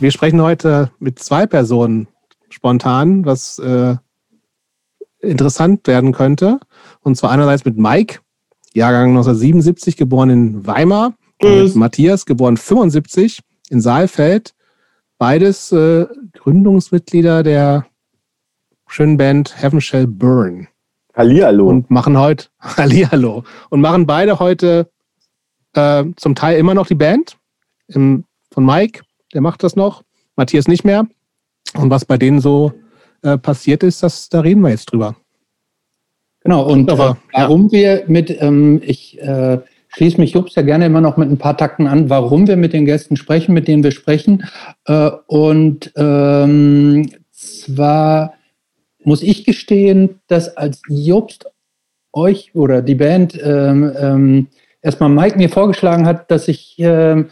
wir sprechen heute mit zwei Personen spontan, was äh, interessant werden könnte. Und zwar einerseits mit Mike, Jahrgang 1977, geboren in Weimar. Und Matthias, geboren 75 in Saalfeld. Beides äh, Gründungsmitglieder der schönen Band Heaven Shall Burn. Hallihallo. Und machen heute Hallihallo. Und machen beide heute äh, zum Teil immer noch die Band. Im, von Mike, der macht das noch. Matthias nicht mehr. Und was bei denen so äh, passiert ist, das, da reden wir jetzt drüber. Genau, und Aber, äh, warum ja. wir mit, ähm, ich äh, schließe mich Jups ja gerne immer noch mit ein paar Takten an, warum wir mit den Gästen sprechen, mit denen wir sprechen. Äh, und ähm, zwar muss ich gestehen, dass als Jobst euch oder die Band ähm, ähm, erstmal Mike mir vorgeschlagen hat, dass ich ähm,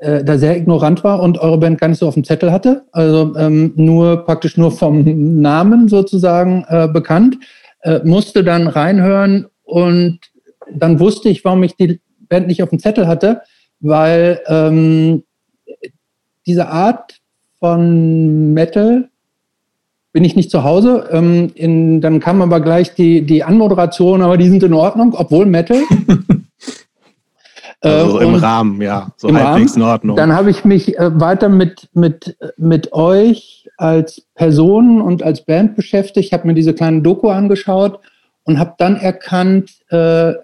äh, da sehr ignorant war und eure Band gar nicht so auf dem Zettel hatte. Also ähm, nur praktisch nur vom Namen sozusagen äh, bekannt. Äh, musste dann reinhören und dann wusste ich, warum ich die Band nicht auf dem Zettel hatte, weil ähm, diese Art von Metal bin ich nicht zu Hause. Ähm, in, dann kam aber gleich die, die Anmoderation, aber die sind in Ordnung, obwohl Metal. also äh, im Rahmen, ja, so halbwegs Rahmen. in Ordnung. Dann habe ich mich äh, weiter mit, mit, mit euch als Person und als Band beschäftigt, habe mir diese kleine Doku angeschaut und habe dann erkannt, äh,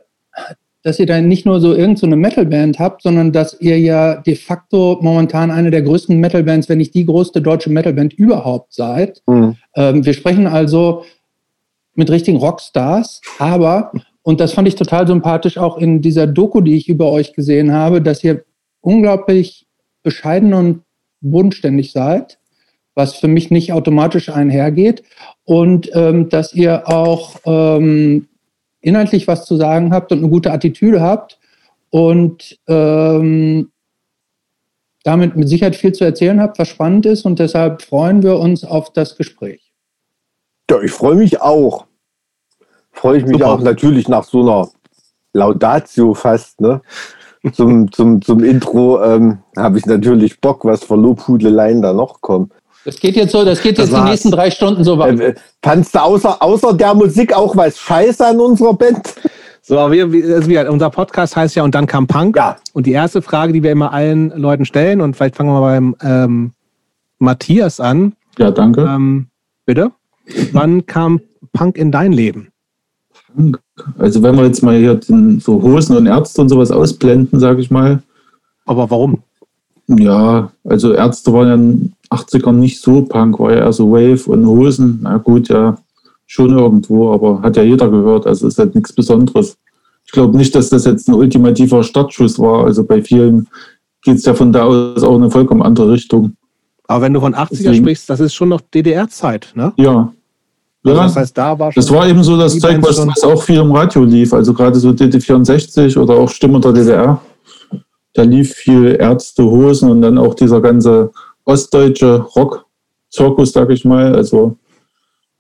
dass ihr da nicht nur so irgendeine so Metalband habt, sondern dass ihr ja de facto momentan eine der größten Metalbands, wenn nicht die größte deutsche Metalband überhaupt seid. Mhm. Ähm, wir sprechen also mit richtigen Rockstars, aber, und das fand ich total sympathisch auch in dieser Doku, die ich über euch gesehen habe, dass ihr unglaublich bescheiden und bodenständig seid, was für mich nicht automatisch einhergeht. Und ähm, dass ihr auch ähm, inhaltlich was zu sagen habt und eine gute Attitüde habt und ähm, damit mit Sicherheit viel zu erzählen habt, was spannend ist und deshalb freuen wir uns auf das Gespräch. Ja, ich freue mich auch. Freue ich mich Super. auch natürlich nach so einer Laudatio fast, ne? Zum, zum, zum Intro ähm, habe ich natürlich Bock, was für Lobhudeleien da noch kommen. Das geht jetzt so, das geht jetzt das die nächsten drei Stunden so weiter. Äh, fandst du außer, außer der Musik auch was Scheiße an unserer Band? So, wir, wir, unser Podcast heißt ja und dann kam Punk. Ja. Und die erste Frage, die wir immer allen Leuten stellen, und vielleicht fangen wir mal beim ähm, Matthias an. Ja, danke. Ähm, bitte. Wann kam Punk in dein Leben? Punk. Also wenn wir jetzt mal hier den, so Hosen und Ärzte und sowas ausblenden, sage ich mal. Aber warum? Ja, also Ärzte waren ja in den 80ern nicht so Punk, war ja eher so Wave und Hosen. Na gut, ja, schon irgendwo, aber hat ja jeder gehört, also ist halt nichts Besonderes. Ich glaube nicht, dass das jetzt ein ultimativer Startschuss war. Also bei vielen geht es ja von da aus auch in eine vollkommen andere Richtung. Aber wenn du von 80er Deswegen, sprichst, das ist schon noch DDR-Zeit, ne? Ja. Also das heißt, da war schon Das war eben so das Zeug, was, was auch viel im Radio lief. Also gerade so DD64 oder auch Stimme der DDR da lief viel Ärzte, Hosen und dann auch dieser ganze ostdeutsche Rock-Zirkus, sag ich mal. Also,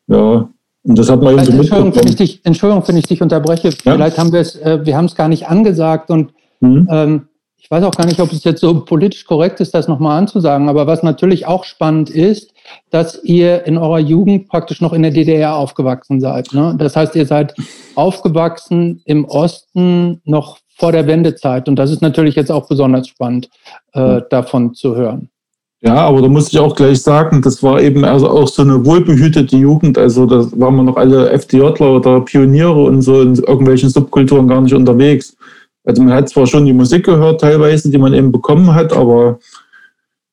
ja, und das hat man also, Entschuldigung, wenn ich dich, Entschuldigung, wenn ich dich unterbreche. Ja? Vielleicht haben wir es, äh, wir haben es gar nicht angesagt und mhm. ähm, ich weiß auch gar nicht, ob es jetzt so politisch korrekt ist, das nochmal anzusagen. Aber was natürlich auch spannend ist, dass ihr in eurer Jugend praktisch noch in der DDR aufgewachsen seid. Ne? Das heißt, ihr seid aufgewachsen im Osten noch vor der Wendezeit. Und das ist natürlich jetzt auch besonders spannend, äh, davon zu hören. Ja, aber da muss ich auch gleich sagen, das war eben also auch so eine wohlbehütete Jugend. Also da waren wir noch alle FDJler oder Pioniere und so in irgendwelchen Subkulturen gar nicht unterwegs. Also man hat zwar schon die Musik gehört teilweise, die man eben bekommen hat, aber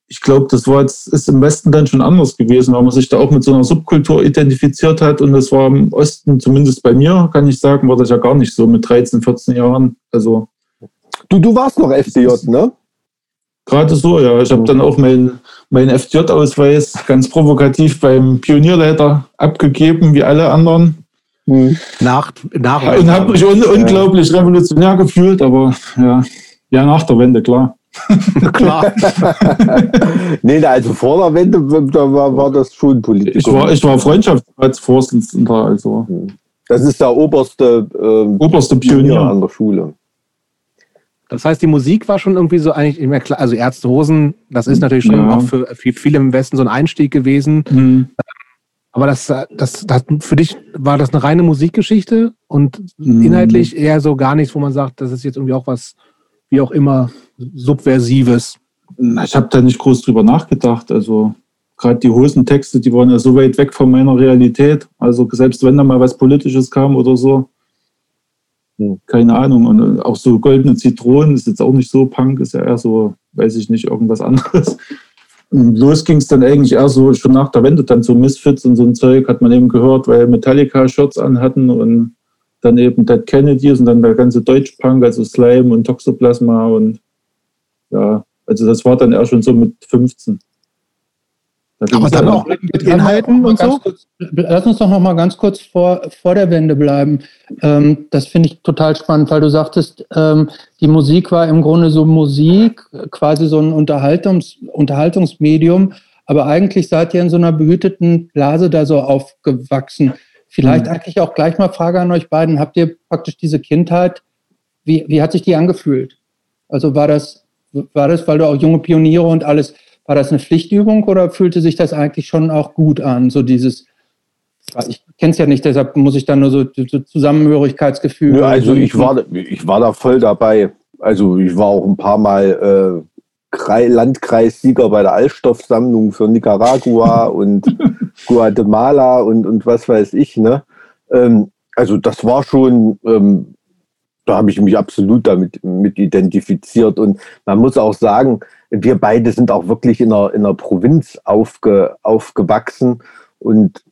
ich glaube, das war jetzt, ist im Westen dann schon anders gewesen, weil man sich da auch mit so einer Subkultur identifiziert hat. Und das war im Osten, zumindest bei mir, kann ich sagen, war das ja gar nicht so mit 13, 14 Jahren. Also. Du, du warst noch FDJ, ne? Gerade so, ja. Ich habe dann auch meinen mein FDJ-Ausweis ganz provokativ beim Pionierleiter abgegeben, wie alle anderen. Hm. Nach, nach und habe mich un unglaublich revolutionär gefühlt, aber ja, ja, nach der Wende, klar. Klar. nee, also vor der Wende da war, war das schon politisch. Ich war, ich war Freundschaftsvorsitzender, also. Hm. Das ist der oberste, äh, oberste Pionier. Pionier an der Schule. Das heißt, die Musik war schon irgendwie so eigentlich immer klar. Also Ärztehosen, das ist natürlich schon Ja. auch für viele im Westen so ein Einstieg gewesen. Mhm. Aber das, das, das für dich war das eine reine Musikgeschichte und Mhm. inhaltlich eher so gar nichts, wo man sagt, das ist jetzt irgendwie auch was, wie auch immer, Subversives. Ich habe da nicht groß drüber nachgedacht. Also gerade die Hosentexte, die waren ja so weit weg von meiner Realität. Also selbst wenn da mal was Politisches kam oder so, Hm. keine Ahnung. Und auch so goldene Zitronen ist jetzt auch nicht so Punk, ist ja eher so, weiß ich nicht, irgendwas anderes. Los ging es dann eigentlich eher so schon nach der Wende, dann so Misfits und so ein Zeug hat man eben gehört, weil Metallica Shirts anhatten und dann eben Dead Kennedys und dann der ganze Deutschpunk, also Slime und Toxoplasma und ja, also das war dann eher schon so mit 15. Aber dann auch mit, mit Inhalten und so? Kurz, lass uns doch noch mal ganz kurz vor, vor der Wende bleiben. Ähm, das finde ich total spannend, weil du sagtest, ähm, die Musik war im Grunde so Musik, quasi so ein Unterhaltungs, Unterhaltungsmedium, aber eigentlich seid ihr in so einer behüteten Blase da so aufgewachsen. Vielleicht Mhm. eigentlich auch gleich mal Frage an euch beiden. Habt ihr praktisch diese Kindheit, wie, wie hat sich die angefühlt? Also war das, war das, weil du auch junge Pioniere und alles, war das eine Pflichtübung oder fühlte sich das eigentlich schon auch gut an? So dieses, ich kenne es ja nicht, deshalb muss ich dann nur so, so Zusammenhörigkeitsgefühl. Ja, also ich war, ich war da voll dabei. Also ich war auch ein paar Mal äh, Krei- Landkreissieger bei der Altstoffsammlung für Nicaragua und Guatemala und, und was weiß ich. Ne? Ähm, also das war schon, ähm, da habe ich mich absolut damit mit identifiziert. Und man muss auch sagen, wir beide sind auch wirklich in der, in der Provinz aufge, aufgewachsen. Und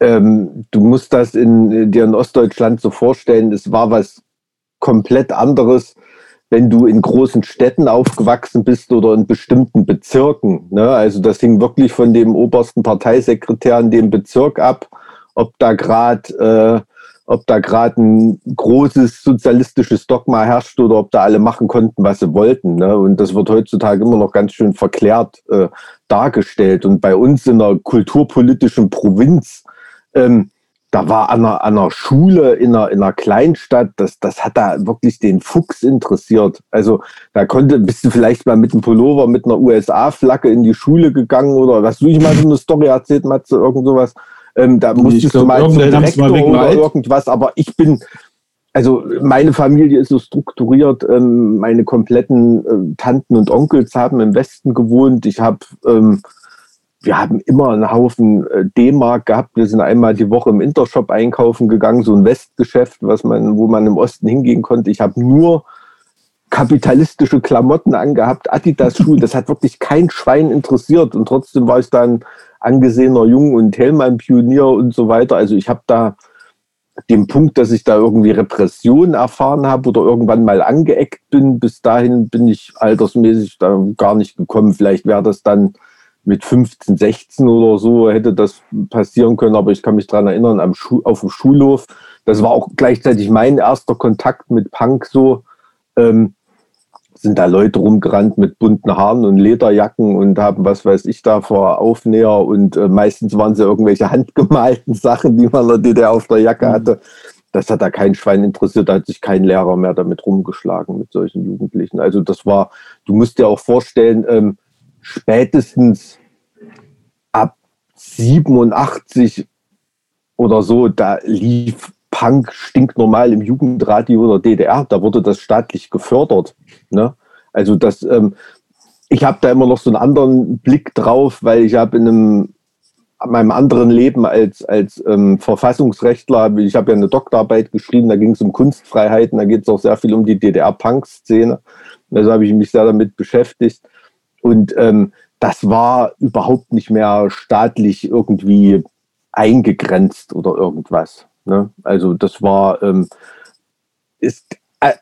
ähm, du musst das in, dir in Ostdeutschland so vorstellen, es war was komplett anderes, wenn du in großen Städten aufgewachsen bist oder in bestimmten Bezirken. Ne? Also das hing wirklich von dem obersten Parteisekretär in dem Bezirk ab, ob da gerade äh, ob da gerade ein großes sozialistisches Dogma herrscht oder ob da alle machen konnten, was sie wollten. Ne? Und das wird heutzutage immer noch ganz schön verklärt äh, dargestellt. Und bei uns in der kulturpolitischen Provinz, ähm, da war an einer, an einer Schule in einer, in einer Kleinstadt, das, das hat da wirklich den Fuchs interessiert. Also da konnte, bist du vielleicht mal mit einem Pullover mit einer USA-Flagge in die Schule gegangen oder was du ich mal so eine Story erzählt, Matze, irgend sowas. Ähm, da musstest glaub, du mal zum mal Direktor wegen oder irgendwas, aber ich bin, also meine Familie ist so strukturiert, ähm, meine kompletten äh, Tanten und Onkels haben im Westen gewohnt. Ich habe, ähm, wir haben immer einen Haufen äh, D-Mark gehabt. Wir sind einmal die Woche im Intershop einkaufen gegangen, so ein Westgeschäft, was man, wo man im Osten hingehen konnte. Ich habe nur kapitalistische Klamotten angehabt, Adidas-Schuhe, das hat wirklich kein Schwein interessiert und trotzdem war ich dann angesehener Jung- und Hellmann-Pionier und so weiter. Also ich habe da den Punkt, dass ich da irgendwie Repression erfahren habe oder irgendwann mal angeeckt bin, bis dahin bin ich altersmäßig da gar nicht gekommen. Vielleicht wäre das dann mit 15, 16 oder so, hätte das passieren können, aber ich kann mich daran erinnern, am auf dem Schulhof, das war auch gleichzeitig mein erster Kontakt mit Punk so, ähm, sind da Leute rumgerannt mit bunten Haaren und Lederjacken und haben, was weiß ich, da vor Aufnäher und äh, meistens waren sie irgendwelche handgemalten Sachen, die man in der DDR auf der Jacke hatte. Das hat da kein Schwein interessiert, da hat sich kein Lehrer mehr damit rumgeschlagen mit solchen Jugendlichen. Also das war, du musst dir auch vorstellen, ähm, spätestens ab 87 oder so, da lief Punk stinknormal im Jugendradio der DDR. Da wurde das staatlich gefördert. Ne? Also das, ähm, ich habe da immer noch so einen anderen Blick drauf, weil ich habe in einem meinem anderen Leben als, als ähm, Verfassungsrechtler, ich habe ja eine Doktorarbeit geschrieben, da ging es um Kunstfreiheiten, da geht es auch sehr viel um die DDR-Punk-Szene. Also habe ich mich sehr damit beschäftigt. Und ähm, das war überhaupt nicht mehr staatlich irgendwie eingegrenzt oder irgendwas. Ne? Also das war ähm, ist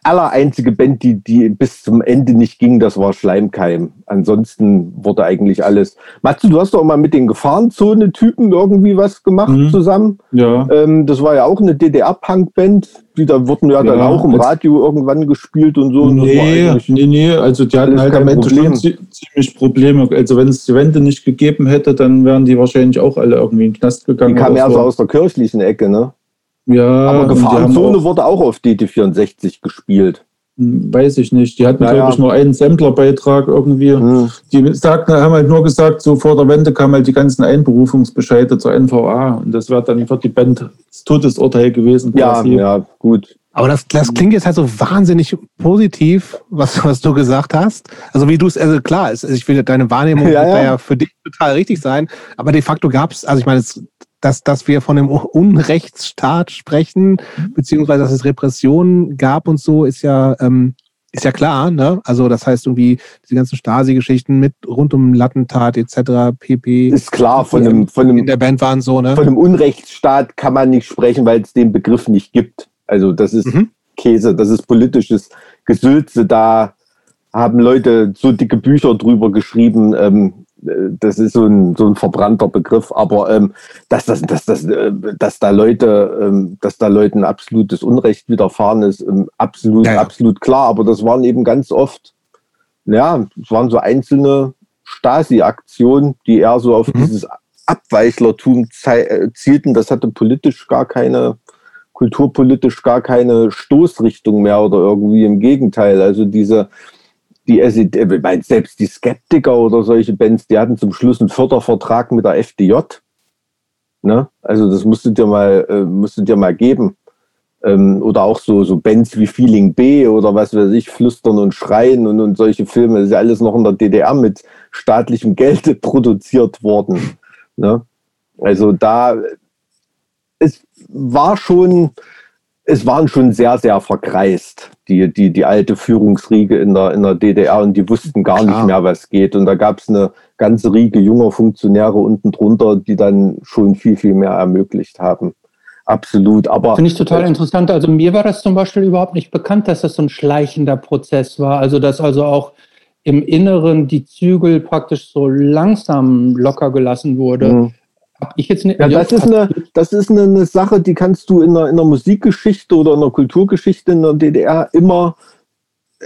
aller einzige Band, die, die bis zum Ende nicht ging, das war Schleimkeim. Ansonsten wurde eigentlich alles. Matze, du hast doch mal mit den Gefahrenzone-Typen irgendwie was gemacht Mhm. zusammen. Ja. Ähm, das war ja auch eine DDR-Punk-Band. Die da wurden ja, dann Ja, auch im Radio irgendwann gespielt und so. Nee, nee, nee, also die hatten halt am Ende schon zie- ziemlich Probleme. Also wenn es die Wende nicht gegeben hätte, dann wären die wahrscheinlich auch alle irgendwie in den Knast die gegangen. kam oder eher so so. aus der kirchlichen Ecke, ne? Ja, Aber Gefahrenzone auch- wurde auch auf DT64 gespielt. Hm, weiß ich nicht. Die hatten, naja. glaube ich, nur einen Samplerbeitrag irgendwie. Mhm. Die sagten, haben halt nur gesagt, so vor der Wende kamen halt die ganzen Einberufungsbescheide zur NVA und das wäre dann für die Band das Todesurteil gewesen. Ja, ja, gut. Aber das, das klingt jetzt halt so wahnsinnig positiv, was, was du gesagt hast. Also wie du es, also klar, also ich will deine Wahrnehmung ja, ja. ja für dich total richtig sein, aber de facto gab es, also ich meine, dass, dass wir von einem Unrechtsstaat sprechen, mhm. beziehungsweise dass es Repressionen gab und so, ist ja, ähm, ist ja klar, ne? Also das heißt irgendwie diese ganzen Stasi-Geschichten mit rund um Lattentat etc. pp. Ist klar, von einem, von einem in der Band waren so, ne? Von einem Unrechtsstaat kann man nicht sprechen, weil es den Begriff nicht gibt. Also das ist mhm. Käse, das ist politisches Gesülze. Da haben Leute so dicke Bücher drüber geschrieben. Ähm, das ist so ein, so ein verbrannter Begriff, aber ähm, dass, das, dass, dass, äh, dass da Leute, ähm, dass da Leuten absolutes Unrecht widerfahren ist, ähm, absolut, ja, ja. absolut klar. Aber das waren eben ganz oft, ja, es waren so einzelne Stasi-Aktionen, die eher so auf mhm. dieses Abweichlertum äh, zielten. Das hatte politisch gar keine, kulturpolitisch gar keine Stoßrichtung mehr oder irgendwie im Gegenteil. Also diese die SED, äh, selbst die Skeptiker oder solche Bands, die hatten zum Schluss einen Fördervertrag mit der FDJ. Ne? Also das musstet ihr mal, äh, musstet ihr mal geben. Ähm, oder auch so, so Bands wie Feeling B oder was weiß ich, Flüstern und Schreien und, und solche Filme. Das ist ja alles noch in der DDR mit staatlichem Geld produziert worden. Ne? Also da, es war schon, es waren schon sehr, sehr verkreist, die, die, die alte Führungsriege in der, in der DDR und die wussten gar Klar. nicht mehr, was geht. Und da gab es eine ganze Riege junger Funktionäre unten drunter, die dann schon viel, viel mehr ermöglicht haben. Absolut. Aber finde ich total äh, interessant. Also mir war das zum Beispiel überhaupt nicht bekannt, dass das so ein schleichender Prozess war. Also dass also auch im Inneren die Zügel praktisch so langsam locker gelassen wurde. Mhm. Hab ich jetzt nicht. Ja, das ist, eine, das ist eine, eine, Sache, die kannst du in der, in der Musikgeschichte oder in der Kulturgeschichte in der DDR immer,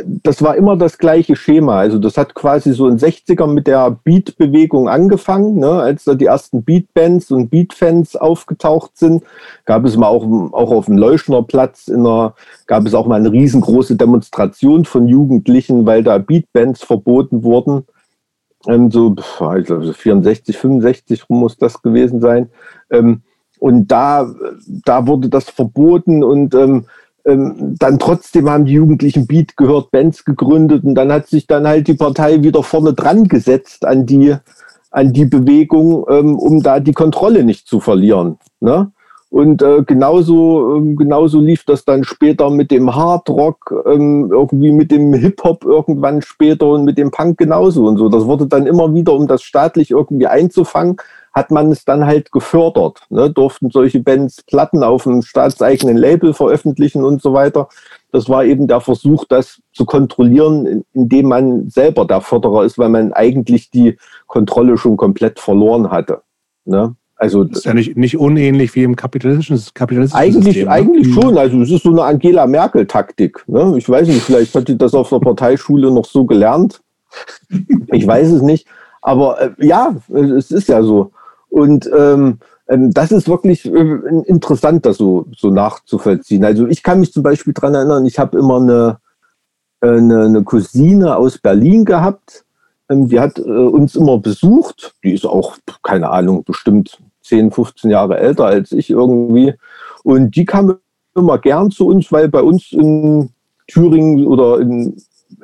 das war immer das gleiche Schema. Also das hat quasi so in 60ern mit der Beat-Bewegung angefangen, ne? als da die ersten Beat-Bands und Beat-Fans aufgetaucht sind, gab es mal auch, auch auf dem Leuschner Platz in der, gab es auch mal eine riesengroße Demonstration von Jugendlichen, weil da Beat-Bands verboten wurden ähm, so, ich glaube, so 64, 65 rum muss das gewesen sein. Ähm, und da, da wurde das verboten und ähm, ähm, dann trotzdem haben die Jugendlichen Beat gehört, Bands gegründet und dann hat sich dann halt die Partei wieder vorne dran gesetzt an die, an die Bewegung, ähm, um da die Kontrolle nicht zu verlieren. Ne? Und äh, genauso, äh, genauso lief das dann später mit dem Hardrock, ähm, irgendwie mit dem Hip-Hop irgendwann später und mit dem Punk genauso und so. Das wurde dann immer wieder, um das staatlich irgendwie einzufangen, hat man es dann halt gefördert. Ne? Durften solche Bands Platten auf einem staatseigenen Label veröffentlichen und so weiter. Das war eben der Versuch, das zu kontrollieren, indem man selber der Förderer ist, weil man eigentlich die Kontrolle schon komplett verloren hatte. Ne? Also, das ist ja nicht, nicht unähnlich wie im kapitalistischen, kapitalistischen eigentlich, System. Ne? Eigentlich ne? schon. Also es ist so eine Angela Merkel-Taktik. Ne? Ich weiß nicht, vielleicht hat sie das auf der Parteischule noch so gelernt. Ich weiß es nicht. Aber äh, ja, es ist ja so. Und ähm, ähm das ist wirklich äh, interessant, das so, so nachzuvollziehen. Also ich kann mich zum Beispiel daran erinnern, ich habe immer eine, äh, eine, eine Cousine aus Berlin gehabt, ähm, die hat äh, uns immer besucht. Die ist auch, keine Ahnung, bestimmt 10, 15 Jahre älter als ich irgendwie. Und die kam immer gern zu uns, weil bei uns in Thüringen oder in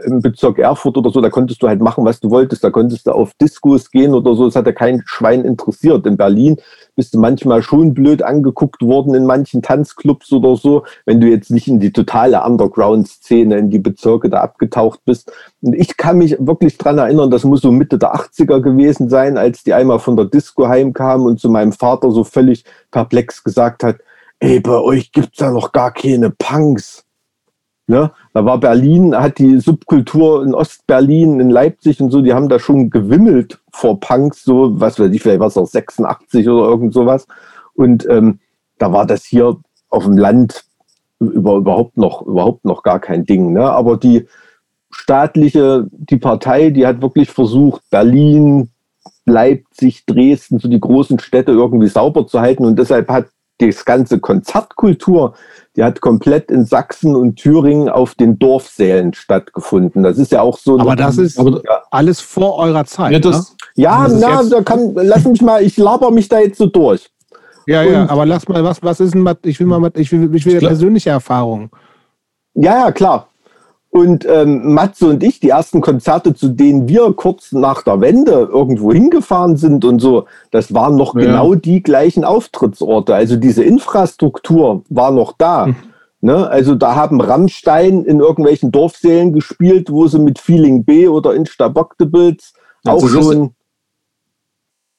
im Bezirk Erfurt oder so, da konntest du halt machen, was du wolltest. Da konntest du auf Diskos gehen oder so. Das hat ja kein Schwein interessiert. In Berlin bist du manchmal schon blöd angeguckt worden in manchen Tanzclubs oder so, wenn du jetzt nicht in die totale Underground-Szene, in die Bezirke da abgetaucht bist. Und ich kann mich wirklich dran erinnern, das muss so Mitte der 80er gewesen sein, als die einmal von der Disco heimkamen und zu meinem Vater so völlig perplex gesagt hat, ey, bei euch gibt's ja noch gar keine Punks. Ne? Da war Berlin, hat die Subkultur in Ostberlin, in Leipzig und so, die haben da schon gewimmelt vor Punks, so, was weiß ich, vielleicht war es auch 86 oder irgend sowas. Und ähm, da war das hier auf dem Land über, überhaupt, noch, überhaupt noch gar kein Ding. Ne? Aber die staatliche, die Partei, die hat wirklich versucht, Berlin, Leipzig, Dresden, so die großen Städte irgendwie sauber zu halten. Und deshalb hat das ganze Konzertkultur, die hat komplett in Sachsen und Thüringen auf den Dorfsälen stattgefunden. Das ist ja auch so. Aber das ist aber, alles vor eurer Zeit. Ja, das, ne? ja, das ist na, da kann, lass mich mal, ich laber mich da jetzt so durch. ja, ja, und- aber lass mal, was, was ist denn, ich will mal, ich will, ich will glaub- persönliche Erfahrung. Ja, ja, klar. Und ähm, Matze und ich, die ersten Konzerte, zu denen wir kurz nach der Wende irgendwo hingefahren sind und so, das waren noch Ja. genau die gleichen Auftrittsorte. Also diese Infrastruktur war noch da. Hm. Ne? Also da haben Rammstein in irgendwelchen Dorfsälen gespielt, wo sie mit Feeling B oder in Stabocktebils Ja, auch schon.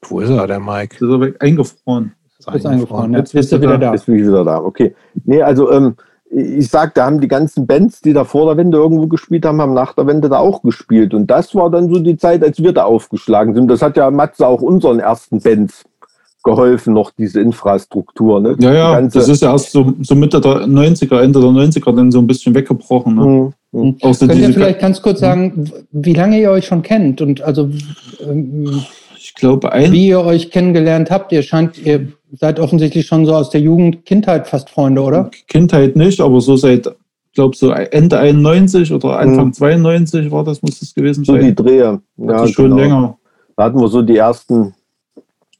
Wo ist er, der Mike? ist aber eingefroren. Ist eingefroren. Jetzt Jetzt bist du wieder da. Ist wie wieder da. Okay. Nee, also ähm, ich sag, da haben die ganzen Bands, die da vor der Wende irgendwo gespielt haben, haben nach der Wende da auch gespielt. Und das war dann so die Zeit, als wir da aufgeschlagen sind. Das hat ja Matze auch unseren ersten Bands geholfen, noch diese Infrastruktur. Ne? Ja, ja, das ist ja erst so, so Mitte der 90er, Ende der 90er dann so ein bisschen weggebrochen. Ne? Hm, hm. Auch so Könnt ihr vielleicht ganz kurz sagen, wie lange ihr euch schon kennt und also ähm, ich glaube, ein, wie ihr euch kennengelernt habt? Ihr scheint, ihr seid offensichtlich schon so aus der Jugend, Kindheit fast Freunde, oder? Kindheit nicht, aber so seit, ich glaube, so Ende 91 oder Anfang Mhm. 92 war das, muss das gewesen So die sein. Drehe. also schon genau. länger. Da hatten wir so die ersten,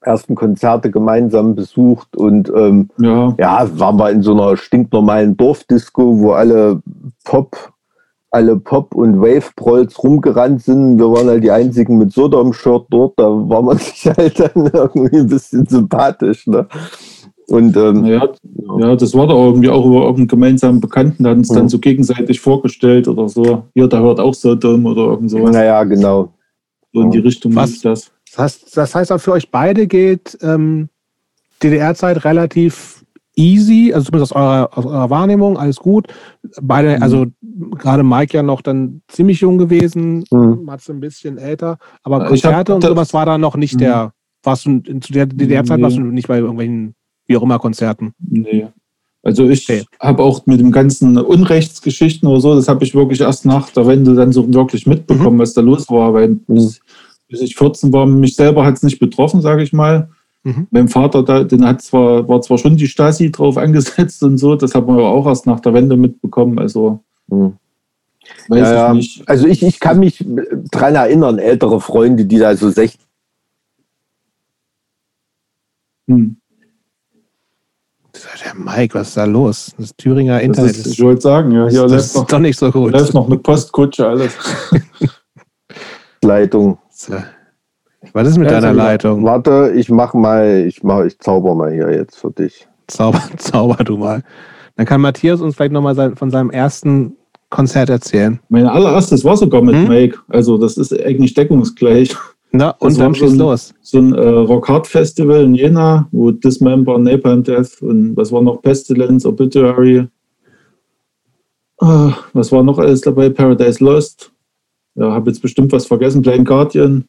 ersten Konzerte gemeinsam besucht und ähm, Ja, ja, waren wir in so einer stinknormalen Dorfdisco, wo alle Pop, alle Pop- und Wave-Prolls rumgerannt sind. Wir waren halt die einzigen mit Sodom-Shirt dort. Da war man sich halt dann irgendwie ein bisschen sympathisch. Ne? Und ähm, ja, ja, das war da irgendwie auch über irgendeinen gemeinsamen Bekannten, der hat uns dann Mhm. so gegenseitig vorgestellt oder so. Hier, da hört auch Sodom oder irgend sowas. naja, genau. So in die Richtung Was? das. Das heißt, das heißt auch für euch beide geht ähm, DDR-Zeit relativ easy, also zumindest aus eurer, aus eurer Wahrnehmung, alles gut. Beide, Mhm. also gerade Mike ja noch dann ziemlich jung gewesen, Hm. Matze ein bisschen älter, aber Konzerte und sowas war da noch nicht Mhm. der, warst du zu der DDR-Zeit Nee. warst du nicht bei irgendwelchen, wie auch immer, Konzerten. Nee. Also ich Okay. habe auch mit dem ganzen Unrechtsgeschichten oder so, das habe ich wirklich erst nach der Wende dann so wirklich mitbekommen, was da los war, weil bis, bis ich 14 war, mich selber hat es nicht betroffen, sage ich mal. Mhm. Mein Vater, da, den hat zwar, war zwar schon die Stasi drauf angesetzt und so, das hat man aber auch erst nach der Wende mitbekommen. Also Hm. weiß Ja, ja. ich nicht. Also ich, ich kann mich dran erinnern, ältere Freunde, die da so 16 Hm. Der Mike, was ist da los? Das Thüringer Das Internet ist, ist, ich wollte sagen, ja, hier das läuft ist noch, doch nicht so gut. läuft noch eine Postkutsche alles. Leitung. So. Was ist mit Ja, deiner Leitung? Warte, ich mach mal, ich mach, ich zauber mal hier jetzt für dich. Zauber, zauber du mal. Dann kann Matthias uns vielleicht nochmal sein, von seinem ersten Konzert erzählen. Mein allererstes war sogar mit Hm? Make. Also das ist eigentlich deckungsgleich. Na, und Das dann war schieß schon- los. so ein äh, Rock-Hard-Festival in Jena, wo Dismember, Napalm Death und was war noch? Pestilence, Obituary. Ah, was war noch alles dabei? Paradise Lost. Ja, habe jetzt bestimmt was vergessen. Blind Guardian.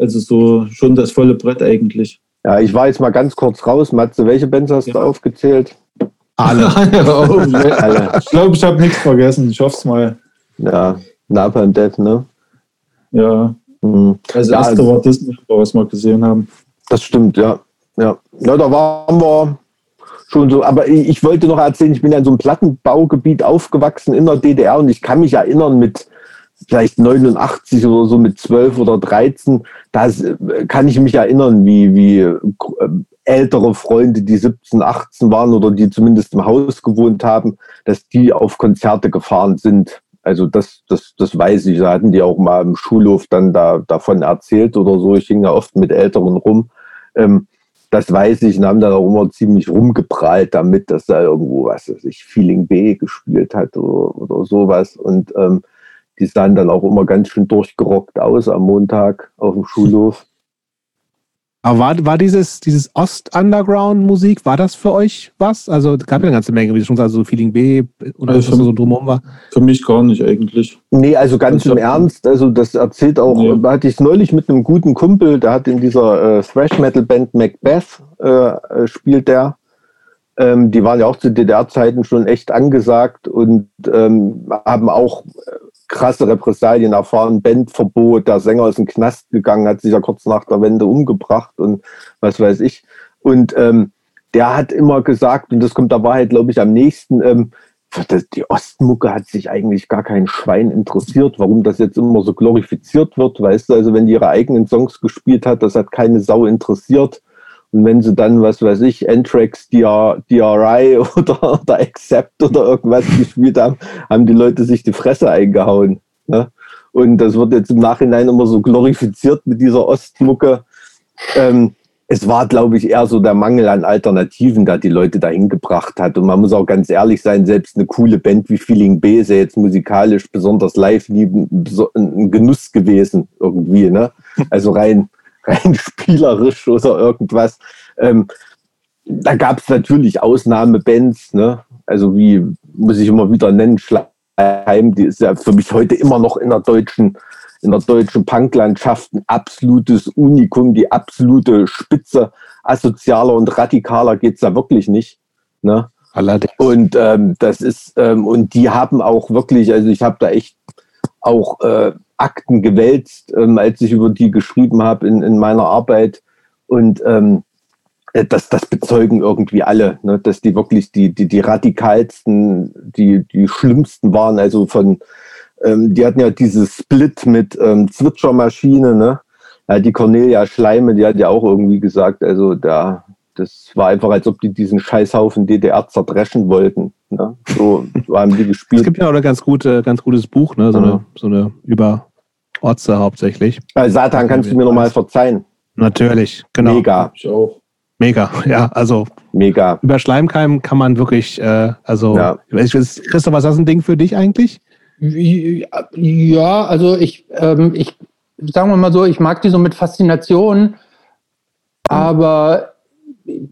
Also so schon das volle Brett eigentlich. Ja, ich war jetzt mal ganz kurz raus. Matze, welche Bands hast du Ja. aufgezählt? Alle. Oh, Alle. ich glaube, ich habe nichts vergessen. Ich hoffe es mal. Ja, Napalm Death, ne? Ja, Mhm. also Ja, erste also- war Dismember, was wir gesehen haben. Das stimmt, ja. Ja, ja da waren wir schon so. Aber ich, ich wollte noch erzählen, ich bin ja in so einem Plattenbaugebiet aufgewachsen in der DDR und ich kann mich erinnern mit vielleicht 89 oder so mit 12 oder 13, da äh, kann ich mich erinnern, wie, wie äh, ältere Freunde, die 17, 18 waren oder die zumindest im Haus gewohnt haben, dass die auf Konzerte gefahren sind. Also das, das, das weiß ich. Da hatten die auch mal im Schulhof dann da, davon erzählt oder so. Ich hing ja oft mit Älteren rum. Ähm, das weiß ich und haben dann auch immer ziemlich rumgeprahlt damit, dass da irgendwo, was weiß ich, Feeling B gespielt hat oder, oder sowas. Und ähm, die sahen dann auch immer ganz schön durchgerockt aus am Montag auf dem Schulhof. Aber war, war dieses, dieses Ost-Underground-Musik, war das für euch was? Also es gab ja eine ganze Menge, wie du schon sagst, so Feeling B und alles, was Also so drumherum war. Für mich gar nicht eigentlich. Nee, also ganz Also im Ernst, also das erzählt auch, Nee. da hatte ich neulich mit einem guten Kumpel, der hat in dieser äh, Thrash-Metal-Band Macbeth, äh, äh, spielt der. Ähm, die waren ja auch zu DDR-Zeiten schon echt angesagt und ähm, haben auch äh, krasse Repressalien erfahren, Bandverbot, der Sänger ist in den Knast gegangen, hat sich ja kurz nach der Wende umgebracht und was weiß ich. Und ähm, der hat immer gesagt, und das kommt der Wahrheit, glaube ich, am nächsten, ähm, die Ostmucke hat sich eigentlich gar kein Schwein interessiert, warum das jetzt immer so glorifiziert wird, weißt du, also wenn die ihre eigenen Songs gespielt hat, das hat keine Sau interessiert. Und wenn sie dann, was weiß ich, Anthrax, DR, DRI oder, oder Accept oder irgendwas gespielt haben, haben die Leute sich die Fresse eingehauen. Ne? Und das wird jetzt im Nachhinein immer so glorifiziert mit dieser Ostmucke. Ähm, es war, glaube ich, eher so der Mangel an Alternativen, der die Leute dahin gebracht hat. Und man muss auch ganz ehrlich sein, selbst eine coole Band wie Feeling B ist ja jetzt musikalisch, besonders live, nie ein Genuss gewesen irgendwie. Ne? Also rein, rein spielerisch oder irgendwas. Ähm, da gab es natürlich Ausnahmebands, ne? also wie, muss ich immer wieder nennen, Schleim, die ist ja für mich heute immer noch in der deutschen in der deutschen Punklandschaft ein absolutes Unikum, die absolute Spitze. Asozialer und radikaler geht's da wirklich nicht. Ne? Allerdings. Und ähm, das ist, ähm, und die haben auch wirklich, also ich habe da echt auch äh, Akten gewälzt, ähm, als ich über die geschrieben habe in, in meiner Arbeit. Und ähm, äh, das, das bezeugen irgendwie alle, ne? dass die wirklich die, die, die radikalsten, die, die schlimmsten waren, also von ähm, die hatten ja dieses Split mit ähm, Zwitschermaschine, ne? Ja, die Cornelia Schleime, die hat ja auch irgendwie gesagt, also da, das war einfach, als ob die diesen Scheißhaufen DDR zerdreschen wollten. Ne? So haben die gespielt. Es gibt ja auch ein ganz, gute, ganz gutes Buch, ne? so, mhm. eine, so eine über Orte hauptsächlich. Also Satan, kannst du mir nochmal verzeihen? Natürlich, genau. Mega. Ich auch. Mega, ja, also mega. Über Schleimkeim kann man wirklich, äh, also ja. Christoph, was ist das ein Ding für dich eigentlich? Ja, also ich, ähm, ich, sagen wir mal so, ich mag die so mit Faszination, aber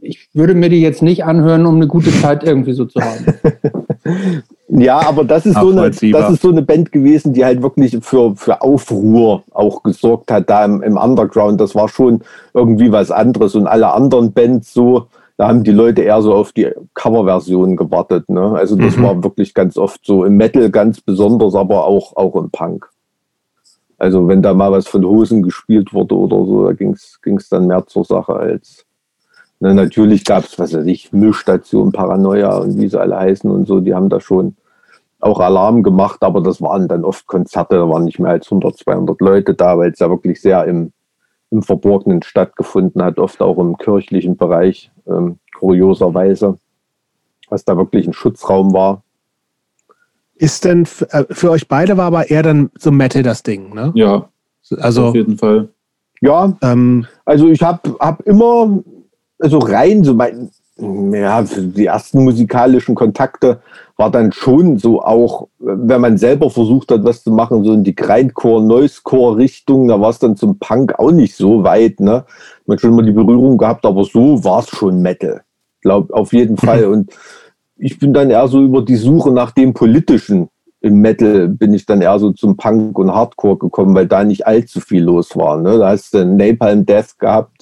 ich würde mir die jetzt nicht anhören, um eine gute Zeit irgendwie so zu haben. ja, aber das ist, so eine, das ist so eine Band gewesen, die halt wirklich für, für Aufruhr auch gesorgt hat da im, im Underground. Das war schon irgendwie was anderes und alle anderen Bands so, da haben die Leute eher so auf die Coverversionen gewartet. Ne? Also das mhm. war wirklich ganz oft so im Metal ganz besonders, aber auch, auch im Punk. Also wenn da mal was von Hosen gespielt wurde oder so, da ging es dann mehr zur Sache als. Ne, natürlich gab es, was weiß ich, Müllstation, Paranoia und wie sie alle heißen und so, die haben da schon auch Alarm gemacht, aber das waren dann oft Konzerte, da waren nicht mehr als 100, 200 Leute da, weil es ja wirklich sehr im, im Verborgenen stattgefunden hat, oft auch im kirchlichen Bereich, ähm, kurioserweise, was da wirklich ein Schutzraum war. Ist denn äh, für euch beide war aber eher dann so Metal das Ding, ne? Ja, also auf jeden Fall. Ja, ähm, also ich habe hab immer, also rein so mein, ja, die ersten musikalischen Kontakte war dann schon so auch, wenn man selber versucht hat, was zu machen, so in die Grindcore, Noisecore-Richtung, da war es dann zum Punk auch nicht so weit, ne? Man hat schon immer die Berührung gehabt, aber so war es schon Metal. Glaub, auf jeden Fall. Und ich bin dann eher so über die Suche nach dem Politischen im Metal bin ich dann eher so zum Punk und Hardcore gekommen, weil da nicht allzu viel los war. Ne? Da hast du Napalm Death gehabt,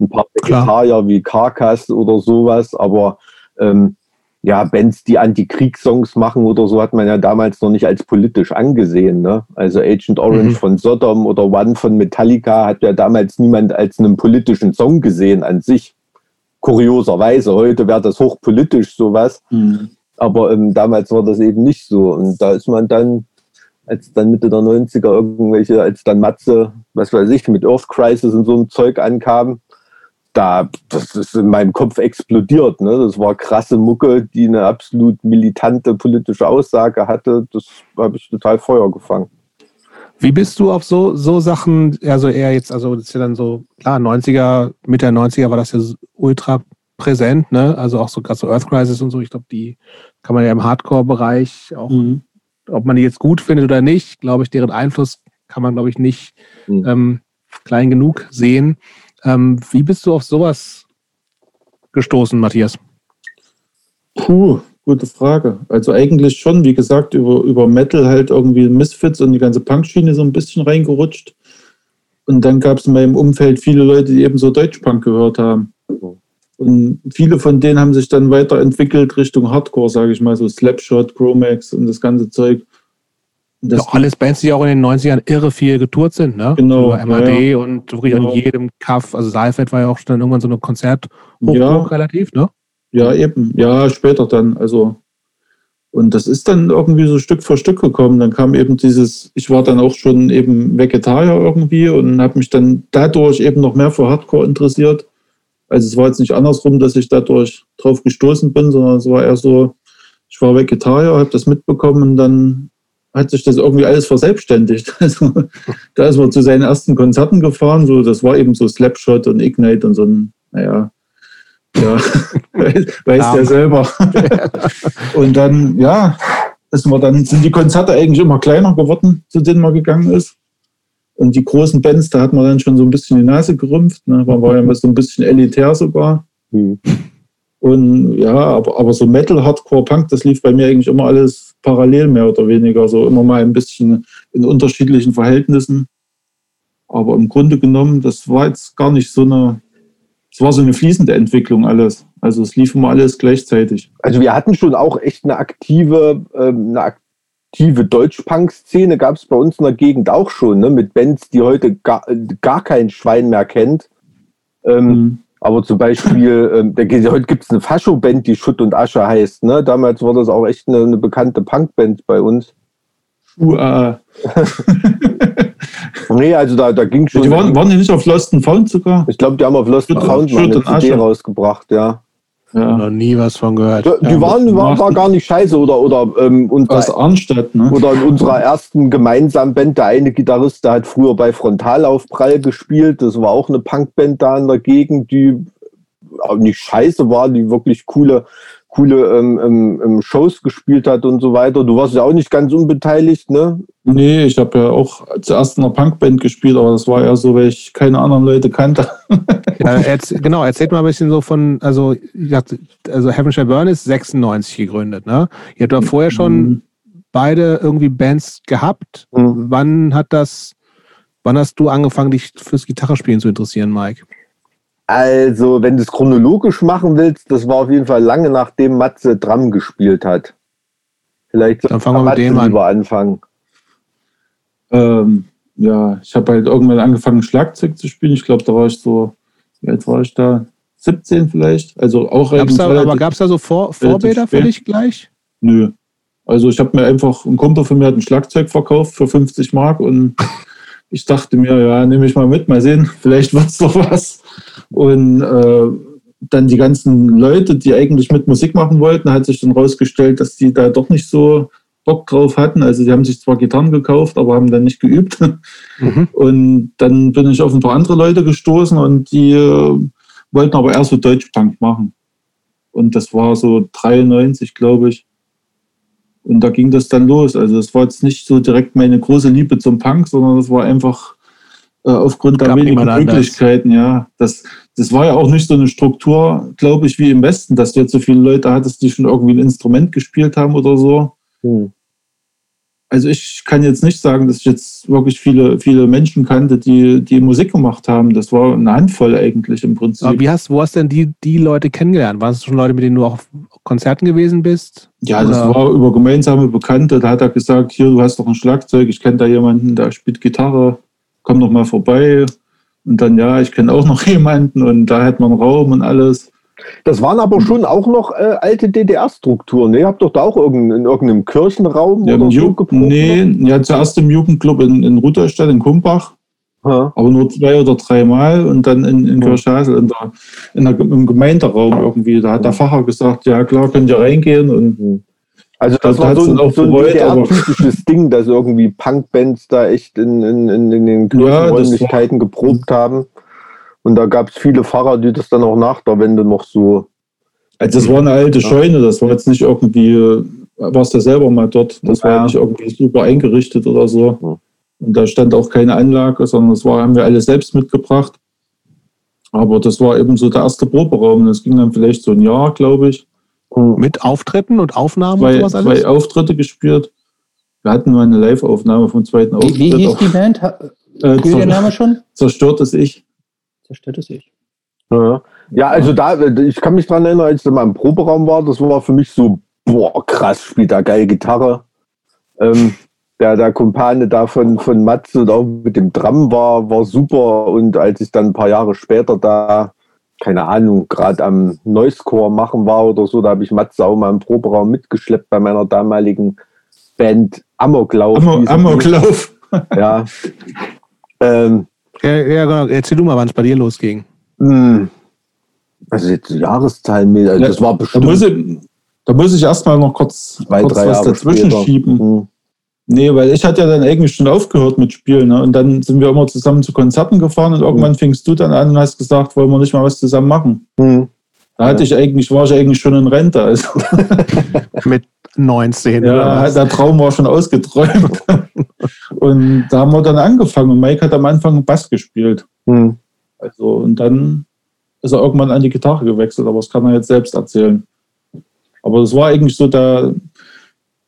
ein paar Vegetarier wie Carcass oder sowas, aber ähm, ja, Bands, die Anti-Kriegssongs machen oder so, hat man ja damals noch nicht als politisch angesehen. Ne? Also Agent Orange mhm. von Sodom oder One von Metallica hat ja damals niemand als einen politischen Song gesehen an sich. Kurioserweise, heute wäre das hochpolitisch sowas. Mhm. Aber ähm, damals war das eben nicht so. Und da ist man dann, als dann Mitte der 90er irgendwelche, als dann Matze, was weiß ich, mit Earth Crisis und so einem Zeug ankam, da, das ist in meinem Kopf explodiert. Ne? Das war krasse Mucke, die eine absolut militante politische Aussage hatte. Das habe ich total Feuer gefangen. Wie bist du auf so, so Sachen, also eher jetzt, also das ist ja dann so, klar, 90er, Mitte der 90er war das ja ultra präsent, ne? Also auch so gerade so Earth Crisis und so, ich glaube, die kann man ja im Hardcore-Bereich auch, mhm. ob man die jetzt gut findet oder nicht, glaube ich, deren Einfluss kann man, glaube ich, nicht mhm. ähm, klein genug sehen. Ähm, wie bist du auf sowas gestoßen, Matthias? Puh, gute Frage. Also eigentlich schon, wie gesagt, über, über Metal halt irgendwie Misfits und die ganze Punk-Schiene so ein bisschen reingerutscht. Und dann gab es in meinem Umfeld viele Leute, die eben so Deutschpunk gehört haben. Und viele von denen haben sich dann weiterentwickelt Richtung Hardcore, sage ich mal, so Slapshot, Chromax und das ganze Zeug. Das ja, alles Bands, die auch in den 90ern irre viel getourt sind, ne? Genau. Über MAD ja, und wirklich genau. an jedem Kaff. Also Saalfeld war ja auch dann irgendwann so eine Konzert ja. relativ, ne? Ja, eben. Ja, später dann. Also und das ist dann irgendwie so Stück für Stück gekommen. Dann kam eben dieses, ich war dann auch schon eben Vegetarier irgendwie und habe mich dann dadurch eben noch mehr für Hardcore interessiert. Also es war jetzt nicht andersrum, dass ich dadurch drauf gestoßen bin, sondern es war eher so, ich war Vegetarier, habe das mitbekommen und dann hat sich das irgendwie alles verselbstständigt. Also da ist man zu seinen ersten Konzerten gefahren, so das war eben so Slapshot und Ignite und so ein, naja, ja, weiß der selber. Und dann, ja, ist man dann, sind die Konzerte eigentlich immer kleiner geworden, zu denen man gegangen ist. Und die großen Bands, da hat man dann schon so ein bisschen die Nase gerümpft. Ne? Man war ja so ein bisschen elitär sogar. Mhm. Und ja, aber, aber so Metal, Hardcore, Punk, das lief bei mir eigentlich immer alles parallel mehr oder weniger. So immer mal ein bisschen in unterschiedlichen Verhältnissen. Aber im Grunde genommen, das war jetzt gar nicht so eine es war so eine fließende Entwicklung alles. Also es lief immer alles gleichzeitig. Also wir hatten schon auch echt eine aktive, ähm, eine aktive Deutsch-Punk-Szene, gab es bei uns in der Gegend auch schon, ne? mit Bands, die heute gar, gar kein Schwein mehr kennt. Ähm, mhm. Aber zum Beispiel, ähm, der, heute gibt es eine Fascho-Band, die Schutt und Asche heißt. Ne? Damals war das auch echt eine, eine bekannte Punk-Band bei uns. Uh, Nee, also da, da ging schon. Die waren, waren die nicht auf Lost and Found sogar? Ich glaube, die haben auf Lost and Found mal eine CD rausgebracht, ja. Ja. Noch nie was von gehört. Die, die waren, war, war gar nicht scheiße oder oder ähm, unser, aus Arnstadt, ne? oder in unserer ersten gemeinsamen Band der eine Gitarrist, der hat früher bei Frontalaufprall gespielt. Das war auch eine Punkband da in der Gegend, die auch nicht scheiße war, die wirklich coole coole ähm, ähm, ähm, Shows gespielt hat und so weiter. Du warst ja auch nicht ganz unbeteiligt, ne? Nee, ich habe ja auch zuerst in einer Punkband gespielt, aber das war ja so, weil ich keine anderen Leute kannte. ja, erz, genau, erzählt mal ein bisschen so von, also, also Heaven Shall Burn ist 96 gegründet, ne? Ihr habt da vorher schon mhm. beide irgendwie Bands gehabt. Mhm. Wann hat das, wann hast du angefangen, dich fürs Gitarrespielen zu interessieren, Mike? Also, wenn du es chronologisch machen willst, das war auf jeden Fall lange nachdem Matze Drum gespielt hat. Vielleicht Dann fangen wir mit dem an. anfangen. Ähm, ja, ich habe halt irgendwann angefangen, Schlagzeug zu spielen. Ich glaube, da war ich so, wie alt war ich da? 17 vielleicht. Also auch gab's da, Aber gab es da so Vor Vorbilder für dich gleich? Nö. Also ich habe mir einfach, ein Kumpel von mir hat ein Schlagzeug verkauft für 50 Mark und ich dachte mir, ja, nehme ich mal mit, mal sehen, vielleicht wird es doch was. Und äh, dann die ganzen Leute, die eigentlich mit Musik machen wollten, hat sich dann rausgestellt, dass die da doch nicht so Bock drauf hatten. Also die haben sich zwar Gitarren gekauft, aber haben dann nicht geübt. Mhm. Und dann bin ich auf ein paar andere Leute gestoßen und die äh, wollten aber eher so Deutschpunk machen. Und das war so 93, glaube ich. Und da ging das dann los. Also es war jetzt nicht so direkt meine große Liebe zum Punk, sondern es war einfach aufgrund der wenigen Möglichkeiten, ja. Das, das war ja auch nicht so eine Struktur, glaube ich, wie im Westen, dass du jetzt so viele Leute hattest, die schon irgendwie ein Instrument gespielt haben oder so. Hm also ich kann jetzt nicht sagen, dass ich jetzt wirklich viele, viele Menschen kannte, die, die Musik gemacht haben. Das war eine Handvoll eigentlich im Prinzip. Aber wie hast, wo hast denn die, die Leute kennengelernt? Waren es schon Leute, mit denen du auch auf Konzerten gewesen bist? Ja, Oder? das war über gemeinsame Bekannte. Da hat er gesagt, hier, du hast doch ein Schlagzeug, ich kenne da jemanden, der spielt Gitarre, komm doch mal vorbei. Und dann, ja, ich kenne auch noch jemanden und da hat man Raum und alles. Das waren aber schon auch noch äh, alte DDR-Strukturen. Ne? Ihr habt doch da auch irgendein, in irgendeinem Kirchenraum ja, oder so geprobt? Nee, ja, zuerst im Jugendclub in, in Rudolstadt, in Kumbach. Ha. Aber nur zwei oder dreimal und dann in, in Kirchhasel, in der, in der, im Gemeinderaum irgendwie. Da hat der Pfarrer gesagt, ja klar, könnt ihr reingehen. Und mhm. Also das, das war so, ein, so ein DDR-typisches Ding, dass irgendwie Punkbands da echt in, in, in, in den Kirchenräumlichkeiten ja, geprobt haben. Und da gab es viele Pfarrer, die das dann auch nach der Wende noch so. Also das war eine alte Scheune, das war jetzt nicht irgendwie, warst du selber mal dort, das ja. war nicht irgendwie super eingerichtet oder so. Und da stand auch keine Anlage, sondern das war, haben wir alle selbst mitgebracht. Aber das war eben so der erste Proberaum. Das ging dann vielleicht so ein Jahr, glaube ich. Mit Auftritten und Aufnahmen zwei, und sowas alles? Zwei Auftritte gespielt. Wir hatten mal eine Live-Aufnahme vom zweiten Auftritt. Wie, wie hieß die Band? Äh, der Name schon? Zerstörtes Ich zerstört es sich. Ja. ja, also da, ich kann mich dran erinnern, als ich in meinem Proberaum war, das war für mich so, boah, krass, spielt da geil Gitarre. Ähm, der, der Kumpane da von, von Matze und auch mit dem Drum war, war super. Und als ich dann ein paar Jahre später da, keine Ahnung, gerade am Noisecore machen war oder so, da habe ich auch mal im Proberaum mitgeschleppt bei meiner damaligen Band Amoklauf. Amok, Amoklauf. Ja. ähm, Ja, ja, genau. Erzähl du mal, wann es bei dir losging. mh, also jetzt Jahreszahlen, also Ja, das war Da bestimmt muss ich, da muss ich erstmal noch kurz, zwei, kurz drei was Jahre dazwischen später. schieben. Hm. Nee, weil ich hatte ja dann eigentlich schon aufgehört mit Spielen. Ne? Und dann sind wir immer zusammen zu Konzerten gefahren und irgendwann fingst du dann an und hast gesagt, wollen wir nicht mal was zusammen machen. Hm. Da hatte ich eigentlich, war ich eigentlich schon in Rente. Also, Mit 19. oder ja, der Traum war schon ausgeträumt. und da haben wir dann angefangen. Und Mike hat am Anfang Bass gespielt. Hm. Also, und dann ist er irgendwann an die Gitarre gewechselt, aber das kann er jetzt selbst erzählen. Aber das war eigentlich so der,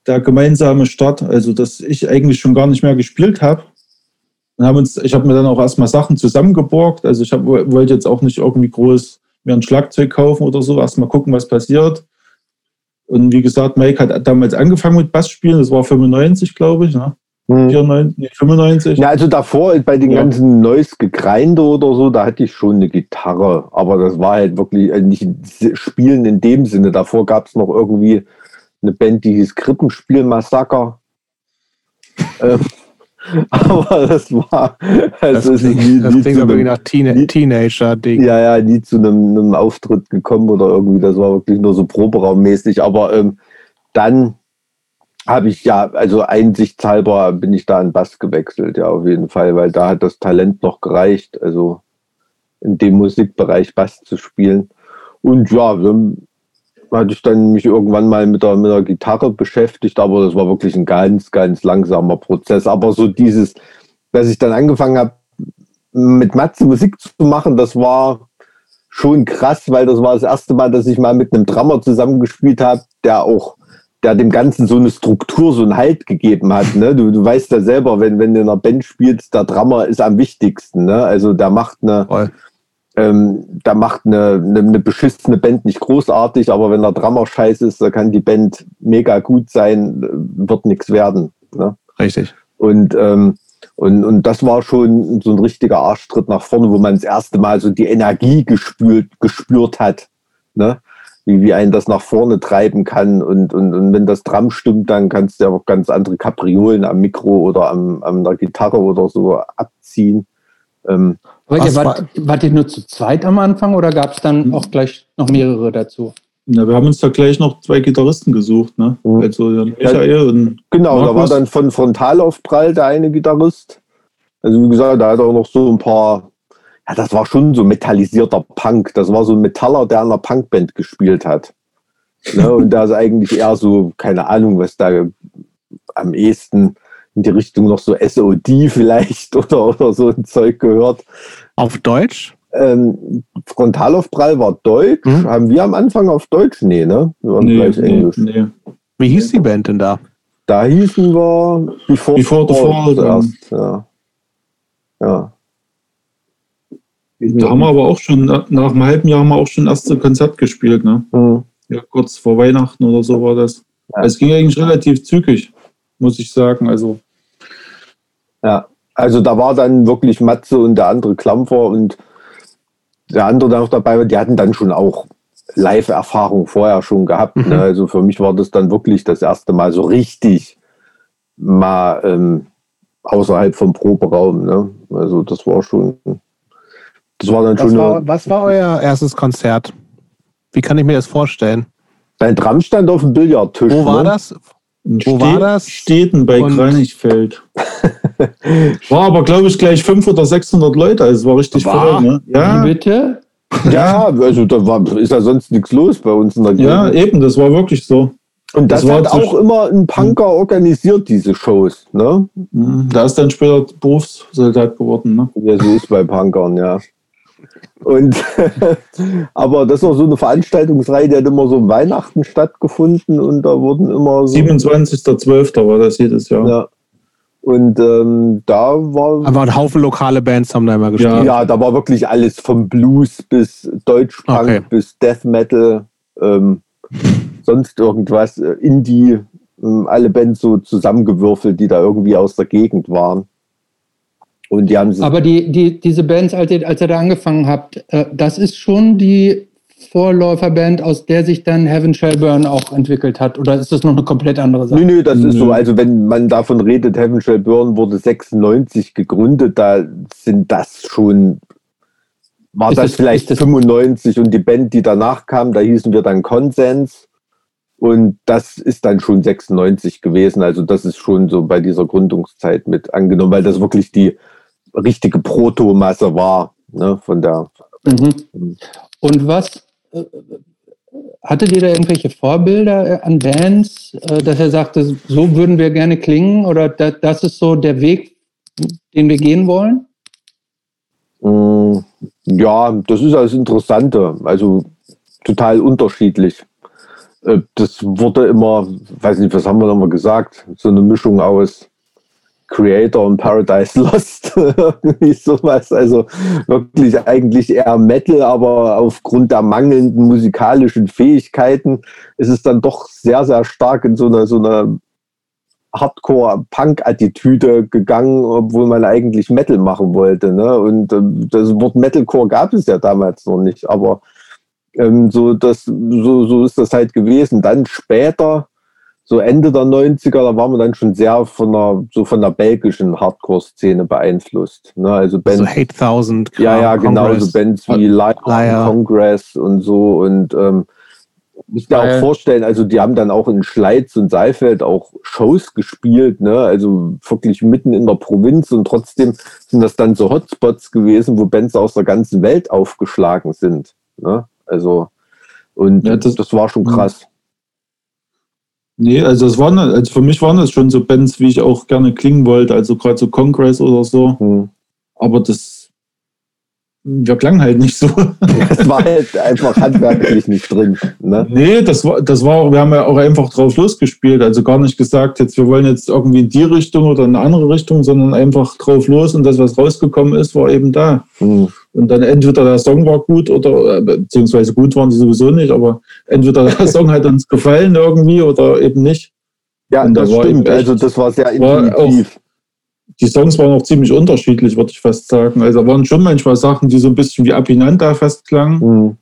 der gemeinsame Start, also dass ich eigentlich schon gar nicht mehr gespielt habe. Und haben uns, ich habe mir dann auch erstmal Sachen zusammengeborgt. Also ich hab, wollte jetzt auch nicht irgendwie groß mir ein Schlagzeug kaufen oder so, erstmal gucken, was passiert. Und wie gesagt, Mike hat damals angefangen mit Bass spielen, das war 95, glaube ich, ne? Hm. 94, nee, 95. Ja, also davor bei den Ja. ganzen Neues Gegreinde oder so, da hatte ich schon eine Gitarre, aber das war halt wirklich äh, nicht Spielen in dem Sinne. Davor gab es noch irgendwie eine Band, die hieß Krippenspiel-Massaker. ähm, aber das war, Das also ist klingt, nie, das nie klingt aber einem, nach Teen Teenager-Ding. ja, ja, nie zu einem, einem Auftritt gekommen oder irgendwie, das war wirklich nur so proberaummäßig. Aber ähm, dann habe ich ja, also einsichtshalber bin ich da an Bass gewechselt, ja, auf jeden Fall, weil da hat das Talent noch gereicht, also in dem Musikbereich Bass zu spielen. Und ja, dann hatte ich dann mich irgendwann mal mit der, mit der Gitarre beschäftigt, aber das war wirklich ein ganz, ganz langsamer Prozess. Aber so dieses, dass ich dann angefangen habe, mit Matze Musik zu machen, das war schon krass, weil das war das erste Mal, dass ich mal mit einem Drummer zusammengespielt habe, der auch, der dem Ganzen so eine Struktur, so einen Halt gegeben hat. Ne? Du, du weißt ja selber, wenn, wenn du in einer Band spielst, der Drummer ist am wichtigsten. Ne? Also der macht eine, Voll. Ähm, da macht eine, eine, eine beschissene Band nicht großartig, aber wenn der Drummer scheiße ist, da kann die Band mega gut sein, wird nichts werden. Ne? Richtig. Und, ähm, und, und das war schon so ein richtiger Arschtritt nach vorne, wo man das erste Mal so die Energie gespürt, gespürt hat. Ne? Wie, wie einen das nach vorne treiben kann. Und, und, und wenn das Drum stimmt, dann kannst du ja auch ganz andere Kapriolen am Mikro oder am, an der Gitarre oder so abziehen. Ähm, ihr wart, wart ihr nur zu zweit am Anfang oder gab es dann auch gleich noch mehrere dazu? Ja, wir haben uns da gleich noch zwei Gitarristen gesucht, ne? Mhm. Also Michael und Genau, da war Markus? dann von Frontalaufprall der eine Gitarrist. Also wie gesagt, da hat er auch noch so ein paar, ja, das war schon so metallisierter Punk. Das war so ein Metaller, der in einer Punkband gespielt hat. Ne, und da ist eigentlich eher so, keine Ahnung, was da am ehesten in die Richtung noch so SOD vielleicht oder, oder so ein Zeug gehört. Auf Deutsch? Ähm, Frontalaufprall war Deutsch. Mhm. Haben wir am Anfang auf Deutsch? Nee, ne? Wir waren nee, gleich nee, Englisch. nee. Wie hieß die Band denn da? Da hießen wir Before, Before the Fall, zuerst. Ja. ja. Da haben wir aber auch schon, nach einem halben Jahr haben wir auch schon das erste Konzert gespielt, ne? Hm. Ja, kurz vor Weihnachten oder so war das. Ja. Es ging eigentlich relativ zügig, muss ich sagen. Also, ja. Also da war dann wirklich Matze und der andere Klampfer und der andere, der noch dabei die hatten dann schon auch Live-Erfahrung vorher schon gehabt. Mhm. Ne? Also für mich war das dann wirklich das erste Mal so richtig mal ähm, außerhalb vom Proberaum. Ne? Also das war schon, das war dann Was schon war, was war euer erstes Konzert? Wie kann ich mir das vorstellen? ein Drum stand auf dem Billardtisch. Wo war ne? das? In Wo war das? Städten bei Und- Kranichfeld. war aber, glaube ich, gleich 500 oder 600 Leute. Also es war richtig War? voll, ne? Ja, Wie bitte? Ja, also da war, ist ja sonst nichts los bei uns in der Gegend. ja, eben, das war wirklich so. Und das, das war hat auch immer ein Punker organisiert, diese Shows. Ne? Mhm. Da ist dann später Berufssoldat geworden, ne? Ja, so ist bei Punkern, ja. Und aber das war so eine Veranstaltungsreihe, die hat immer so um Weihnachten stattgefunden und da wurden immer so. 27.12. war das jedes Jahr. Ja. Und ähm, da war Aber ein Haufen lokale Bands haben da immer gespielt. ja, da war wirklich alles vom Blues bis Deutschpunk Okay. bis Death Metal, ähm, sonst irgendwas, äh, Indie, ähm, alle Bands so zusammengewürfelt, die da irgendwie aus der Gegend waren. Und die haben Aber die, die, diese Bands, als ihr, als ihr da angefangen habt, äh, das ist schon die Vorläuferband, aus der sich dann Heaven Shall Burn auch entwickelt hat? Oder ist das noch eine komplett andere Sache? Nö, nö, das mhm. ist so. Also wenn man davon redet, Heaven Shall Burn wurde 96 gegründet, da sind das schon, war das, das vielleicht das 95 und die Band, die danach kam, da hießen wir dann Konsens. Und das ist dann schon 96 gewesen. Also das ist schon so bei dieser Gründungszeit mit angenommen, weil das wirklich die richtige Protomasse war ne, von der. Mhm. Und was äh, hattet ihr da irgendwelche Vorbilder äh, an Bands, äh, dass er sagte, so würden wir gerne klingen oder das ist so der Weg, den wir gehen wollen? Mm, ja, das ist das Interessante. Also total unterschiedlich. Das wurde immer, weiß nicht, was haben wir nochmal gesagt, so eine Mischung aus Creator und Paradise Lost, irgendwie sowas. Also wirklich eigentlich eher Metal, aber aufgrund der mangelnden musikalischen Fähigkeiten ist es dann doch sehr, sehr stark in so eine, so eine Hardcore-Punk-Attitüde gegangen, obwohl man eigentlich Metal machen wollte. Ne? Und äh, das Wort Metalcore gab es ja damals noch nicht, aber ähm, so, das, so, so ist das halt gewesen. Dann später so Ende der 90er, da waren wir dann schon sehr von der, so von der belgischen Hardcore-Szene beeinflusst. Ne? Also Bands, so Hate Thousand, Ja, ja, genau, so Bands wie Liar, Liar. Congress und so und ähm, muss dir auch vorstellen, also die haben dann auch in Schleiz und Seifeld auch Shows gespielt, ne? also wirklich mitten in der Provinz und trotzdem sind das dann so Hotspots gewesen, wo Bands aus der ganzen Welt aufgeschlagen sind. Ne? Also und ja, das, das war schon krass. Nee, also das waren, also für mich waren das schon so Bands, wie ich auch gerne klingen wollte, also gerade so Congress oder so. Hm. Aber das, wir klangen halt nicht so. Das war halt einfach handwerklich nicht drin. Ne? Nee, das war, das war, wir haben ja auch einfach drauf losgespielt. Also gar nicht gesagt, jetzt wir wollen jetzt irgendwie in die Richtung oder in eine andere Richtung, sondern einfach drauf los und das, was rausgekommen ist, war eben da. Hm. Und dann entweder der Song war gut oder, äh, beziehungsweise gut waren sie sowieso nicht, aber entweder der Song hat uns gefallen irgendwie oder eben nicht. Ja, und das stimmt. Also das war sehr intuitiv. die Songs waren auch ziemlich unterschiedlich, würde ich fast sagen. Also da waren schon manchmal Sachen, die so ein bisschen wie Apinanta fast klangen. Mhm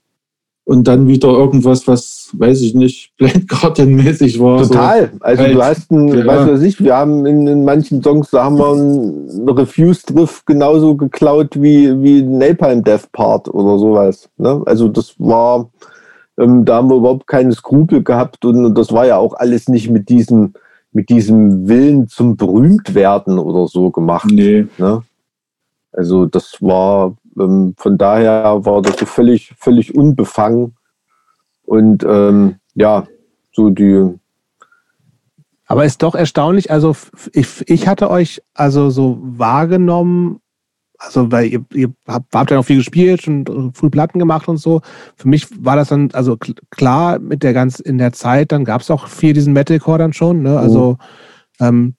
und dann wieder irgendwas, was, weiß ich nicht, Blind Guardian-mäßig war. Total. So. Also halt, du hast ein, ja. weißt du ich, wir haben in, in, manchen Songs, da haben wir einen Refuse-Driff genauso geklaut wie, wie Napalm Death Part oder sowas. Ne? Also das war, ähm, da haben wir überhaupt keine Skrupel gehabt und, und das war ja auch alles nicht mit diesem, mit diesem Willen zum Berühmtwerden oder so gemacht. Nee. Ne? Also das war ähm, von daher war das so völlig, völlig unbefangen. Und ähm, ja, so die. Aber ist doch erstaunlich, also ich, ich hatte euch also so wahrgenommen, also weil ihr, ihr habt, habt ja noch viel gespielt und früh Platten gemacht und so. Für mich war das dann, also klar, mit der ganz in der Zeit, dann gab es auch viel diesen Metalcore dann schon, ne? Also oh. ähm,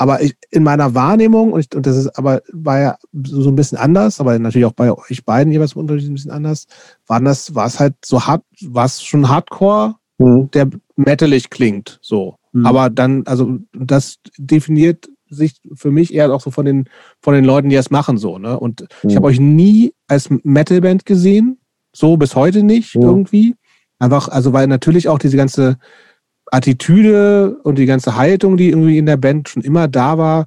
aber ich, in meiner Wahrnehmung, und, ich, und, das ist aber war ja so ein bisschen anders, aber natürlich auch bei euch beiden jeweils ein bisschen anders, waren das, war es halt so hart, war es schon Hardcore, mhm. der metalig klingt, so. Mhm. Aber dann, also das definiert sich für mich eher auch so von den, von den Leuten, die das machen, so, ne? Und mhm. ich habe euch nie als Metalband gesehen, so bis heute nicht irgendwie. Einfach, also weil natürlich auch diese ganze Attitüde und die ganze Haltung, die irgendwie in der Band schon immer da war,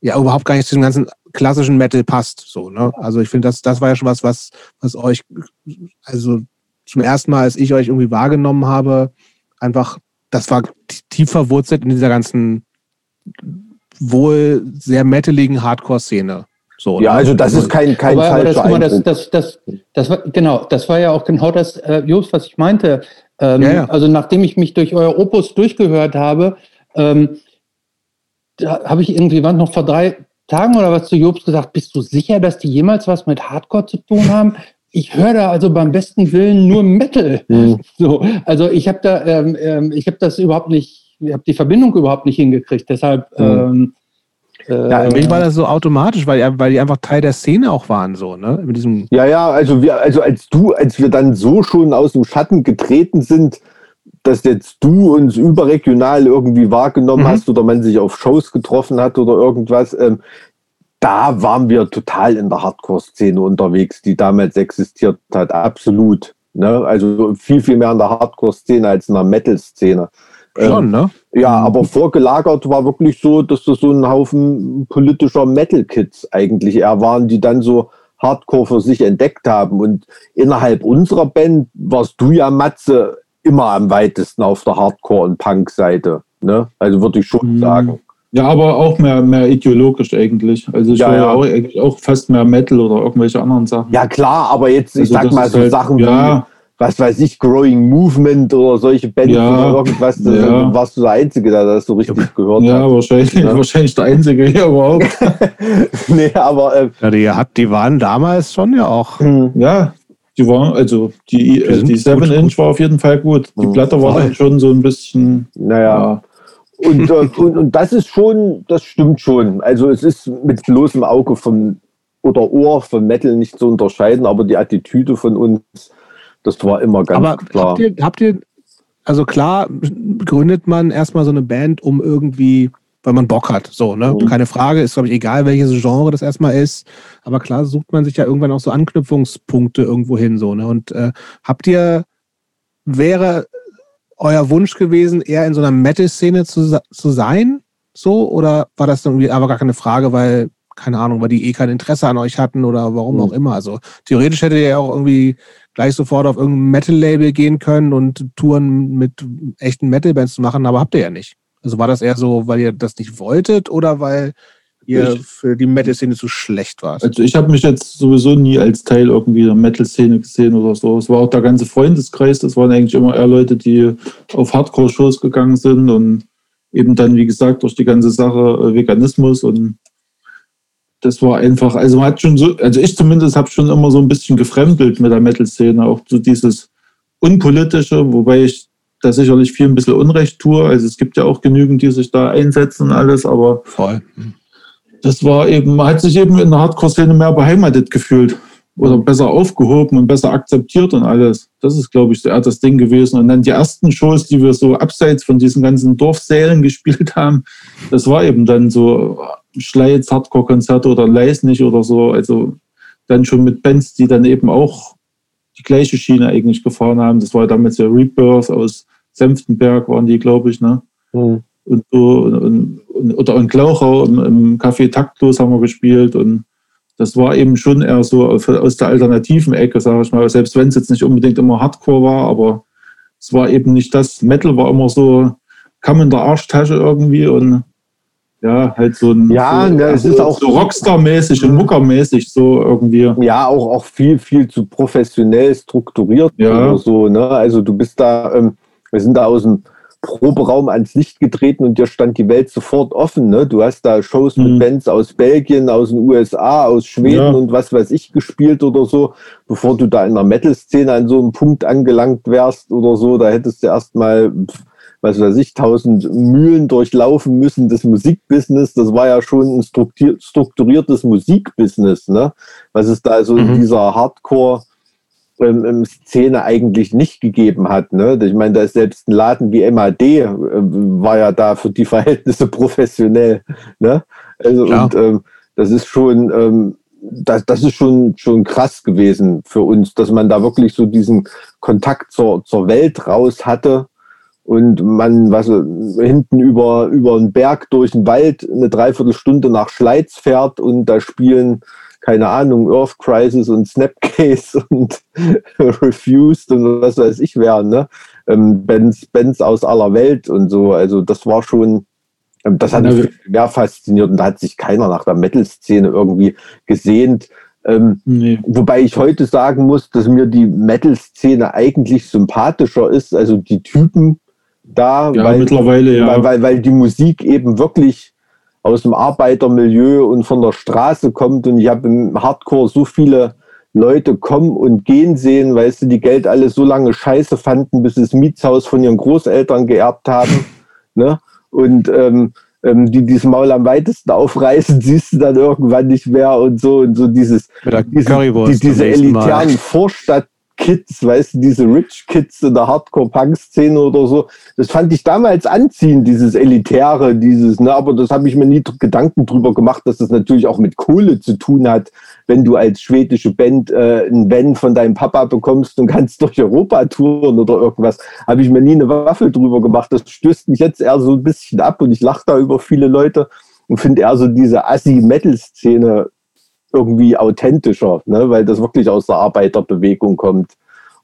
ja überhaupt gar nicht zu dem ganzen klassischen Metal passt. So, ne? Also ich finde, das, das war ja schon was, was, was euch, also zum ersten Mal, als ich euch irgendwie wahrgenommen habe, einfach, das war tief verwurzelt in dieser ganzen wohl sehr metaligen Hardcore-Szene. So, ja, ne? also das ist kein, kein aber, falscher aber das, das, das, das, das, war, Genau, das war ja auch genau das, äh, Just, was ich meinte. Ähm, ja, ja. Also nachdem ich mich durch euer Opus durchgehört habe, ähm, da habe ich irgendwie, wann noch vor drei Tagen oder was zu Jobs gesagt, bist du sicher, dass die jemals was mit Hardcore zu tun haben? Ich höre da also beim besten Willen nur Metal. Mhm. So, also ich habe da, ähm, ähm ich habe das überhaupt nicht, ich habe die Verbindung überhaupt nicht hingekriegt. Deshalb mhm. Ähm, ja, für mich war das so automatisch, weil, weil die einfach Teil der Szene auch waren, so, ne? Mit diesem ja, ja, also wir, also als du, als wir dann so schon aus dem Schatten getreten sind, dass jetzt du uns überregional irgendwie wahrgenommen mhm. hast oder man sich auf Shows getroffen hat oder irgendwas. Ähm, da waren wir total in der Hardcore-Szene unterwegs, die damals existiert hat. Absolut. Ne? Also viel, viel mehr in der Hardcore-Szene als in der Metal-Szene. Schon, ähm, ne? Ja, aber vorgelagert war wirklich so, dass das so ein Haufen politischer Metal-Kids eigentlich eher waren, die dann so Hardcore für sich entdeckt haben. Und innerhalb unserer Band warst du ja, Matze, immer am weitesten auf der Hardcore- und Punk-Seite. Ne? Also würde ich schon mhm. sagen. Ja, aber auch mehr, mehr ideologisch eigentlich. Also ich ja, ja. Auch, auch fast mehr Metal oder irgendwelche anderen Sachen. Ja klar, aber jetzt, ich also sag mal so halt, Sachen ja. wie, was weiß ich, Growing Movement oder solche Bands ja, oder irgendwas, das ja. warst du der Einzige, der das so richtig gehört ja, hat. Wahrscheinlich, ja, wahrscheinlich der Einzige hier überhaupt. nee, aber... Äh, ja, die, hat, die waren damals schon ja auch... Hm. Ja, die waren, also die, die, äh, die 7 Inch war auf jeden Fall gut. Die hm. Platte war dann schon so ein bisschen... Naja... Und, äh, und, und das ist schon, das stimmt schon. Also es ist mit bloßem Auge vom oder Ohr von Metal nicht zu unterscheiden, aber die Attitüde von uns, das war immer ganz aber klar. Habt ihr, habt ihr, also klar, gründet man erstmal so eine Band, um irgendwie, weil man Bock hat. So, ne? Mhm. Keine Frage, ist, glaube ich, egal, welches Genre das erstmal ist. Aber klar sucht man sich ja irgendwann auch so Anknüpfungspunkte irgendwo hin. So, ne? Und äh, habt ihr, wäre euer Wunsch gewesen, eher in so einer Metal-Szene zu, zu sein? So? Oder war das irgendwie aber gar keine Frage, weil, keine Ahnung, weil die eh kein Interesse an euch hatten oder warum mhm. auch immer? Also theoretisch hättet ihr ja auch irgendwie gleich sofort auf irgendein Metal-Label gehen können und Touren mit echten Metal-Bands zu machen, aber habt ihr ja nicht. Also war das eher so, weil ihr das nicht wolltet oder weil ihr ich, für die Metal-Szene zu schlecht wart? Also ich habe mich jetzt sowieso nie als Teil irgendwie der Metal-Szene gesehen oder so. Es war auch der ganze Freundeskreis, das waren eigentlich immer eher Leute, die auf Hardcore-Shows gegangen sind und eben dann, wie gesagt, durch die ganze Sache äh, Veganismus und das war einfach, also man hat schon so, also ich zumindest habe schon immer so ein bisschen gefremdelt mit der Metal-Szene, auch so dieses Unpolitische, wobei ich da sicherlich viel ein bisschen Unrecht tue. Also es gibt ja auch genügend, die sich da einsetzen und alles, aber Voll das war eben, man hat sich eben in der Hardcore-Szene mehr beheimatet gefühlt oder besser aufgehoben und besser akzeptiert und alles. Das ist, glaube ich, eher das Ding gewesen. Und dann die ersten Shows, die wir so abseits von diesen ganzen Dorfsälen gespielt haben, das war eben dann so Schleiz, Hardcore-Konzerte oder Leisnig oder so. Also dann schon mit Bands, die dann eben auch die gleiche Schiene eigentlich gefahren haben. Das war damals der Rebirth aus Senftenberg, waren die, glaube ich, ne? Mhm und so. Und, und, oder in Glauchau im, im Café Taktlos haben wir gespielt und das war eben schon eher so aus der alternativen Ecke, sage ich mal, selbst wenn es jetzt nicht unbedingt immer Hardcore war, aber es war eben nicht das. Metal war immer so, kam in der Arschtasche irgendwie und ja, halt so ein ja, so, ne, es ist auch so Rockstar-mäßig und Mucker-mäßig so irgendwie. Ja, auch, auch viel, viel zu professionell strukturiert ja. oder so. Ne? Also du bist da, ähm, wir sind da aus dem Proberaum ans Licht getreten und dir stand die Welt sofort offen. Ne? Du hast da Shows mhm. mit Bands aus Belgien, aus den USA, aus Schweden ja. und was weiß ich gespielt oder so, bevor du da in der Metal-Szene an so einem Punkt angelangt wärst oder so. Da hättest du erstmal, was weiß ich, tausend Mühlen durchlaufen müssen. Das Musikbusiness, das war ja schon ein strukturiertes Musikbusiness, ne? was es da so mhm. in dieser Hardcore- ähm, Szene eigentlich nicht gegeben hat. Ne? Ich meine, da ist selbst ein Laden wie MAD äh, war ja da für die Verhältnisse professionell. Ne? Also ja. und ähm, das ist schon, ähm, das, das ist schon, schon krass gewesen für uns, dass man da wirklich so diesen Kontakt zur, zur Welt raus hatte und man was hinten über über einen Berg durch den Wald eine Dreiviertelstunde nach Schleiz fährt und da spielen keine Ahnung, Earth Crisis und Snapcase und Refused und was weiß ich werden, ne? Ähm, Bands, Bands aus aller Welt und so. Also das war schon, ähm, das hat mich mehr fasziniert und da hat sich keiner nach der Metal-Szene irgendwie gesehnt. Ähm, nee. Wobei ich heute sagen muss, dass mir die Metal-Szene eigentlich sympathischer ist, also die Typen da, ja, weil, mittlerweile, ja. weil, weil, weil die Musik eben wirklich aus dem Arbeitermilieu und von der Straße kommt. Und ich habe im Hardcore so viele Leute kommen und gehen sehen, weil sie die Geld alles so lange scheiße fanden, bis sie das Mietshaus von ihren Großeltern geerbt haben. ne? Und ähm, ähm, die dieses Maul am weitesten aufreißen, siehst du dann irgendwann nicht mehr und so und so dieses, diese, die, diese elitären Vorstadt Kids, weißt du, diese Rich Kids in der Hardcore-Punk-Szene oder so. Das fand ich damals anziehend, dieses Elitäre, dieses, ne, aber das habe ich mir nie Gedanken drüber gemacht, dass das natürlich auch mit Kohle zu tun hat, wenn du als schwedische Band äh, ein Van von deinem Papa bekommst und kannst durch Europa touren oder irgendwas, habe ich mir nie eine Waffe drüber gemacht. Das stößt mich jetzt eher so ein bisschen ab und ich lache da über viele Leute und finde eher so diese Assi-Metal-Szene irgendwie authentischer, ne? weil das wirklich aus der Arbeiterbewegung kommt.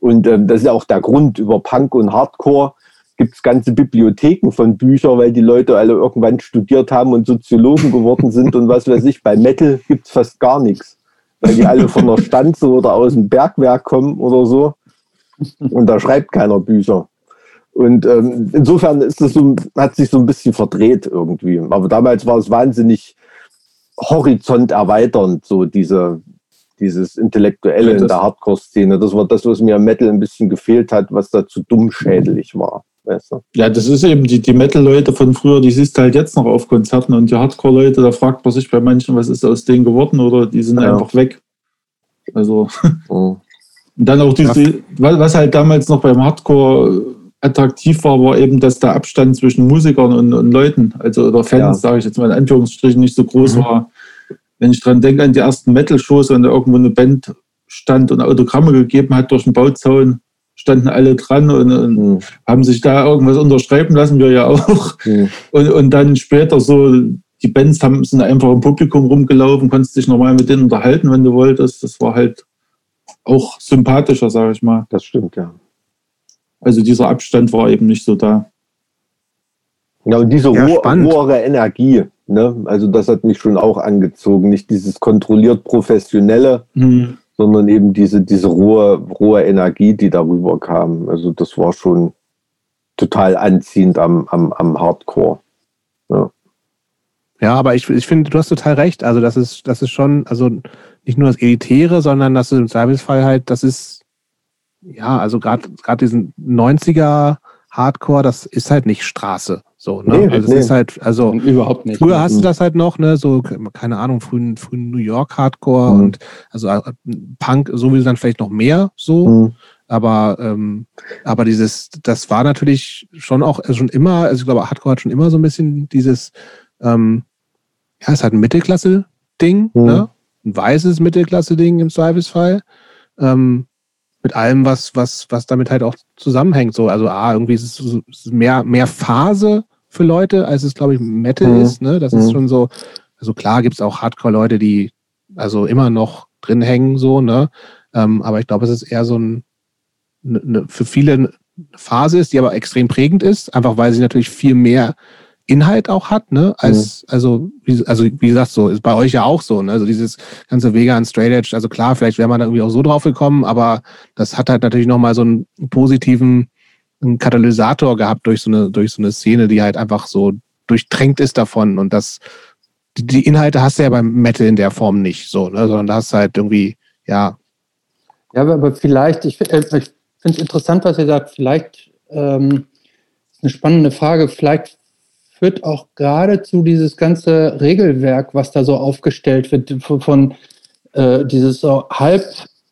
Und ähm, das ist ja auch der Grund, über Punk und Hardcore gibt es ganze Bibliotheken von Büchern, weil die Leute alle irgendwann studiert haben und Soziologen geworden sind und was weiß ich. Bei Metal gibt es fast gar nichts, weil die alle von der Stanze oder aus dem Bergwerk kommen oder so. Und da schreibt keiner Bücher. Und ähm, insofern ist das so, hat sich so ein bisschen verdreht irgendwie. Aber damals war es wahnsinnig Horizont erweiternd, so diese, dieses Intellektuelle ja, in der Hardcore-Szene. Das war das, was mir am Metal ein bisschen gefehlt hat, was da zu dummschädelig war. Weißt du? Ja, das ist eben die, die Metal-Leute von früher, die siehst du halt jetzt noch auf Konzerten und die Hardcore-Leute, da fragt man sich bei manchen, was ist aus denen geworden oder die sind ja. einfach weg. Also. Oh. Und dann auch diese, was halt damals noch beim Hardcore attraktiv war, war eben, dass der Abstand zwischen Musikern und, und Leuten, also oder Fans, ja. sage ich jetzt mal in Anführungsstrichen, nicht so groß mhm. war. Wenn ich dran denke an die ersten Metal-Shows, wenn da irgendwo eine Band stand und Autogramme gegeben hat durch den Bauzaun, standen alle dran und, und mhm. haben sich da irgendwas unterschreiben lassen, wir ja auch. Mhm. Und, und dann später so, die Bands haben, sind einfach im Publikum rumgelaufen, konntest dich normal mit denen unterhalten, wenn du wolltest. Das war halt auch sympathischer, sage ich mal. Das stimmt, ja. Also dieser Abstand war eben nicht so da. Ja, und diese ja, rohe Energie, ne? also das hat mich schon auch angezogen. Nicht dieses kontrolliert professionelle, mhm. sondern eben diese, diese rohe, rohe Energie, die darüber kam. Also das war schon total anziehend am, am, am Hardcore. Ja. Ja, aber ich, ich finde, du hast total recht. Also das ist, das ist schon, also nicht nur das Elitäre, sondern das ist im Zweifelsfall halt, das ist ja, also gerade diesen 90er Hardcore, das ist halt nicht Straße. So, ne? Nee, also nee. ist halt, also überhaupt nicht. Früher hast du das halt noch, ne, so, keine Ahnung, frühen, frühen New York Hardcore mhm. und also äh, Punk sowieso dann vielleicht noch mehr so. Mhm. Aber, ähm, aber dieses, das war natürlich schon auch also schon immer, also ich glaube, Hardcore hat schon immer so ein bisschen dieses, ähm, ja, es hat ein Mittelklasse-Ding, mhm. ne? Ein weißes Mittelklasse-Ding im Zweifelsfall. Ähm, mit allem, was, was, was damit halt auch zusammenhängt. So, also A, irgendwie ist es mehr, mehr Phase für Leute, als es, glaube ich, Metal mhm. ist. Ne? Das mhm. ist schon so, also klar gibt es auch Hardcore-Leute, die also immer noch drin hängen, so, ne? Ähm, aber ich glaube, es ist eher so ein, ne, ne, für viele eine Phase ist, die aber extrem prägend ist, einfach weil sie natürlich viel mehr Inhalt auch hat, ne? Als, mhm. also, wie, also wie gesagt, so ist bei euch ja auch so, ne? Also dieses ganze Vegan Straight Edge, also klar, vielleicht wäre man da irgendwie auch so drauf gekommen, aber das hat halt natürlich nochmal so einen positiven einen Katalysator gehabt durch so eine, durch so eine Szene, die halt einfach so durchtränkt ist davon. Und das, die, die Inhalte hast du ja beim Metal in der Form nicht so, ne? Sondern da hast du halt irgendwie, ja. Ja, aber vielleicht, ich, äh, ich finde es interessant, was ihr sagt, vielleicht ähm, eine spannende Frage, vielleicht führt auch geradezu dieses ganze Regelwerk, was da so aufgestellt wird, von, äh, dieses so halb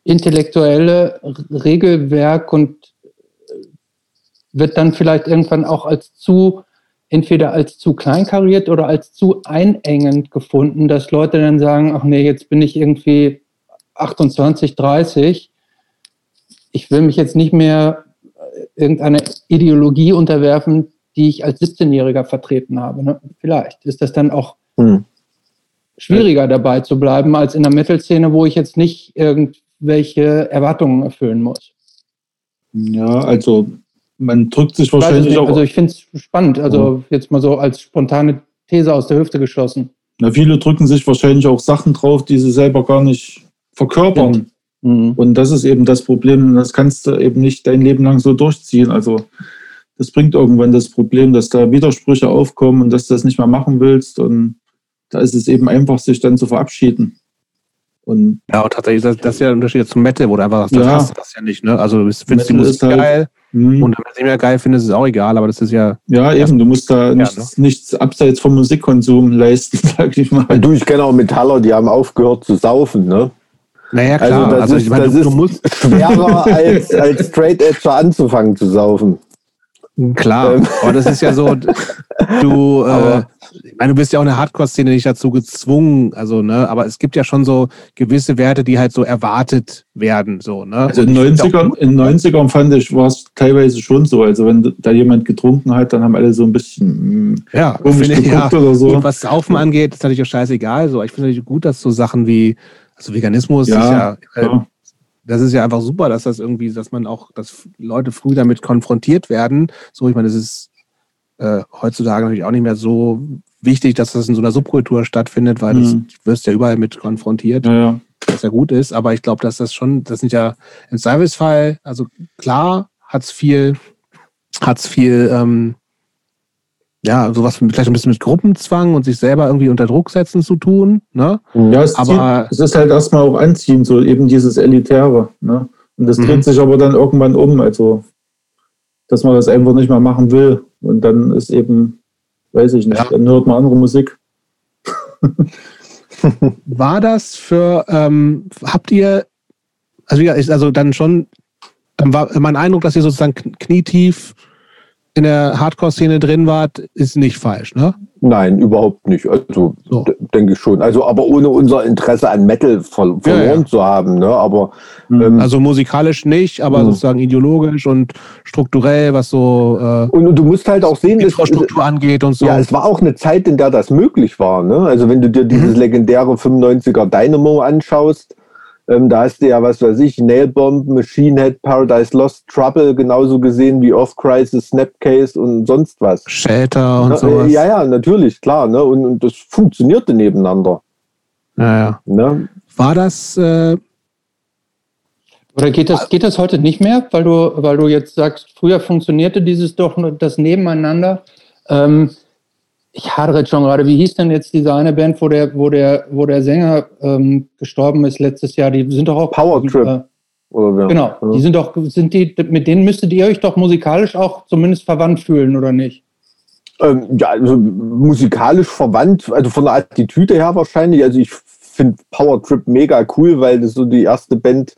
intellektuelle Regelwerk und äh, wird dann vielleicht irgendwann auch als zu, entweder als zu kleinkariert oder als zu einengend gefunden, dass Leute dann sagen, ach nee, jetzt bin ich irgendwie 28, 30, ich will mich jetzt nicht mehr äh, irgendeiner Ideologie unterwerfen, die ich als 17-Jähriger vertreten habe. Ne? Vielleicht ist das dann auch hm. schwieriger dabei zu bleiben als in der Metal-Szene, wo ich jetzt nicht irgendwelche Erwartungen erfüllen muss. Ja, also man drückt sich wahrscheinlich nicht, auch. Also ich finde es spannend, also hm. jetzt mal so als spontane These aus der Hüfte geschossen. Na, viele drücken sich wahrscheinlich auch Sachen drauf, die sie selber gar nicht verkörpern. Mhm. Und das ist eben das Problem. Das kannst du eben nicht dein Leben lang so durchziehen. Also das bringt irgendwann das Problem, dass da Widersprüche aufkommen und dass du das nicht mehr machen willst. Und da ist es eben einfach, sich dann zu verabschieden. Und ja, und tatsächlich, das, das ist ja der Unterschied zum Metal, wo du einfach sagst, das ja. hast du das ja nicht. Ne? Also du findest die Musik halt, geil mh. und wenn du es nicht mehr geil findest, ist es auch egal, aber das ist ja... Ja, eben, du musst da nichts, ne? nichts abseits vom Musikkonsum leisten, sag ich mal. Du, ich kenne auch Metaller, die haben aufgehört zu saufen, ne? Naja, klar. Also das Also, ist, ich meine, das du, ist du musst, schwerer als, als Straight Edger anzufangen zu saufen. Klar. Ähm. Aber das ist ja so, du, äh, ich meine, du bist ja auch in der Hardcore-Szene nicht dazu gezwungen, also, ne, aber es gibt ja schon so gewisse Werte, die halt so erwartet werden, so, ne. Also in Und ich find auch 90ern, in 90ern fand ich, war es teilweise schon so. Also wenn da jemand getrunken hat, dann haben alle so ein bisschen mm, Ja, komisch ich, ja. oder so. Und was Saufen angeht, ist natürlich auch scheißegal. So, ich finde natürlich gut, dass so Sachen wie, also Veganismus Ja, ist ja, äh, Ja. Das ist ja einfach super, dass das irgendwie, dass man auch, dass Leute früh damit konfrontiert werden. So, ich meine, das ist äh, heutzutage natürlich auch nicht mehr so wichtig, dass das in so einer Subkultur stattfindet, weil das, Mhm. du wirst ja überall mit konfrontiert, Ja, ja. was ja gut ist. Aber ich glaube, dass das schon, das sind ja im Zweifelsfall, also klar hat's viel, hat's viel, ähm, ja, sowas vielleicht ein bisschen mit Gruppenzwang und sich selber irgendwie unter Druck setzen zu tun, ne? Ja, es, Aber- zieht, es ist halt erstmal auch anziehend, so eben dieses Elitäre. Ne? Und das Mhm. dreht sich aber dann irgendwann um, also dass man das einfach nicht mehr machen will. Und dann ist eben, weiß ich nicht, Ja. dann hört man andere Musik. War das für, ähm, habt ihr, also ja, ist also dann schon, dann war mein Eindruck, dass ihr sozusagen kn- knietief in der Hardcore-Szene drin wart, ist nicht falsch, ne? Nein, überhaupt nicht. Also So. denke ich schon. Also aber ohne unser Interesse an Metal ver verloren ja. zu haben. Ne? Aber Mhm. ähm, Also musikalisch nicht, aber Mhm. sozusagen ideologisch und strukturell, was so äh, und, und du musst halt auch sehen, es, Infrastruktur angeht und so. ja, es war auch eine Zeit, in der das möglich war. Ne? Also wenn du dir dieses Mhm. legendäre 95er Dynamo anschaust, ähm, da hast du ja, was weiß ich, Nailbomb, Machine Head, Paradise Lost, Trouble genauso gesehen wie Off Crisis, Snapcase und sonst was. Shelter und Ne? sowas. Äh, Ja, ja, natürlich, klar. Ne? Und, und das funktionierte nebeneinander. ja, ja. Ne? War das, äh, Oder geht das, geht das heute nicht mehr, weil du, weil du jetzt sagst, früher funktionierte dieses doch nur das Nebeneinander. Ähm, ich hadere jetzt schon gerade, wie hieß denn jetzt diese eine Band, wo der, wo der, wo der Sänger ähm, gestorben ist letztes Jahr? Die sind doch auch Power Trip. Äh, Oder genau, die sind doch, sind die, mit denen müsstet ihr euch doch musikalisch auch zumindest verwandt fühlen, oder nicht? Ähm, ja, also musikalisch verwandt, also von der Attitüde her wahrscheinlich. Also ich finde Power Trip mega cool, weil das so die erste Band,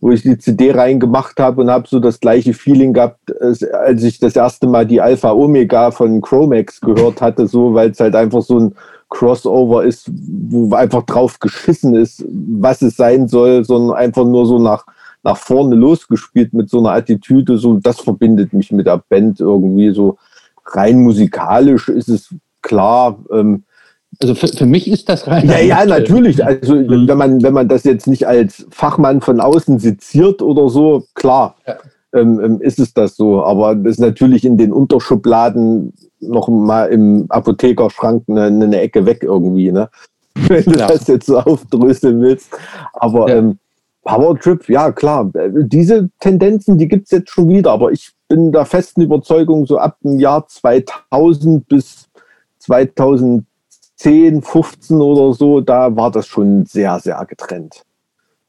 wo ich die CD reingemacht habe und habe so das gleiche Feeling gehabt, als ich das erste Mal die Alpha Omega von Chromax gehört hatte, so weil es halt einfach so ein Crossover ist, wo einfach drauf geschissen ist, was es sein soll, sondern einfach nur so nach nach vorne losgespielt mit so einer Attitüde, so das verbindet mich mit der Band irgendwie so rein musikalisch ist es klar. Ähm, Also für, für mich ist das rein. ja, ja, natürlich. Also Mhm. wenn man, wenn man das jetzt nicht als Fachmann von außen seziert oder so, klar, Ja. ähm, ähm, ist es das so. Aber das ist natürlich in den Unterschubladen noch mal im Apothekerschrank eine, eine Ecke weg irgendwie, ne? Wenn du Ja. das jetzt so aufdröseln willst. Aber Ja. ähm, Power Trip, ja klar, diese Tendenzen, die gibt es jetzt schon wieder, aber ich bin der festen Überzeugung, so ab dem Jahr 2000 bis 2010, 15 oder so, da war das schon sehr, sehr getrennt.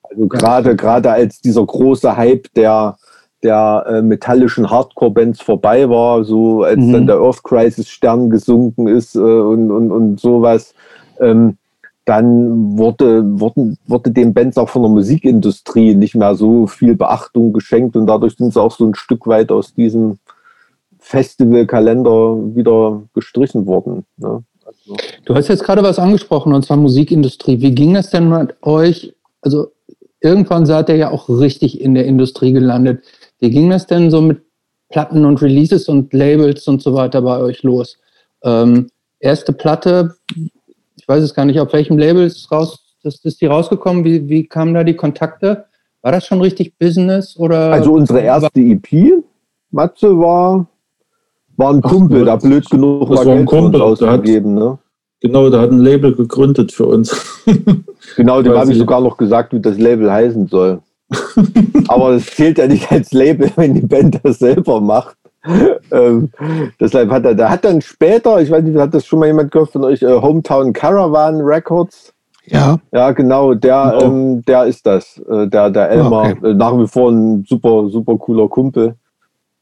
Also gerade, gerade als dieser große Hype der, der äh, metallischen Hardcore-Bands vorbei war, so als Mhm. dann der Earth Crisis Stern gesunken ist äh, und, und, und sowas, ähm, dann wurde, wurden, wurde den Bands auch von der Musikindustrie nicht mehr so viel Beachtung geschenkt und dadurch sind sie auch so ein Stück weit aus diesem Festivalkalender wieder gestrichen worden. Ne? Du hast jetzt gerade was angesprochen, und zwar Musikindustrie. Wie ging das denn mit euch? Also irgendwann seid ihr ja auch richtig in der Industrie gelandet. Wie ging das denn so mit Platten und Releases und Labels und so weiter bei euch los? Ähm, erste Platte, ich weiß es gar nicht, auf welchem Label ist, raus, ist, ist die rausgekommen? Wie, wie kamen da die Kontakte? War das schon richtig Business oder? also unsere erste EP, Matze, war, war ein Kumpel, da blöd genug Das war war ein Geld Kumpel, ausgegeben. Ne? Genau, der hat ein Label gegründet für uns. Genau, dem habe ich sogar noch gesagt, wie das Label heißen soll. Aber das zählt ja nicht als Label, wenn die Band das selber macht. ähm, deshalb hat er, der hat dann später, ich weiß nicht, hat das schon mal jemand gehört von euch, äh, Hometown Caravan Records? ja, Ja, genau, der, Genau. Ähm, der ist das, äh, der, der Elmar, okay. äh, nach wie vor ein super, super cooler Kumpel.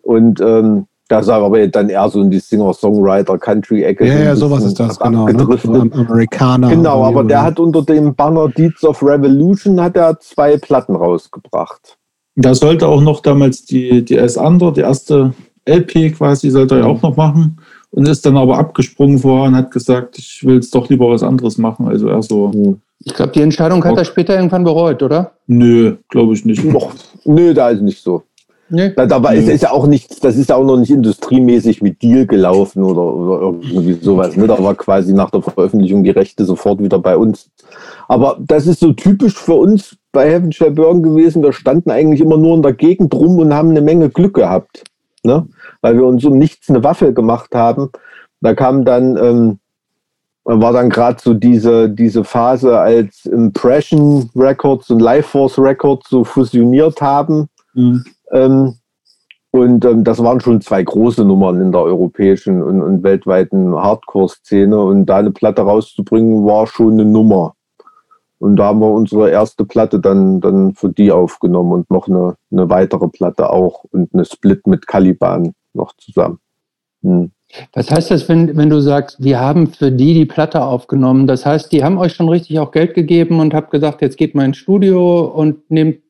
Und ähm, Da ist aber dann eher so in die Singer-Songwriter-Country-Ecke. Ja, ja, sowas ist das, genau. Ne? Amerikaner. Genau, aber der hat unter dem Banner Deeds of Revolution hat er zwei Platten rausgebracht. Da sollte auch noch damals die, die S Under, die erste LP quasi, sollte er ja auch noch machen. Und ist dann aber abgesprungen vorher und hat gesagt, ich will jetzt doch lieber was anderes machen. Also er so, Hm. Ich glaube, die Entscheidung hat er später irgendwann bereut, oder? nö, glaube ich nicht. Nö, da ist nicht so. Nee. Da, dabei ist, Nö. ist ja auch nichts, das ist ja auch noch nicht industriemäßig mit Deal gelaufen oder, oder irgendwie sowas. Ne? Da war quasi nach der Veröffentlichung die Rechte sofort wieder bei uns. Aber das ist so typisch für uns bei Heaven Shall Burn gewesen. Wir standen eigentlich immer nur in der Gegend rum und haben eine Menge Glück gehabt. Ne? Weil wir uns um nichts eine Waffe gemacht haben. Da kam dann, ähm, war dann gerade so diese, diese Phase, als Impression Records und Life Force Records so fusioniert haben. Hm. Ähm, und ähm, das waren schon zwei große Nummern in der europäischen und, und weltweiten Hardcore-Szene. Und da eine Platte rauszubringen, war schon eine Nummer. Und da haben wir unsere erste Platte dann, dann für die aufgenommen und noch eine, eine weitere Platte auch und eine Split mit Caliban noch zusammen. Hm. Was heißt das, wenn, wenn du sagst, wir haben für die die Platte aufgenommen? Das heißt, die haben euch schon richtig auch Geld gegeben und habt gesagt, jetzt geht mal ins Studio und nehmt,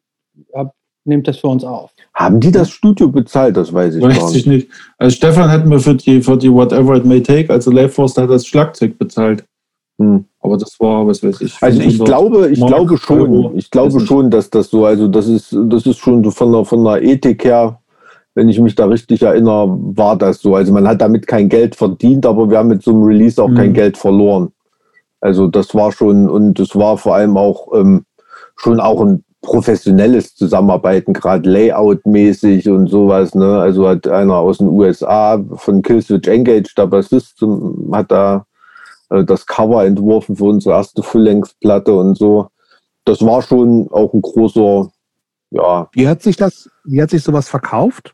hab, nehmt das für uns auf. Haben die das Studio bezahlt? Das weiß ich gar Weiß ich nicht. nicht. Also Stefan hat mir für die, für die Whatever It May Take, also Life Force, hat das Schlagzeug bezahlt. Hm. Aber das war, was weiß ich. Also ich 500 glaube, ich Mark, glaube schon, Euro. ich glaube schon, dass das so, also das ist, das ist schon so von der, von der Ethik her, wenn ich mich da richtig erinnere, war das so. Also man hat damit kein Geld verdient, aber wir haben mit so einem Release auch kein Mhm. Geld verloren. Also das war schon, und es war vor allem auch ähm, schon auch ein professionelles Zusammenarbeiten, gerade Layout-mäßig und sowas. Ne? Also hat einer aus den USA von Killswitch Engage, der Bassist, hat da äh, das Cover entworfen für unsere erste Full-Length-Platte und so. Das war schon auch ein großer, ja, Wie hat sich das, wie hat sich sowas verkauft?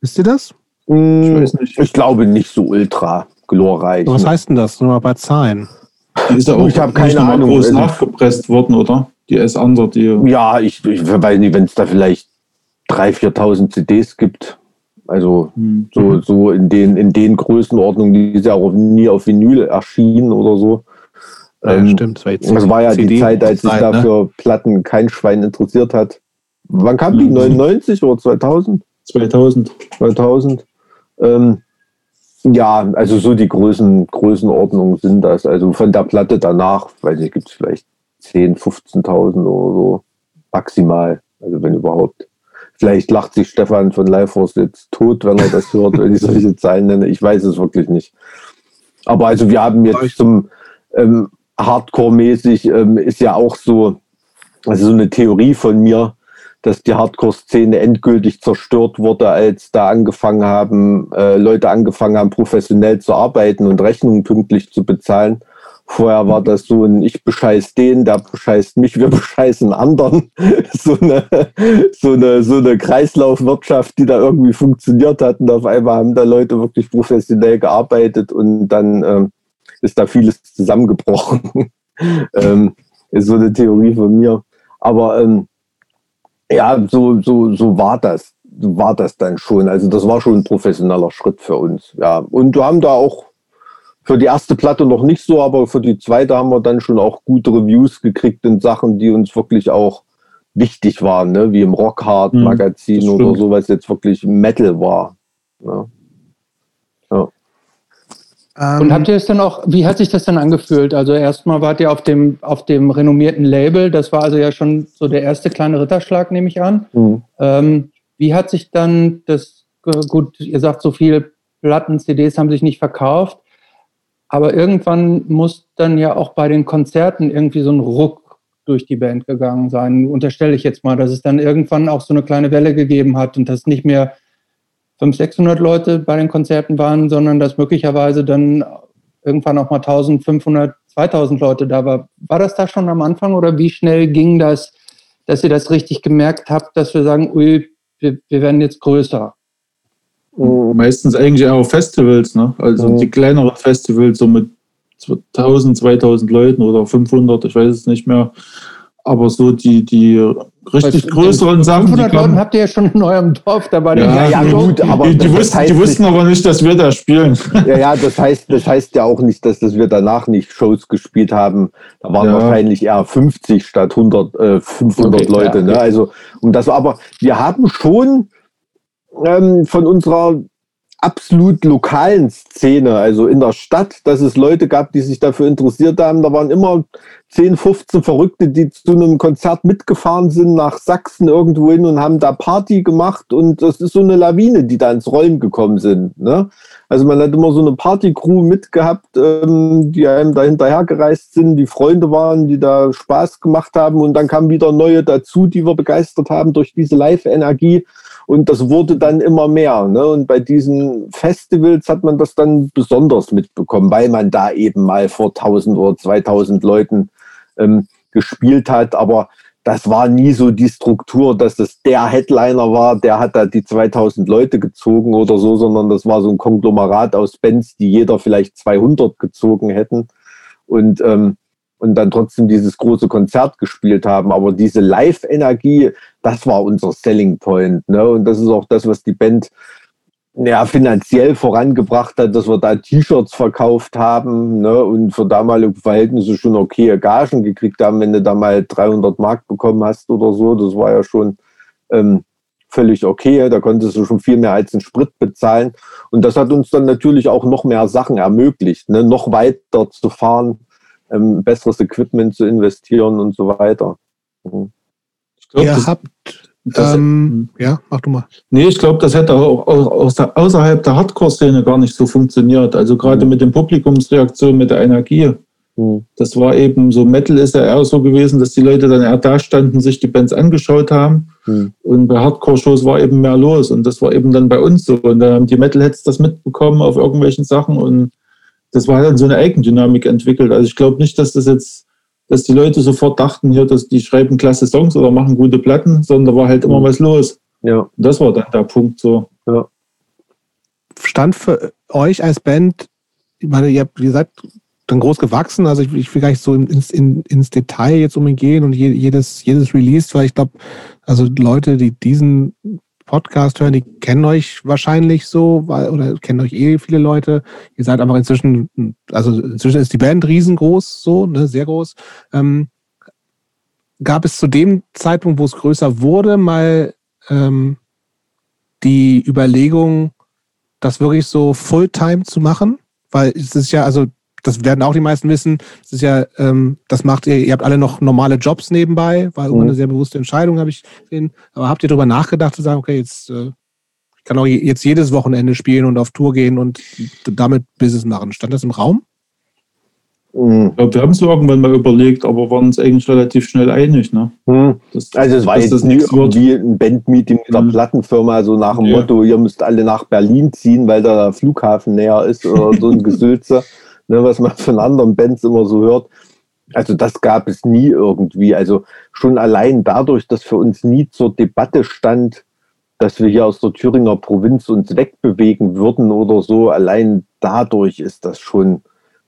Wisst ihr das? Ich weiß nicht. ich glaube nicht so ultra glorreich. Was heißt denn das? Nur mal bei Zahlen. Die ist ja auch Ich hab nicht keine Ahnung. groß Also- nachgepresst worden, oder? Die S Under, die. Ja, ich, ich weiß nicht, wenn es da vielleicht 3.000, 4.000 CDs gibt. Also Hm. so, so in, den, in den Größenordnungen, die ist ja auch nie auf Vinyl erschienen oder so. Ja, Ähm, stimmt. Das war, Das war ja die Zeit, als sich ne? dafür Platten kein Schwein interessiert hat. Wann kam die? Mhm. 99 oder 2000? 2000. 2000. Ähm, ja, also so die Größen, Größenordnungen sind das. Also von der Platte danach, weiß nicht, gibt es vielleicht 10.000, 15.000 oder so maximal. Also wenn überhaupt. Vielleicht lacht sich Stefan von Lifeforce jetzt tot, wenn er das hört, wenn ich solche Zahlen nenne. Ich weiß es wirklich nicht. Aber also wir haben jetzt zum ähm, Hardcore-mäßig ähm, ist ja auch so, also so eine Theorie von mir, dass die Hardcore-Szene endgültig zerstört wurde, als da angefangen haben, äh, Leute angefangen haben, professionell zu arbeiten und Rechnungen pünktlich zu bezahlen. Vorher war das so ein Ich bescheiß den, der bescheißt mich, wir bescheißen anderen. so, eine, so, eine, so eine Kreislaufwirtschaft, die da irgendwie funktioniert hat. Und auf einmal haben da Leute wirklich professionell gearbeitet und dann ähm, ist da vieles zusammengebrochen. ähm, ist so eine Theorie von mir. Aber ähm, ja, so, so, so war das. War das dann schon. Also das war schon ein professioneller Schritt für uns. Ja. Und wir haben da auch für die erste Platte noch nicht so, aber für die zweite haben wir dann schon auch gute Reviews gekriegt in Sachen, die uns wirklich auch wichtig waren, ne? wie im Rockhard Mhm, Magazin das oder so, was jetzt wirklich Metal war. Ne? Ähm, Und habt ihr es dann auch, wie hat sich das dann angefühlt? Also erstmal wart ihr auf dem, auf dem renommierten Label, das war also ja schon so der erste kleine Ritterschlag, nehme ich an. Mhm. Ähm, wie hat sich dann das, gut, ihr sagt, so viele Platten, CDs haben sich nicht verkauft, aber irgendwann muss dann ja auch bei den Konzerten irgendwie so ein Ruck durch die Band gegangen sein. Unterstelle ich jetzt mal, dass es dann irgendwann auch so eine kleine Welle gegeben hat und dass nicht mehr 500, 600 Leute bei den Konzerten waren, sondern dass möglicherweise dann irgendwann auch mal 1500, 2000 Leute da war. War das da schon am Anfang oder wie schnell ging das, dass ihr das richtig gemerkt habt, dass wir sagen, ui, wir, wir werden jetzt größer? Mhm. Meistens eigentlich auch Festivals, ne? Also Mhm. die kleineren Festivals, so mit 1000, 2000 Leuten oder 500, ich weiß es nicht mehr. Aber so die, die richtig größeren Sachen. 500 Leuten habt ihr ja schon in eurem Dorf, da war ja, ja, gut, aber die, die, wussten, die wussten aber nicht, dass wir da spielen. Ja, ja, das heißt, das heißt ja auch nicht, dass, dass wir danach nicht Shows gespielt haben. Da waren ja. wahrscheinlich eher 50 statt 100, äh, 500 okay, Leute. Ja, ne? Also, um das, aber wir haben schon ähm, von unserer absolut lokalen Szene, also in der Stadt, dass es Leute gab, die sich dafür interessiert haben. Da waren immer 10, 15 Verrückte, die zu einem Konzert mitgefahren sind nach Sachsen irgendwo hin und haben da Party gemacht. Und das ist so eine Lawine, die da ins Rollen gekommen sind. Ne? Also man hat immer so eine Partycrew mitgehabt, ähm, die einem da hinterhergereist sind, die Freunde waren, die da Spaß gemacht haben. Und dann kamen wieder neue dazu, die wir begeistert haben durch diese Live-Energie. Und das wurde dann immer mehr. Ne? Und bei diesen Festivals hat man das dann besonders mitbekommen, weil man da eben mal vor 1000 oder 2000 Leuten ähm, gespielt hat. Aber das war nie so die Struktur, dass es der Headliner war, der hat da die 2000 Leute gezogen oder so, sondern das war so ein Konglomerat aus Bands, die jeder vielleicht 200 gezogen hätten. Und ähm, und dann trotzdem dieses große Konzert gespielt haben. Aber diese Live-Energie, das war unser Selling Point. Ne? Und das ist auch das, was die Band ja, finanziell vorangebracht hat, dass wir da T-Shirts verkauft haben ne? und für damalige Verhältnisse schon okay Gagen gekriegt haben, wenn du da mal 300 Mark bekommen hast oder so. Das war ja schon ähm, völlig okay. Da konntest du schon viel mehr als einen Sprit bezahlen. Und das hat uns dann natürlich auch noch mehr Sachen ermöglicht, ne? noch weiter zu fahren ähm, besseres Equipment zu investieren und so weiter. Mhm. Glaub, Ihr habt, das, ähm, ja, mach du mal. Nee, ich glaube, das hätte auch, auch außerhalb der Hardcore-Szene gar nicht so funktioniert. Also gerade mhm. mit den Publikumsreaktionen, mit der Energie. Mhm. Das war eben so, Metal ist ja eher so gewesen, dass die Leute dann eher da standen, sich die Bands angeschaut haben. Mhm. Und bei Hardcore-Shows war eben mehr los. Und das war eben dann bei uns so. Und dann haben die Metalheads das mitbekommen auf irgendwelchen Sachen und das war dann so eine Eigendynamik entwickelt. Also ich glaube nicht, dass das jetzt, dass die Leute sofort dachten, hier, dass die schreiben klasse Songs oder machen gute Platten, sondern da war halt immer mhm. was los. Ja. Und das war dann der Punkt so. Ja. Stand für euch als Band, ich meine, ihr, habt, ihr seid dann groß gewachsen, also ich, ich will gar nicht so ins, in, ins Detail jetzt um ihn gehen und jedes, jedes Release, weil ich glaube, also Leute, die diesen Podcast hören, die kennen euch wahrscheinlich so, weil, oder kennen euch eh viele Leute. Ihr seid aber inzwischen, also inzwischen ist die Band riesengroß, so, ne, sehr groß. Ähm, gab es zu dem Zeitpunkt, wo es größer wurde, mal ähm, die Überlegung, das wirklich so Fulltime zu machen? Weil es ist ja, also das werden auch die meisten wissen, das ist ja, ähm, das macht ihr, ihr habt alle noch normale Jobs nebenbei, war mhm. eine sehr bewusste Entscheidung, habe ich gesehen. Aber habt ihr darüber nachgedacht zu sagen, okay, jetzt äh, ich kann auch jetzt jedes Wochenende spielen und auf Tour gehen und damit Business machen. Stand das im Raum? Mhm. Ich glaube, wir haben es irgendwann mal überlegt, aber waren uns eigentlich relativ schnell einig. Ne? Mhm. Das, also es war jetzt das nicht irgendwie ein Bandmeeting mit der mhm. Plattenfirma, so nach dem ja. Motto, ihr müsst alle nach Berlin ziehen, weil der Flughafen näher ist oder so ein Gesülze ne, was man von anderen Bands immer so hört. Also das gab es nie irgendwie. Also schon allein dadurch, dass für uns nie zur Debatte stand, dass wir hier aus der Thüringer Provinz uns wegbewegen würden oder so, allein dadurch ist das schon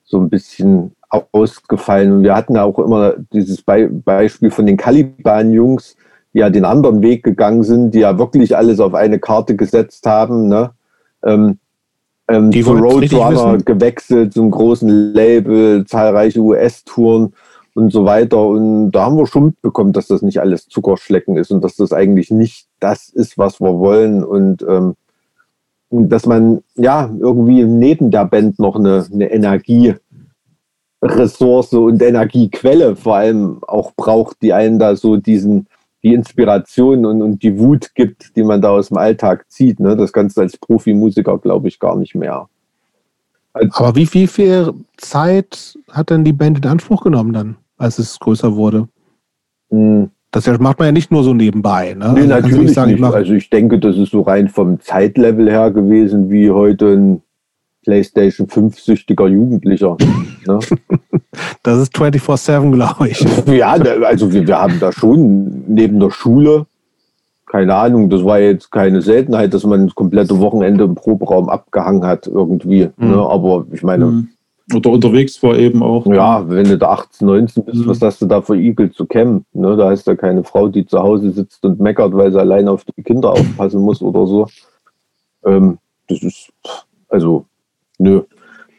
so ein bisschen ausgefallen. Und wir hatten ja auch immer dieses Be Beispiel von den Caliban-Jungs, die ja den anderen Weg gegangen sind, die ja wirklich alles auf eine Karte gesetzt haben. Ne? Ähm, ähm, die zu Roadrunner gewechselt, zum großen Label, zahlreiche US-Touren und so weiter. Und da haben wir schon mitbekommen, dass das nicht alles Zuckerschlecken ist und dass das eigentlich nicht das ist, was wir wollen. Und, ähm, dass man ja irgendwie neben der Band noch eine, eine Energieressource und Energiequelle vor allem auch braucht, die einen da so diesen die Inspiration und, und die Wut gibt, die man da aus dem Alltag zieht. Ne? Das kannst du als Profimusiker, glaube ich, gar nicht mehr. Also, Aber wie, wie viel Zeit hat denn die Band in Anspruch genommen dann, als es größer wurde? Mh. Hm. Das macht man ja nicht nur so nebenbei. Ne? Nee, also natürlich nicht. Sagen. Ich also ich denke, das ist so rein vom Zeitlevel her gewesen, wie heute ein PlayStation 5-süchtiger Jugendlicher. Ne? Das ist 24-7, glaube ich. Ja, also wir, wir haben da schon neben der Schule, keine Ahnung, das war jetzt keine Seltenheit, dass man das komplette Wochenende im Proberaum abgehangen hat irgendwie. Mhm. Ne? Aber ich meine, mhm. Oder unterwegs war eben auch. Ja, wenn du da 18, 19 bist, mhm. was hast du da für Igel zu kämmen? Ne, da hast du keine Frau, die zu Hause sitzt und meckert, weil sie allein auf die Kinder aufpassen muss oder so. Ähm, das ist, also, nö.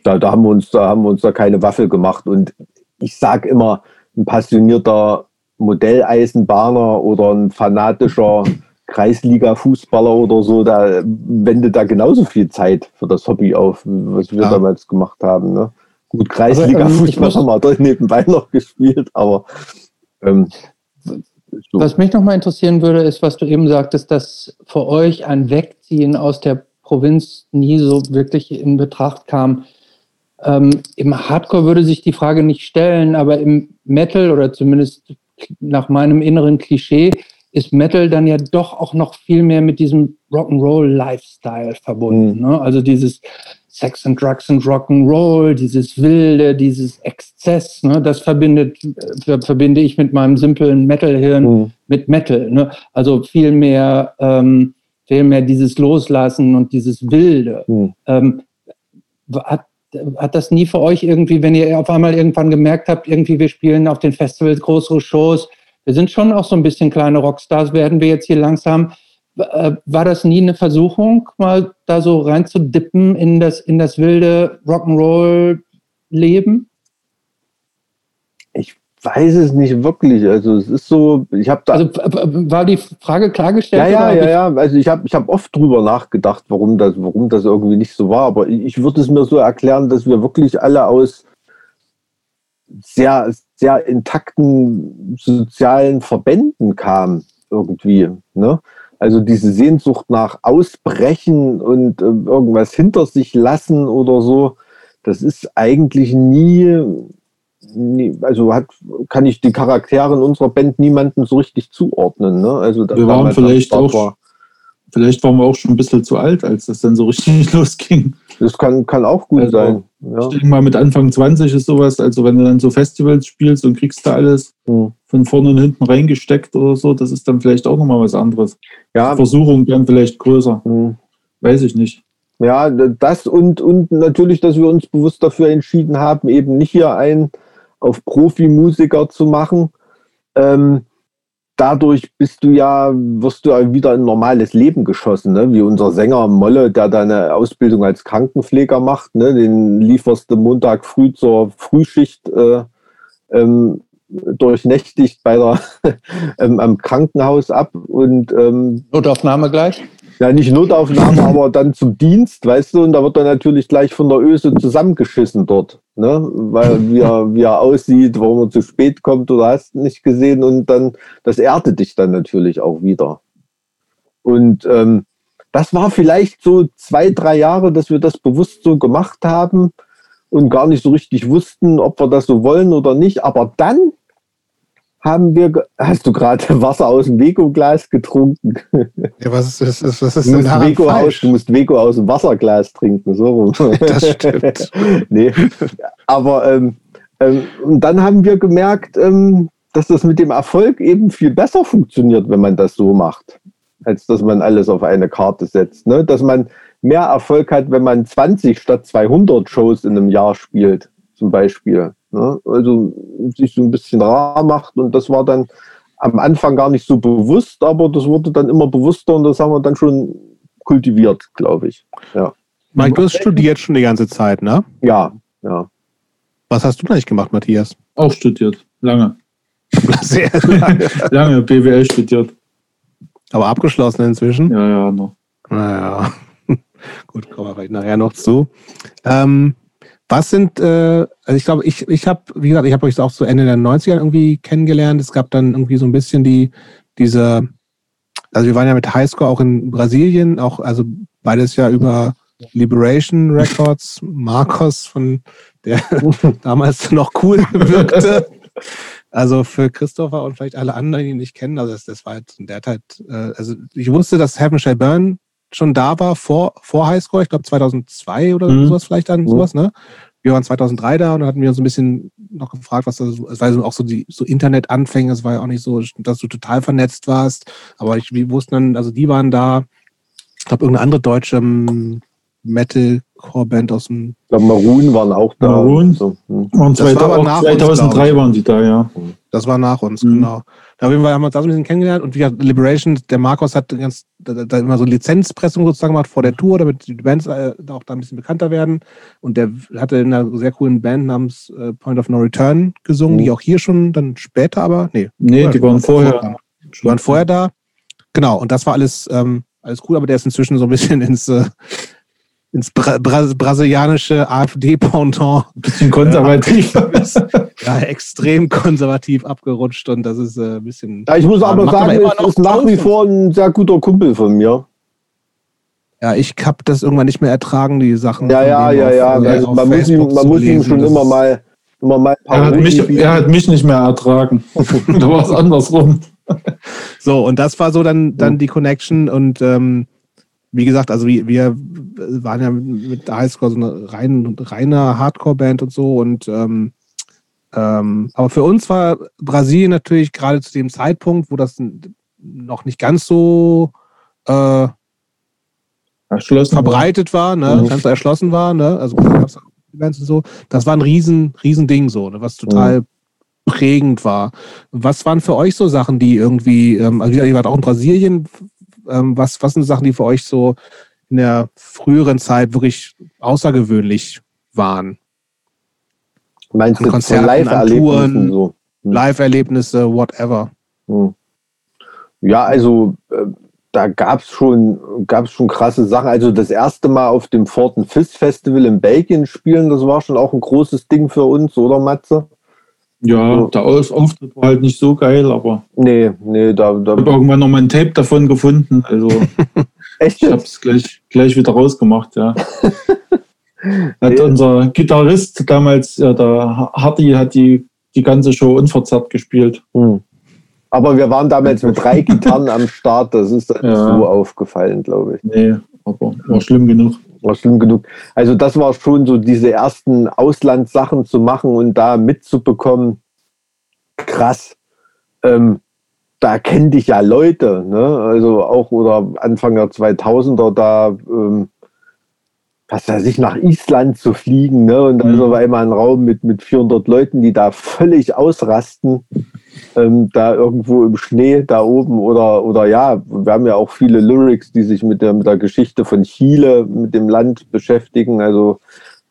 Da, da, haben wir uns, da haben wir uns da keine Waffel gemacht. Und ich sage immer, ein passionierter Modelleisenbahner oder ein fanatischer Kreisliga-Fußballer oder so, da wendet da genauso viel Zeit für das Hobby auf, was wir ja. damals gemacht haben. Ne? Gut, Kreisliga-Fußball ähm, haben wir nebenbei noch gespielt, aber ähm, so. Was mich nochmal interessieren würde, ist, was du eben sagtest, dass für euch ein Wegziehen aus der Provinz nie so wirklich in Betracht kam. Ähm, Im Hardcore würde sich die Frage nicht stellen, aber im Metal oder zumindest nach meinem inneren Klischee ist Metal dann ja doch auch noch viel mehr mit diesem Rock'n'Roll-Lifestyle verbunden. Mhm. Ne? Also dieses Sex and Drugs and Rock'n'Roll, dieses Wilde, dieses Exzess, ne? das verbindet, äh, verbinde ich mit meinem simplen Metal-Hirn mhm. mit Metal. Ne? Also viel mehr, ähm, viel mehr dieses Loslassen und dieses Wilde. Mhm. Ähm, hat, hat das nie für euch irgendwie, wenn ihr auf einmal irgendwann gemerkt habt, irgendwie wir spielen auf den Festivals größere Shows, wir sind schon auch so ein bisschen kleine Rockstars, werden wir jetzt hier langsam. Äh, war das nie eine Versuchung, mal da so reinzudippen in das, in das wilde Rock'n'Roll-Leben? Ich weiß es nicht wirklich. Also es ist so, ich habe da. Also war die Frage klargestellt? Ja, ja, ja, ja. Also ich habe ich hab oft drüber nachgedacht, warum das, warum das irgendwie nicht so war. Aber ich würde es mir so erklären, dass wir wirklich alle aus sehr, sehr intakten sozialen Verbänden kam, irgendwie. Ne? Also diese Sehnsucht nach Ausbrechen und äh, irgendwas hinter sich lassen oder so, das ist eigentlich nie, nie, also hat, kann ich die Charaktere in unserer Band niemandem so richtig zuordnen. Ne? Also wir waren vielleicht auch, war, vielleicht waren wir auch schon ein bisschen zu alt, als das dann so richtig losging. Das kann, kann auch gut also, sein. Ja. Ich denke mal, mit Anfang 20 ist sowas, also wenn du dann so Festivals spielst und kriegst da alles mhm. von vorne und hinten reingesteckt oder so, das ist dann vielleicht auch nochmal was anderes. Ja. Die Versuchung dann vielleicht größer. Mhm. Weiß ich nicht. Ja, das und, und natürlich, dass wir uns bewusst dafür entschieden haben, eben nicht hier einen auf Profimusiker zu machen. Ähm, dadurch bist du ja, wirst du ja wieder in ein normales Leben geschossen, ne? wie unser Sänger Molle, der deine Ausbildung als Krankenpfleger macht, ne? den lieferst du Montag früh zur Frühschicht äh, ähm, durchnächtigt bei der, ähm, am Krankenhaus ab und ähm, Notaufnahme gleich? Ja, nicht Notaufnahme, aber dann zum Dienst, weißt du, und da wird er natürlich gleich von der Öse zusammengeschissen dort, ne? Weil wie er, wie er aussieht, warum er zu spät kommt oder hast nicht gesehen und dann, das erdet dich dann natürlich auch wieder. Und ähm, das war vielleicht so zwei, drei Jahre, dass wir das bewusst so gemacht haben und gar nicht so richtig wussten, ob wir das so wollen oder nicht. Aber dann haben wir, hast du gerade Wasser aus dem Vego-Glas getrunken? Ja, was ist, was, was ist du, musst Vego aus, du musst Vego aus dem Wasserglas trinken, so rum. Das stimmt. nee. Aber ähm, ähm, und dann haben wir gemerkt, ähm, dass das mit dem Erfolg eben viel besser funktioniert, wenn man das so macht, als dass man alles auf eine Karte setzt. Ne? Dass man mehr Erfolg hat, wenn man 20 statt 200 Shows in einem Jahr spielt, zum Beispiel. Ne? Also sich so ein bisschen rar macht und das war dann am Anfang gar nicht so bewusst, aber das wurde dann immer bewusster und das haben wir dann schon kultiviert, glaube ich. Ja. Mike, du hast studiert schon die ganze Zeit, ne? Ja, ja. Was hast du da nicht gemacht, Matthias? Auch studiert, lange. Sehr lange. lange BWL studiert. Aber abgeschlossen inzwischen? Ja, ja, noch. Naja. Gut, kommen wir vielleicht nachher noch zu. Ähm, was sind, äh, also ich glaube, ich, ich habe, wie gesagt, ich habe euch auch zu Ende der 90er irgendwie kennengelernt. Es gab dann irgendwie so ein bisschen die, diese, also wir waren ja mit Highscore auch in Brasilien, auch, also beides ja über Liberation Records, Marcos, von der damals noch cool wirkte. Also für Christopher und vielleicht alle anderen, die ihn nicht kennen, also das, das war halt in der Zeit, äh, also ich wusste, dass Heaven Shall Burn schon da war vor, vor Highscore, ich glaube 2002 oder mhm. sowas vielleicht dann, mhm. sowas, ne? Wir waren 2003 da und dann hatten wir uns ein bisschen noch gefragt, was das, es war so auch so die so Internetanfänge, es war ja auch nicht so, dass du total vernetzt warst, aber ich, wir wussten dann, also die waren da, ich glaube irgendeine andere deutsche Metal Hardcore-Band aus dem. Ich glaube, Maroon waren auch da. Maroon? So, hm. Und Das war aber 2000, nach auch uns, 2003 glaub ich. waren die da, ja. Das war nach uns, Mhm. genau. Da haben wir uns das ein bisschen kennengelernt und wie gesagt, Liberation, der Markus hat ganz, da, da immer so Lizenzpressung sozusagen gemacht vor der Tour, damit die Bands äh, auch da ein bisschen bekannter werden. Und der hatte in einer sehr coolen Band namens äh, Point of No Return gesungen, Mhm. die auch hier schon dann später aber, nee, Nee, die waren vorher. die waren vorher da. Genau, und das war alles, ähm, alles cool, aber der ist inzwischen so ein bisschen ins, äh, ins Bra Bra brasilianische AfD-Pendant Ein bisschen konservativ. ja, extrem konservativ abgerutscht und das ist äh, ein bisschen. Ja, ich muss aber sagen, noch ist nach wie vor ein sehr guter Kumpel von mir. Ja, ich habe das irgendwann nicht mehr ertragen, die Sachen. Ja, ja, ja, auf, ja. äh, Also man muss ihm, man muss ihm schon immer mal, immer mal Er hat, mich, er hat mich nicht mehr ertragen. da war es andersrum. So, und das war so dann, dann die Connection und ähm, wie gesagt, also wir, wir waren ja mit der Highscore so eine rein, reine Hardcore-Band und so und ähm, ähm, aber für uns war Brasilien natürlich gerade zu dem Zeitpunkt, wo das noch nicht ganz so äh, verbreitet war, ne, Mhm. ganz so erschlossen war, ne, also Events und so, das war ein riesen, riesen Ding so, ne, was total prägend war. Was waren für euch so Sachen, die irgendwie, ähm, also ihr wart auch in Brasilien, ähm, was, was sind Sachen, die für euch so in der früheren Zeit wirklich außergewöhnlich waren? Meinst an du Konzerten, an Live-Erlebnissen Touren. so? Hm. Live-Erlebnisse, whatever. Hm. Ja, also äh, da gab es schon, gab's schon krasse Sachen. Also das erste Mal auf dem Forten Fist Festival in Belgien spielen, das war schon auch ein großes Ding für uns, oder Matze? Ja, der Aus- Auftritt war halt nicht so geil, aber Nee, nee, da, da ich habe irgendwann noch mal ein Tape davon gefunden. Also echt ich habe es gleich, gleich wieder rausgemacht, ja. Hat unser Gitarrist damals, ja, der Hardy, hat die, die ganze Show unverzerrt gespielt. Hm. Aber wir waren damals mit drei Gitarren am Start, das ist dann Ja. so aufgefallen, glaube ich. Nee, aber war schlimm genug. War schlimm genug. Also das war schon so diese ersten Auslandssachen zu machen und da mitzubekommen. Krass. Ähm, da kennen dich ja Leute, ne? Also auch oder Anfang der 2000er da, ähm, was weiß ich, nach Island zu fliegen, ne? Und da ist Mhm. auf einmal ein Raum mit, mit 400 Leuten, die da völlig ausrasten, ähm, da irgendwo im Schnee da oben oder, oder ja, wir haben ja auch viele Lyrics, die sich mit der, mit der Geschichte von Chile, mit dem Land beschäftigen, also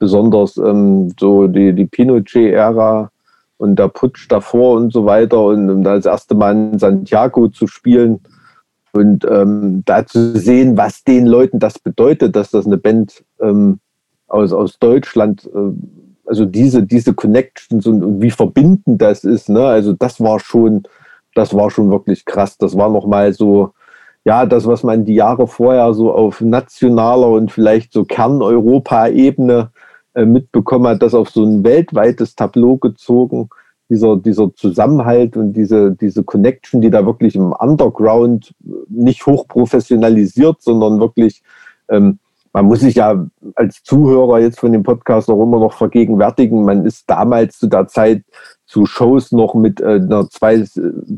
besonders ähm, so die, die Pinochet-Ära und der Putsch davor und so weiter und um da das erste Mal in Santiago zu spielen und ähm, da zu sehen, was den Leuten das bedeutet, dass das eine Band ähm, aus, aus Deutschland, äh, also diese, diese Connections und, und wie verbindend das ist, ne? Also das war schon, das war schon wirklich krass. Das war nochmal so, ja, das, was man die Jahre vorher so auf nationaler und vielleicht so Kern-Europa-Ebene äh, mitbekommen hat, das auf so ein weltweites Tableau gezogen. Dieser, dieser Zusammenhalt und diese, diese Connection, die da wirklich im Underground nicht hochprofessionalisiert, sondern wirklich, ähm, man muss sich ja als Zuhörer jetzt von dem Podcast auch immer noch vergegenwärtigen, man ist damals zu der Zeit zu Shows noch mit äh, einer zwei,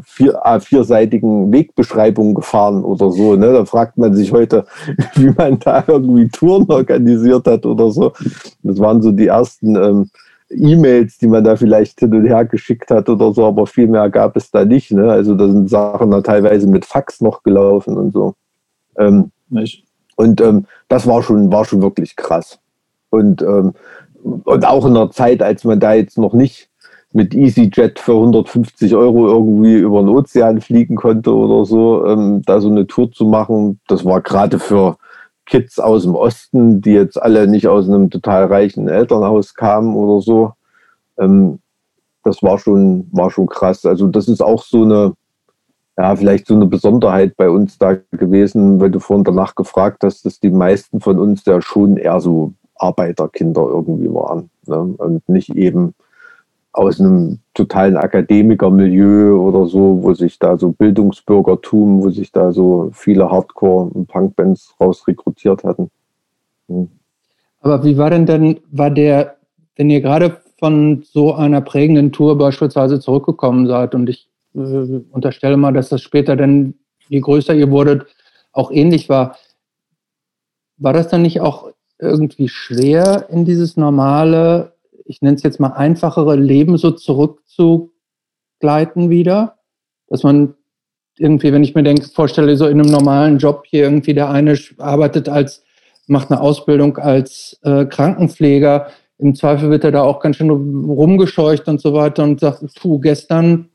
vier, A4-seitigen Wegbeschreibung gefahren oder so. Ne? Da fragt man sich heute, wie man da irgendwie Touren organisiert hat oder so. Das waren so die ersten ähm, E-Mails, die man da vielleicht hin und her geschickt hat oder so, aber viel mehr gab es da nicht. Ne? Also da sind Sachen da teilweise mit Fax noch gelaufen und so. Ähm, und ähm, das war schon, war schon wirklich krass. Und, ähm, und auch in der Zeit, als man da jetzt noch nicht mit EasyJet für 150 Euro irgendwie über den Ozean fliegen konnte oder so, ähm, da so eine Tour zu machen, das war gerade für Kids aus dem Osten, die jetzt alle nicht aus einem total reichen Elternhaus kamen oder so. Ähm, das war schon, war schon krass. Also das ist auch so eine, ja, vielleicht so eine Besonderheit bei uns da gewesen, weil du vorhin danach gefragt hast, dass die meisten von uns ja schon eher so Arbeiterkinder irgendwie waren ne? und nicht eben aus einem totalen Akademikermilieu oder so, wo sich da so Bildungsbürgertum, wo sich da so viele Hardcore- und Punkbands rausrekrutiert hatten. Hm. Aber wie war denn dann, war der, wenn ihr gerade von so einer prägenden Tour beispielsweise zurückgekommen seid und ich äh, unterstelle mal, dass das später dann, je größer ihr wurdet, auch ähnlich war, war das dann nicht auch irgendwie schwer, in dieses normale, ich nenne es jetzt mal einfachere Leben so zurückzugleiten wieder? Dass man irgendwie, wenn ich mir denke, vorstelle, so in einem normalen Job hier irgendwie der eine arbeitet als, macht eine Ausbildung als äh, Krankenpfleger, im Zweifel wird er da auch ganz schön rumgescheucht und so weiter und sagt, puh, gestern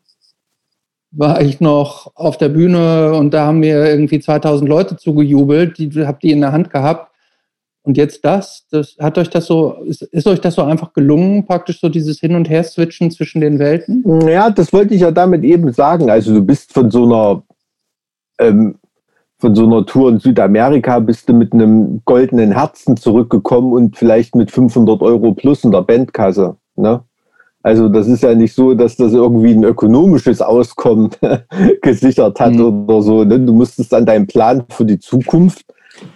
war ich noch auf der Bühne und da haben mir irgendwie 2000 Leute zugejubelt, die habt ihr in der Hand gehabt. Und jetzt das, das hat euch das so, ist, ist euch das so einfach gelungen, praktisch so dieses Hin- und Her-Switchen zwischen den Welten? Ja, das wollte ich ja damit eben sagen. Also du bist von so einer ähm, von so einer Tour in Südamerika bist du mit einem goldenen Herzen zurückgekommen und vielleicht mit 500 Euro plus in der Bandkasse. Ne? Also das ist ja nicht so, dass das irgendwie ein ökonomisches Auskommen gesichert hat mhm. oder so. Ne? Du musstest an deinem Plan für die Zukunft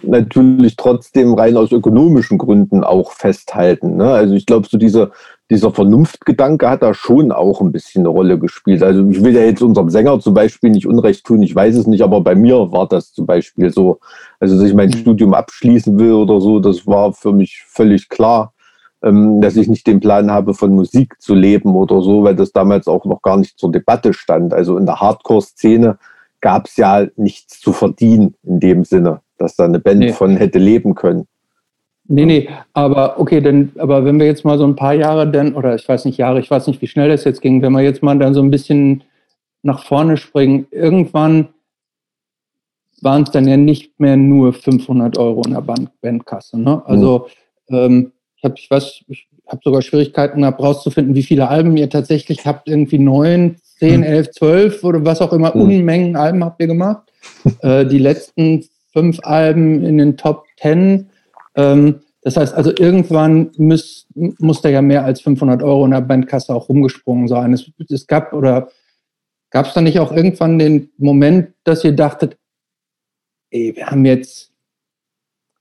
natürlich trotzdem rein aus ökonomischen Gründen auch festhalten. Ne? Also ich glaube, so diese, dieser Vernunftgedanke hat da schon auch ein bisschen eine Rolle gespielt. Also ich will ja jetzt unserem Sänger zum Beispiel nicht Unrecht tun, ich weiß es nicht, aber bei mir war das zum Beispiel so. Also dass ich mein mhm. Studium abschließen will oder so, das war für mich völlig klar, ähm, dass ich nicht den Plan habe, von Musik zu leben oder so, weil das damals auch noch gar nicht zur Debatte stand. Also in der Hardcore-Szene gab es ja nichts zu verdienen in dem Sinne dass da eine Band nee. von hätte leben können. Nee, nee, aber okay, denn, aber wenn wir jetzt mal so ein paar Jahre dann, oder ich weiß nicht Jahre, ich weiß nicht, wie schnell das jetzt ging, wenn wir jetzt mal dann so ein bisschen nach vorne springen, irgendwann waren es dann ja nicht mehr nur 500 Euro in der Band Bandkasse. Ne? Also mhm. ähm, ich habe, ich weiß, ich habe sogar Schwierigkeiten gehabt, rauszufinden, wie viele Alben ihr tatsächlich habt. Irgendwie neun, zehn, mhm. elf, zwölf oder was auch immer. Mhm. Unmengen Alben habt ihr gemacht. äh, die letzten fünf Alben in den Top Ten. Ähm, das heißt also, irgendwann muss, muss da ja mehr als 500 Euro in der Bandkasse auch rumgesprungen sein. Es, es gab oder gab es da nicht auch irgendwann den Moment, dass ihr dachtet, ey, wir haben jetzt,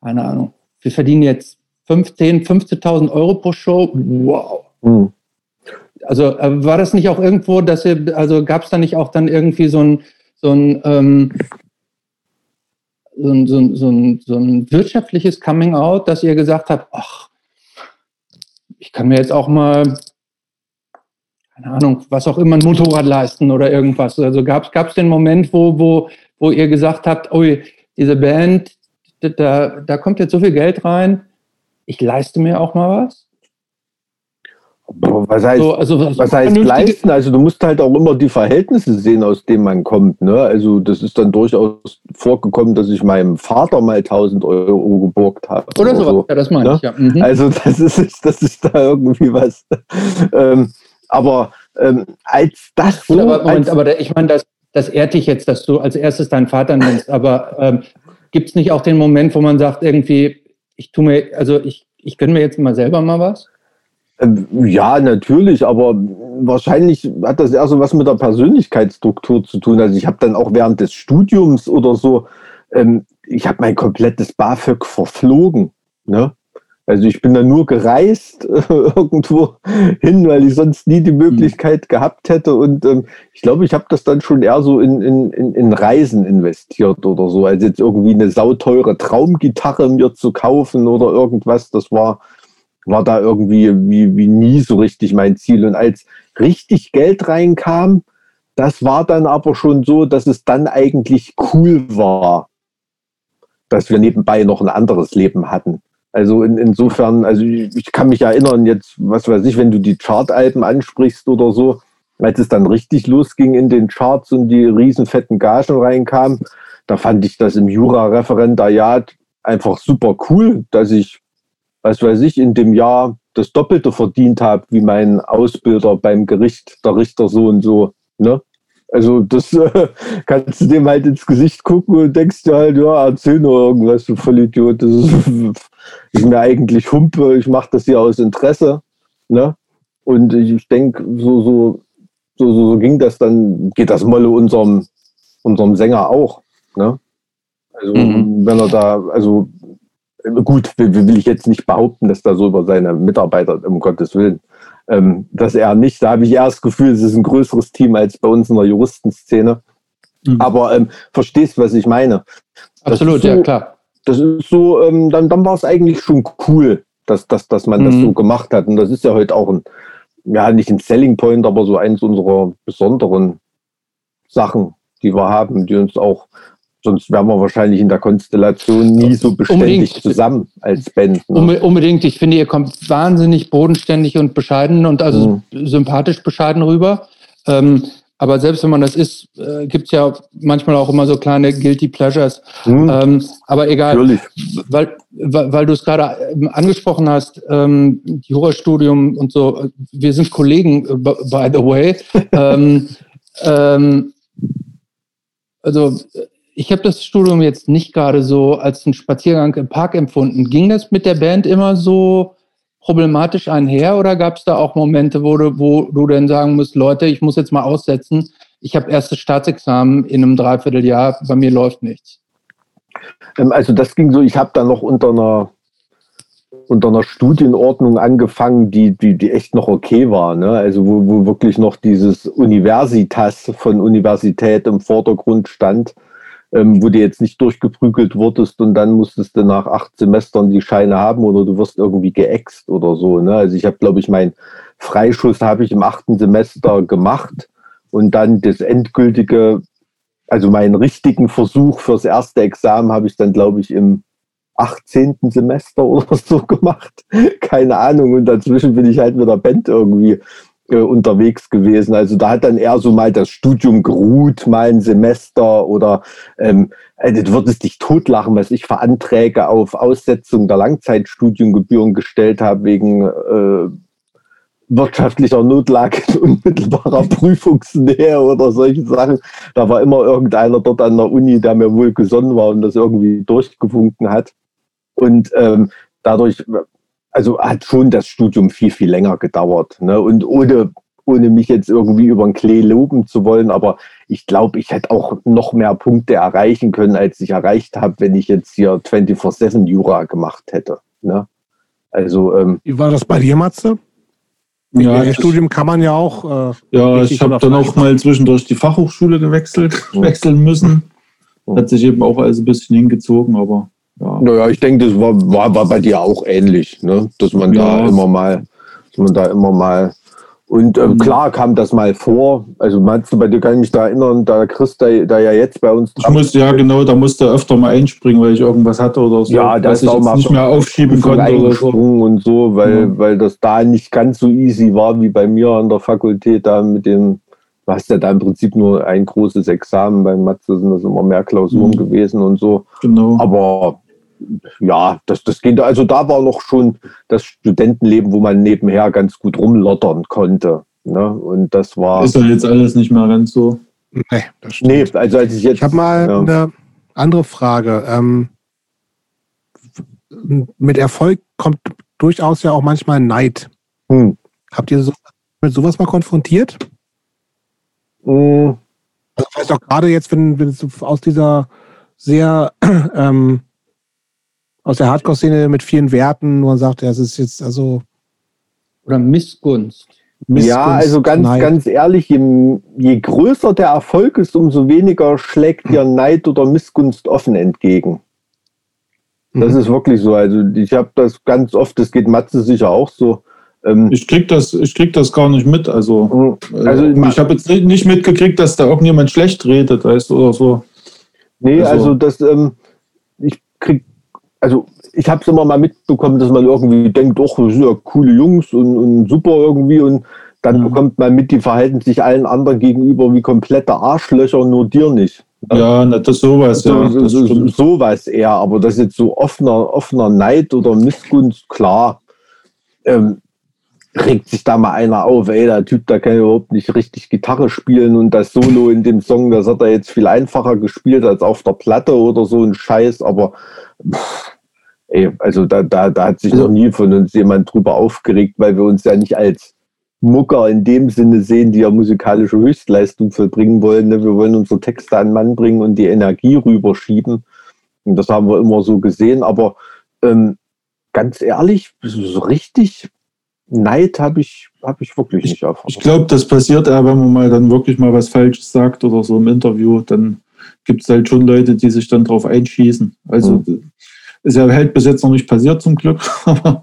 keine Ahnung, wir verdienen jetzt 15, 15.000 Euro pro Show. Wow. Mhm. Also äh, war das nicht auch irgendwo, dass ihr, also gab es da nicht auch dann irgendwie so ein, so ein ähm, so ein, so, ein, so, ein, so ein wirtschaftliches Coming-out, dass ihr gesagt habt, ach, ich kann mir jetzt auch mal, keine Ahnung, was auch immer, ein Motorrad leisten oder irgendwas. Also gab es den Moment, wo, wo, wo ihr gesagt habt, oh, diese Band, da, da kommt jetzt so viel Geld rein, ich leiste mir auch mal was? Was heißt, so, also was, was heißt leisten? Also du musst halt auch immer die Verhältnisse sehen, aus denen man kommt. Ne? Also das ist dann durchaus vorgekommen, dass ich meinem Vater mal 1000 Euro geborgt habe. Oder, oder so. Ja, das meine ne? ich, ja. Mhm. Also das ist, das ist da irgendwie was. ähm, aber ähm, als das so, aber, Moment, als, aber ich meine, das, das ehrt dich jetzt, dass du als erstes deinen Vater nennst. Aber ähm, gibt es nicht auch den Moment, wo man sagt, irgendwie, ich tue mir, also ich, ich gönne mir jetzt mal selber mal was? Ähm, ja, natürlich, aber wahrscheinlich hat das eher so was mit der Persönlichkeitsstruktur zu tun. Also ich habe dann auch während des Studiums oder so, ähm, ich habe mein komplettes BAföG verflogen. Ne? Also ich bin dann nur gereist äh, irgendwo hin, weil ich sonst nie die mhm. Möglichkeit gehabt hätte. Und ähm, ich glaube, ich habe das dann schon eher so in, in, in Reisen investiert oder so. als jetzt irgendwie eine sauteure Traumgitarre mir zu kaufen oder irgendwas. Das war war da irgendwie wie, wie nie so richtig mein Ziel. Und als richtig Geld reinkam, das war dann aber schon so, dass es dann eigentlich cool war, dass wir nebenbei noch ein anderes Leben hatten. Also in, insofern, also ich, ich kann mich erinnern jetzt, was weiß ich, wenn du die Chartalben ansprichst oder so, als es dann richtig losging in den Charts und die riesenfetten Gagen reinkamen, da fand ich das im Jura-Referendariat einfach super cool, dass ich was weiß ich, in dem Jahr das Doppelte verdient habe, wie mein Ausbilder beim Gericht, der Richter so und so. Ne? Also das äh, kannst du dem halt ins Gesicht gucken und denkst dir halt, ja, erzähl nur irgendwas, du Vollidiot. Das ist, ist mir eigentlich Humpe, ich mache das hier aus Interesse. Ne? Und ich denke, so, so, so, so, ging das dann, geht das Molle unserem, unserem Sänger auch. Ne? Also mhm. wenn er da, also gut, will ich jetzt nicht behaupten, dass da so über seine Mitarbeiter, um Gottes Willen, ähm, dass er nicht, da habe ich eher das Gefühl, es ist ein größeres Team als bei uns in der Juristenszene. Mhm. Aber ähm, verstehst, was ich meine? Absolut, so, ja klar. das ist so, ähm, dann, dann war es eigentlich schon cool, dass, dass, dass man mhm. das so gemacht hat. Und das ist ja heute auch ein, ja, nicht ein Selling Point, aber so eins unserer besonderen Sachen, die wir haben, die uns auch, sonst wären wir wahrscheinlich in der Konstellation nie so beständig Unbedingt. zusammen als Band. Ne? Unbedingt. Ich finde, ihr kommt wahnsinnig bodenständig und bescheiden und also mhm. sympathisch bescheiden rüber. Ähm, aber selbst wenn man das ist, äh, gibt es ja manchmal auch immer so kleine Guilty Pleasures. Mhm. Ähm, aber egal, Natürlich. weil, weil, weil du es gerade ähm, angesprochen hast, ähm, Jurastudium und so, wir sind Kollegen, äh, by the way. ähm, ähm, also ich habe das Studium jetzt nicht gerade so als einen Spaziergang im Park empfunden. Ging das mit der Band immer so problematisch einher oder gab es da auch Momente, wo du, wo du denn sagen musst, Leute, ich muss jetzt mal aussetzen, ich habe erstes Staatsexamen in einem Dreivierteljahr, bei mir läuft nichts? Ähm, also das ging so, ich habe da noch unter einer unter einer Studienordnung angefangen, die, die, die echt noch okay war. Ne? Also wo, wo wirklich noch dieses Universitas von Universität im Vordergrund stand ähm, wo du jetzt nicht durchgeprügelt wurdest und dann musstest du nach acht Semestern die Scheine haben oder du wirst irgendwie geäxt oder so. Ne? Also ich habe, glaube ich, meinen Freischuss habe ich im achten Semester gemacht und dann das endgültige, also meinen richtigen Versuch fürs erste Examen habe ich dann, glaube ich, im 18. Semester oder so gemacht. Keine Ahnung. Und dazwischen bin ich halt mit der Band irgendwie äh, unterwegs gewesen. Also da hat dann eher so mal das Studium geruht, mal ein Semester oder ähm, also du würdest dich totlachen, was ich für Anträge auf Aussetzung der Langzeitstudiengebühren gestellt habe wegen äh, wirtschaftlicher Notlage in unmittelbarer Prüfungsnähe oder solche Sachen. Da war immer irgendeiner dort an der Uni, der mir wohl gesonnen war und das irgendwie durchgewunken hat. Und ähm, dadurch also hat schon das Studium viel, viel länger gedauert. Ne? Und ohne, ohne mich jetzt irgendwie über den Klee loben zu wollen, aber ich glaube, ich hätte auch noch mehr Punkte erreichen können, als ich erreicht habe, wenn ich jetzt hier 24-7 Jura gemacht hätte. Ne? Also, ähm, Wie war das bei dir, Matze? Ja, das Studium kann man ja auch. Äh, ja, ich habe dann auch mal zwischendurch die Fachhochschule gewechselt, wechseln müssen. Hat sich eben auch alles ein bisschen hingezogen, aber ja. Naja, ich denke, das war, war, war bei dir auch ähnlich, ne? dass man ja. da immer mal, dass man da immer mal und ähm, mhm. klar kam das mal vor. Also meinst du, bei dir kann ich mich da erinnern, da Chris, der, der ja jetzt bei uns. Ich musste, ja genau, da musste er öfter mal einspringen, weil ich irgendwas hatte oder so. Ja, da ist auch mal nicht mehr aufschieben konnte oder so. und so, weil, ja. weil das da nicht ganz so easy war wie bei mir an der Fakultät da mit dem. Du hast ja da im Prinzip nur ein großes Examen. Beim Mathe sind das immer mehr Klausuren mhm. gewesen und so. Genau. Aber ja, das, das geht. Also da war noch schon das Studentenleben, wo man nebenher ganz gut rumlottern konnte. Ne? Und das war. Ist doch jetzt alles nicht mehr ganz so. Nee, das stimmt. nee also als ich jetzt. Ich habe mal ja. eine andere Frage. Ähm, mit Erfolg kommt durchaus ja auch manchmal Neid. Hm. Habt ihr so, mit sowas mal konfrontiert? Hm. Also vielleicht auch gerade jetzt, wenn, wenn es aus dieser sehr ähm, aus der Hardcore-Szene mit vielen Werten, wo man sagt, ja, es ist jetzt also. Oder Missgunst. Missgunst ja, also ganz, Neid. ganz ehrlich, je, je, größer der Erfolg ist, umso weniger schlägt dir Neid oder Missgunst offen entgegen. Das mhm. ist wirklich so. Also ich habe das ganz oft, das geht Matze sicher auch so. Ähm, ich krieg das, ich krieg das gar nicht mit. Also, mhm. also äh, ich habe jetzt nicht mitgekriegt, dass da irgendjemand schlecht redet, weißt du, oder so. Nee, also, also das, ähm, ich krieg also ich habe es immer mal mitbekommen, dass man irgendwie denkt, doch, das sind ja coole Jungs und, und super irgendwie und dann mhm. bekommt man mit, die verhalten sich allen anderen gegenüber wie komplette Arschlöcher, nur dir nicht. Ja, das sowas, so, ja. Das so, sowas eher, aber das ist jetzt so offener, offener Neid oder Missgunst, klar. Ähm, regt sich da mal einer auf, ey, der Typ, der kann überhaupt nicht richtig Gitarre spielen und das Solo in dem Song, das hat er jetzt viel einfacher gespielt als auf der Platte oder so ein Scheiß, aber pff, ey, also da, da, da hat sich also, noch nie von uns jemand drüber aufgeregt, weil wir uns ja nicht als Mucker in dem Sinne sehen, die ja musikalische Höchstleistung vollbringen wollen. Ne? Wir wollen unsere Texte an Mann bringen und die Energie rüberschieben. Und das haben wir immer so gesehen. Aber ähm, ganz ehrlich, so richtig Neid habe ich, hab ich wirklich nicht erfahren. Ich glaube, das passiert ja, wenn man mal dann wirklich mal was Falsches sagt oder so im Interview, dann gibt es halt schon Leute, die sich dann drauf einschießen. Also mhm. Ist ja halt bis jetzt noch nicht passiert zum Glück, aber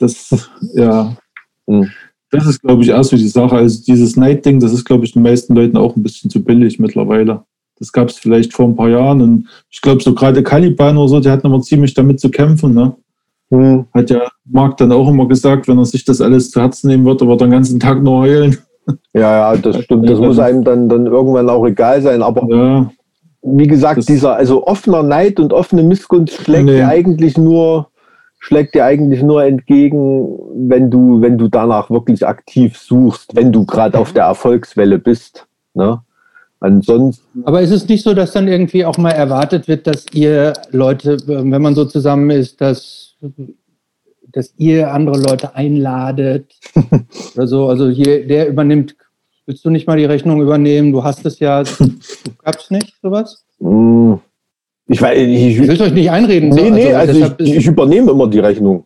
das, ja, mhm. das ist, glaube ich, erst so die Sache. Also dieses Night-Ding, das ist, glaube ich, den meisten Leuten auch ein bisschen zu billig mittlerweile. Das gab es vielleicht vor ein paar Jahren und ich glaube, so gerade Caliban oder so, die hatten immer ziemlich damit zu kämpfen, ne? Mhm. Hat ja Marc dann auch immer gesagt, wenn er sich das alles zu Herzen nehmen wird, aber den ganzen Tag nur heulen. Ja, ja, das stimmt. Das muss einem dann, dann irgendwann auch egal sein. Aber ja, wie gesagt, dieser also offener Neid und offene Missgunst schlägt nee. dir eigentlich nur schlägt dir eigentlich nur entgegen, wenn du wenn du danach wirklich aktiv suchst, wenn du gerade auf der Erfolgswelle bist. Ne? Ansonsten. Aber ist es nicht so, dass dann irgendwie auch mal erwartet wird, dass ihr Leute, wenn man so zusammen ist, dass dass ihr andere Leute einladet oder so. Also hier, der übernimmt, willst du nicht mal die Rechnung übernehmen? Du hast es ja, gab es nicht sowas? Mm. Ich, weiß, ich, ich will euch nicht einreden. Nee, nee, also, also ich, ich, übernehme immer die Rechnung.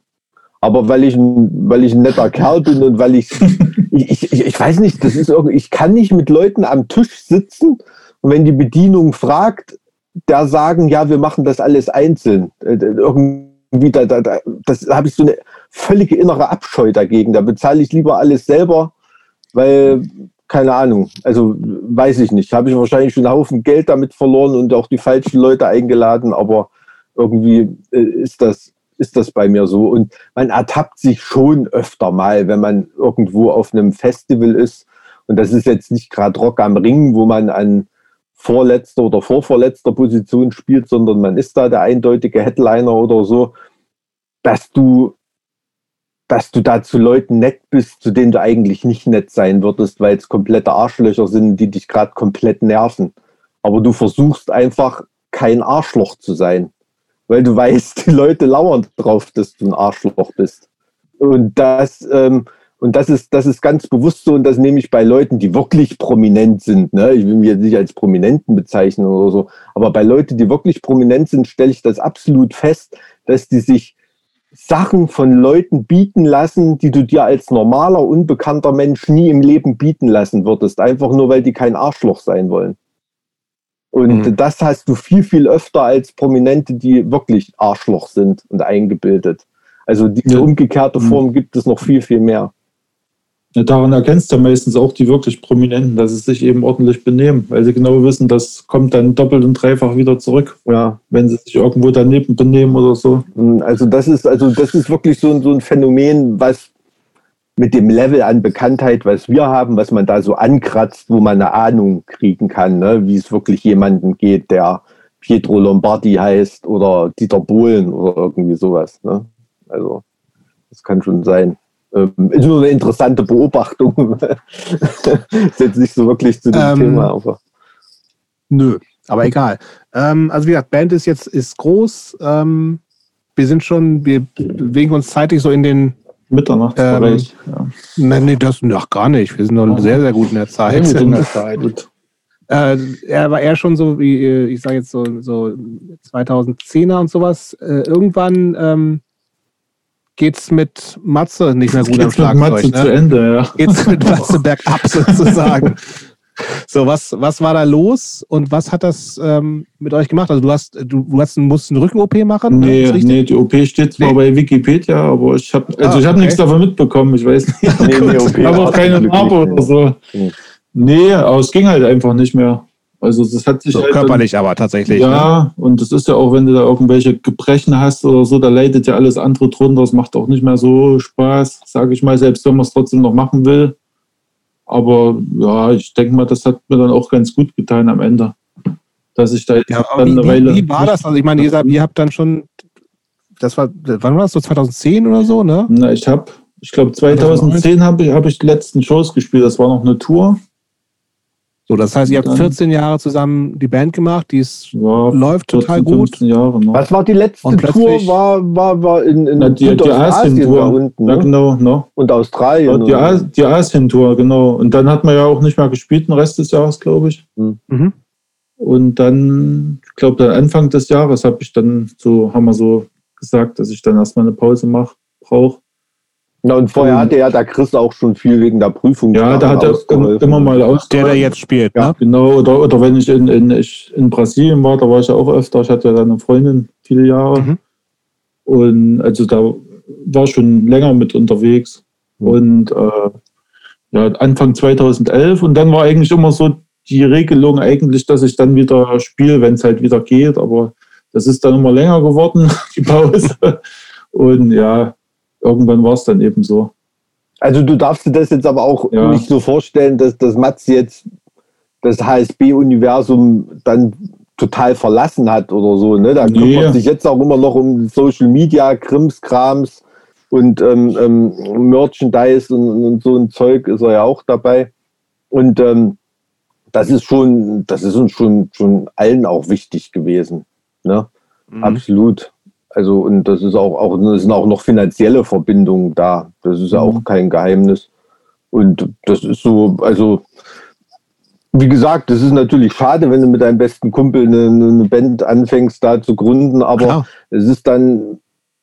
Aber weil ich, ein, weil ich ein netter Kerl bin und weil ich, ich, ich, ich weiß nicht, das ist irgendwie, ich kann nicht mit Leuten am Tisch sitzen und wenn die Bedienung fragt, da sagen, ja, wir machen das alles einzeln. Äh, irgendwie wieder, da, da, das habe ich so eine völlige innere Abscheu dagegen. Da bezahle ich lieber alles selber, weil, keine Ahnung, also weiß ich nicht. Habe ich wahrscheinlich schon einen Haufen Geld damit verloren und auch die falschen Leute eingeladen, aber irgendwie äh, ist das, ist das bei mir so. Und man ertappt sich schon öfter mal, wenn man irgendwo auf einem Festival ist. Und das ist jetzt nicht gerade Rock am Ring, wo man an vorletzter oder vorvorletzter Position spielt, sondern man ist da der eindeutige Headliner oder so, dass du, dass du da zu Leuten nett bist, zu denen du eigentlich nicht nett sein würdest, weil es komplette Arschlöcher sind, die dich gerade komplett nerven. Aber du versuchst einfach kein Arschloch zu sein, weil du weißt, die Leute lauern drauf, dass du ein Arschloch bist. Und das, ähm, und das ist, das ist ganz bewusst so und das nehme ich bei Leuten, die wirklich prominent sind. Ne? Ich will mich jetzt nicht als Prominenten bezeichnen oder so, aber bei Leuten, die wirklich prominent sind, stelle ich das absolut fest, dass die sich Sachen von Leuten bieten lassen, die du dir als normaler, unbekannter Mensch nie im Leben bieten lassen würdest. Einfach nur, weil die kein Arschloch sein wollen. Und mhm. das hast du viel, viel öfter als Prominente, die wirklich Arschloch sind und eingebildet. Also diese umgekehrte mhm. Form gibt es noch viel, viel mehr. Daran erkennst du meistens auch die wirklich Prominenten, dass sie sich eben ordentlich benehmen, weil sie genau wissen, das kommt dann doppelt und dreifach wieder zurück, ja. wenn sie sich irgendwo daneben benehmen oder so. Hm, also das ist, also das ist wirklich so, ein, so ein Phänomen, was mit dem Level an Bekanntheit, was wir haben, was man da so ankratzt, wo man eine Ahnung kriegen kann, ne? wie es wirklich jemandem geht, der Pietro Lombardi heißt oder Dieter Bohlen oder irgendwie sowas. Ne? Also das kann schon sein. Ähm, ist nur eine interessante Beobachtung. ist jetzt nicht so wirklich zu dem ähm, Thema, aber. Nö, aber egal. Ähm, also wie gesagt, Band ist jetzt ist groß. Ähm, wir sind schon, wir bewegen uns zeitlich so in den Mitternachtsbereich. Ähm, ja. Nein, nee, das noch gar nicht. Wir sind noch sehr, sehr gut in der Zeit. in der Zeit. Äh, er war eher schon so wie, äh, ich sage jetzt so, so 2010er und sowas. Äh, irgendwann ähm, geht's mit Matze nicht mehr gut geht's am Schlagzeug. Matze ne? zu Ende, ja. Geht's mit Matze bergab sozusagen. So, was, was war da los und was hat das ähm, mit euch gemacht? Also du hast, du, du hast, musst eine Rücken-OP machen? Nee, nee, die OP steht zwar nee. bei Wikipedia, aber ich habe also ah, ich hab okay. nichts davon mitbekommen, ich weiß nicht. Nee, nee, OP aber auch keine Narbe oder so. Nee, aber es ging halt einfach nicht mehr. Also das hat sich so, halt körperlich dann, aber tatsächlich. Ja, ne? und das ist ja auch, wenn du da irgendwelche Gebrechen hast oder so, da leidet ja alles andere drunter. Das macht auch nicht mehr so Spaß, sage ich mal, selbst wenn man es trotzdem noch machen will. Aber ja, ich denke mal, das hat mir dann auch ganz gut getan am Ende. Dass ich da jetzt ja, dann eine wie, Weile. Wie war das? Also ich meine, ihr, ihr habt dann schon, das war, wann war das so 2010 oder so, ne? Na, ich habe, ich glaube 2010 habe ich, hab ich die letzten Shows gespielt. Das war noch eine Tour. So, das heißt, ihr habt 14 Jahre zusammen die Band gemacht, die ist, ja, läuft total 14, gut. Jahre noch. Was war die letzte Tour? War, war, war in, in Na, die, die Asien-Tour. Unten, ne? Ja, genau, no. Und Australien. Ja, die, die Asien-Tour, genau. Und dann hat man ja auch nicht mehr gespielt, den Rest des Jahres, glaube ich. Hm. Mhm. Und dann, ich glaube, dann Anfang des Jahres habe ich dann so, haben wir so gesagt, dass ich dann erstmal eine Pause mache, brauche. Na, und vorher hatte ja der Chris auch schon viel wegen der Prüfung. Ja, da hat er immer mal aus. Der, der jetzt spielt, ja, ne? Genau, oder, oder wenn ich in, in, ich in Brasilien war, da war ich ja auch öfter. Ich hatte ja dann eine Freundin viele Jahre. Mhm. Und also da war schon länger mit unterwegs. Mhm. Und äh, ja, Anfang 2011. Und dann war eigentlich immer so die Regelung eigentlich, dass ich dann wieder spiele, wenn es halt wieder geht. Aber das ist dann immer länger geworden, die Pause. Und ja, irgendwann war es dann eben so. Also du darfst dir das jetzt aber auch ja. nicht so vorstellen, dass das Mats jetzt das HSB-Universum dann total verlassen hat oder so. Ne? Da nee. kümmert sich jetzt auch immer noch um Social Media, Krimskrams und ähm, ähm, Merchandise und, und, so ein Zeug ist er ja auch dabei. Und ähm, das ist schon, das ist uns schon, schon allen auch wichtig gewesen. Ne? Mhm. Absolut. Also, und das ist auch, auch, das sind auch noch finanzielle Verbindungen da. Das ist ja auch mhm. kein Geheimnis. Und das ist so, also, wie gesagt, das ist natürlich schade, wenn du mit deinem besten Kumpel eine, eine Band anfängst, da zu gründen, aber Klar. es ist dann,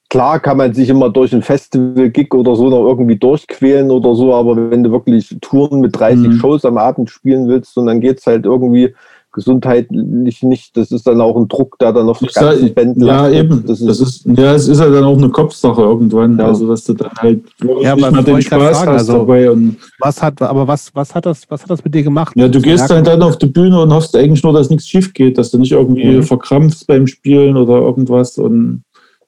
klar kann man sich immer durch ein Festival-Gig oder so noch irgendwie durchquälen oder so, aber wenn du wirklich Touren mit 30 mhm. Shows am Abend spielen willst und dann geht es halt irgendwie gesundheitlich nicht. Das ist dann auch ein Druck, der dann auf das ganze ja, Band Ja, eben. Das ist, das ist, ja, es ist halt dann auch eine Kopfsache irgendwann. Ja. Also, dass du dann halt ja, nicht mal den Spaß fragen, hast also, dabei. Und was hat, aber was, was, hat das, was hat das mit dir gemacht? Ja, du gehst dann, dann auf die Bühne und hoffst eigentlich nur, dass nichts schief geht, dass du nicht irgendwie mhm. verkrampfst beim Spielen oder irgendwas. Und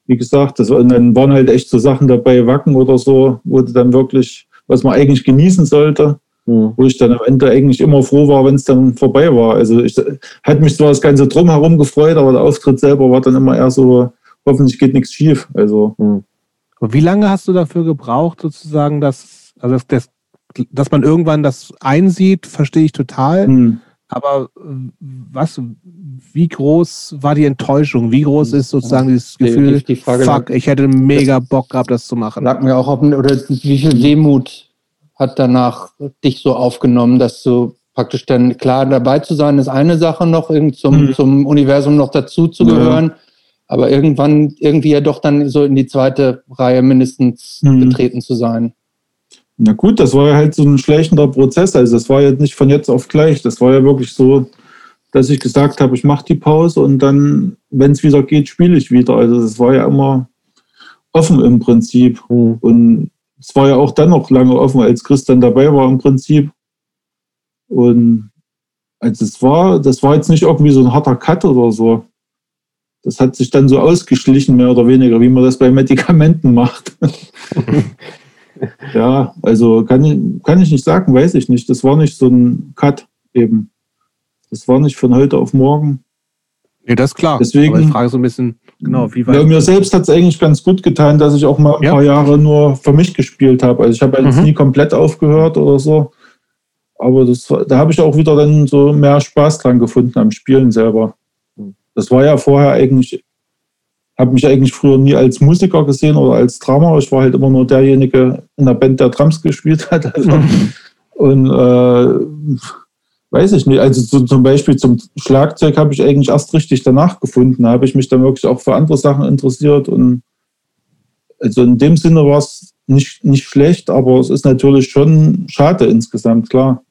wie gesagt, das, und dann waren halt echt so Sachen dabei, Wacken oder so, wo du dann wirklich, was man eigentlich genießen sollte, Mhm. Wo ich dann am Ende eigentlich immer froh war, wenn es dann vorbei war. Also ich hatte mich zwar das Ganze drumherum gefreut, aber der Auftritt selber war dann immer eher so, hoffentlich geht nichts schief. Also. Mhm. Wie lange hast du dafür gebraucht, sozusagen, dass, also das, dass man irgendwann das einsieht, verstehe ich total. Mhm. Aber was, wie groß war die Enttäuschung? Wie groß ist sozusagen dieses Gefühl, die, die Frage, fuck, ich hätte mega Bock gehabt, das zu machen? Sag mir auch, ob, oder wie viel Wehmut hat danach dich so aufgenommen, dass du praktisch dann klar dabei zu sein, ist eine Sache noch, zum, mhm. zum Universum noch dazu zu gehören. Ja. Aber irgendwann irgendwie ja doch dann so in die zweite Reihe mindestens mhm. getreten zu sein. Na gut, das war ja halt so ein schleichender Prozess. Also das war ja nicht von jetzt auf gleich. Das war ja wirklich so, dass ich gesagt habe, ich mache die Pause und dann, wenn es wieder geht, spiele ich wieder. Also das war ja immer offen im Prinzip. Mhm. Und es war ja auch dann noch lange offen, als Christian dabei war im Prinzip. Und also es war, das war jetzt nicht irgendwie so ein harter Cut oder so. Das hat sich dann so ausgeschlichen, mehr oder weniger, wie man das bei Medikamenten macht. ja, also kann ich, kann ich nicht sagen, weiß ich nicht. Das war nicht so ein Cut eben. Das war nicht von heute auf morgen. Nee, das ist klar. Deswegen, Aber ich frage so ein bisschen, genau, wie. Ja, mir selbst hat es eigentlich ganz gut getan, dass ich auch mal ein ja. paar Jahre nur für mich gespielt habe. Also ich habe jetzt mhm. nie komplett aufgehört oder so. Aber das, da habe ich auch wieder dann so mehr Spaß dran gefunden am Spielen selber. Das war ja vorher eigentlich, habe mich eigentlich früher nie als Musiker gesehen oder als Drummer. Ich war halt immer nur derjenige in der Band, der Drums gespielt hat. Also. Und äh, weiß ich nicht. Also so, zum Beispiel zum Schlagzeug habe ich eigentlich erst richtig danach gefunden. Da habe ich mich dann wirklich auch für andere Sachen interessiert. Und also in dem Sinne war es nicht, nicht schlecht, aber es ist natürlich schon schade insgesamt, klar.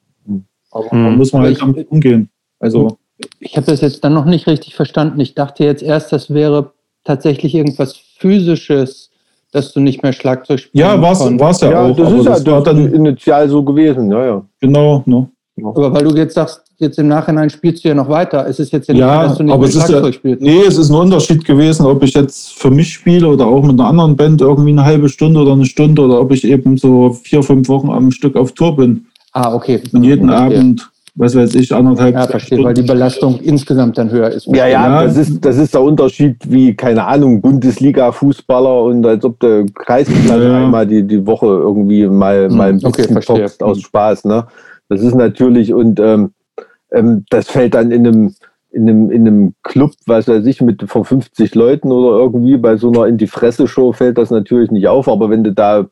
Aber mhm. da muss man halt damit umgehen. Also. Ich habe das jetzt dann noch nicht richtig verstanden. Ich dachte jetzt erst, das wäre tatsächlich irgendwas Physisches, dass du nicht mehr Schlagzeug spielst. Ja, war es ja, ja, auch. Das ist ja das war dann initial so gewesen, ja, ja. Genau, ne? Aber weil du jetzt sagst, jetzt im Nachhinein spielst du ja noch weiter. Es ist jetzt ja nicht, ja, dass du nicht aber es ist ja, spielst. Nee, es ist ein Unterschied gewesen, ob ich jetzt für mich spiele oder auch mit einer anderen Band irgendwie eine halbe Stunde oder eine Stunde oder ob ich eben so vier, fünf Wochen am Stück auf Tour bin. Ah, okay. Und jeden okay. Abend, was weiß ich, anderthalb Ja, verstehe, Stunden. weil die Belastung insgesamt dann höher ist. Ja, ja, ja, das ist, das ist der Unterschied wie, keine Ahnung, Bundesliga-Fußballer und als ob der Kreisklasse ja. einmal die, die Woche irgendwie mal, mal ein hm, bisschen okay, aus Spaß, ne? Das ist natürlich, und ähm, ähm, das fällt dann in einem, in einem, in einem Club, was weiß ich, mit vor 50 Leuten oder irgendwie bei so einer In die Fresse-Show fällt das natürlich nicht auf. Aber wenn du da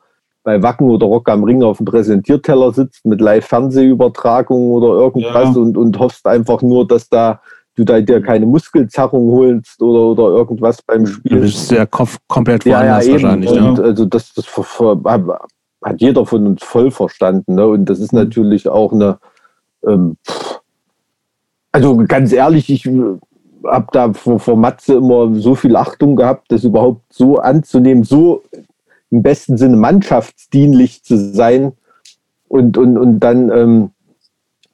bei Wacken oder Rock am Ring auf dem Präsentierteller sitzt mit Live-Fernsehübertragung oder irgendwas ja. und, und hoffst einfach nur, dass da du da dir keine Muskelzerrung holst oder, oder irgendwas beim Spiel. Das ist der Kopf komplett woanders ja, ja, wahrscheinlich. Und ja. also das, das hat jeder von uns voll verstanden. Ne? Und das ist mhm. natürlich auch eine, ähm, also ganz ehrlich, ich äh, habe da vor, vor Matze immer so viel Achtung gehabt, das überhaupt so anzunehmen, so im besten Sinne mannschaftsdienlich zu sein und, und, und dann ähm,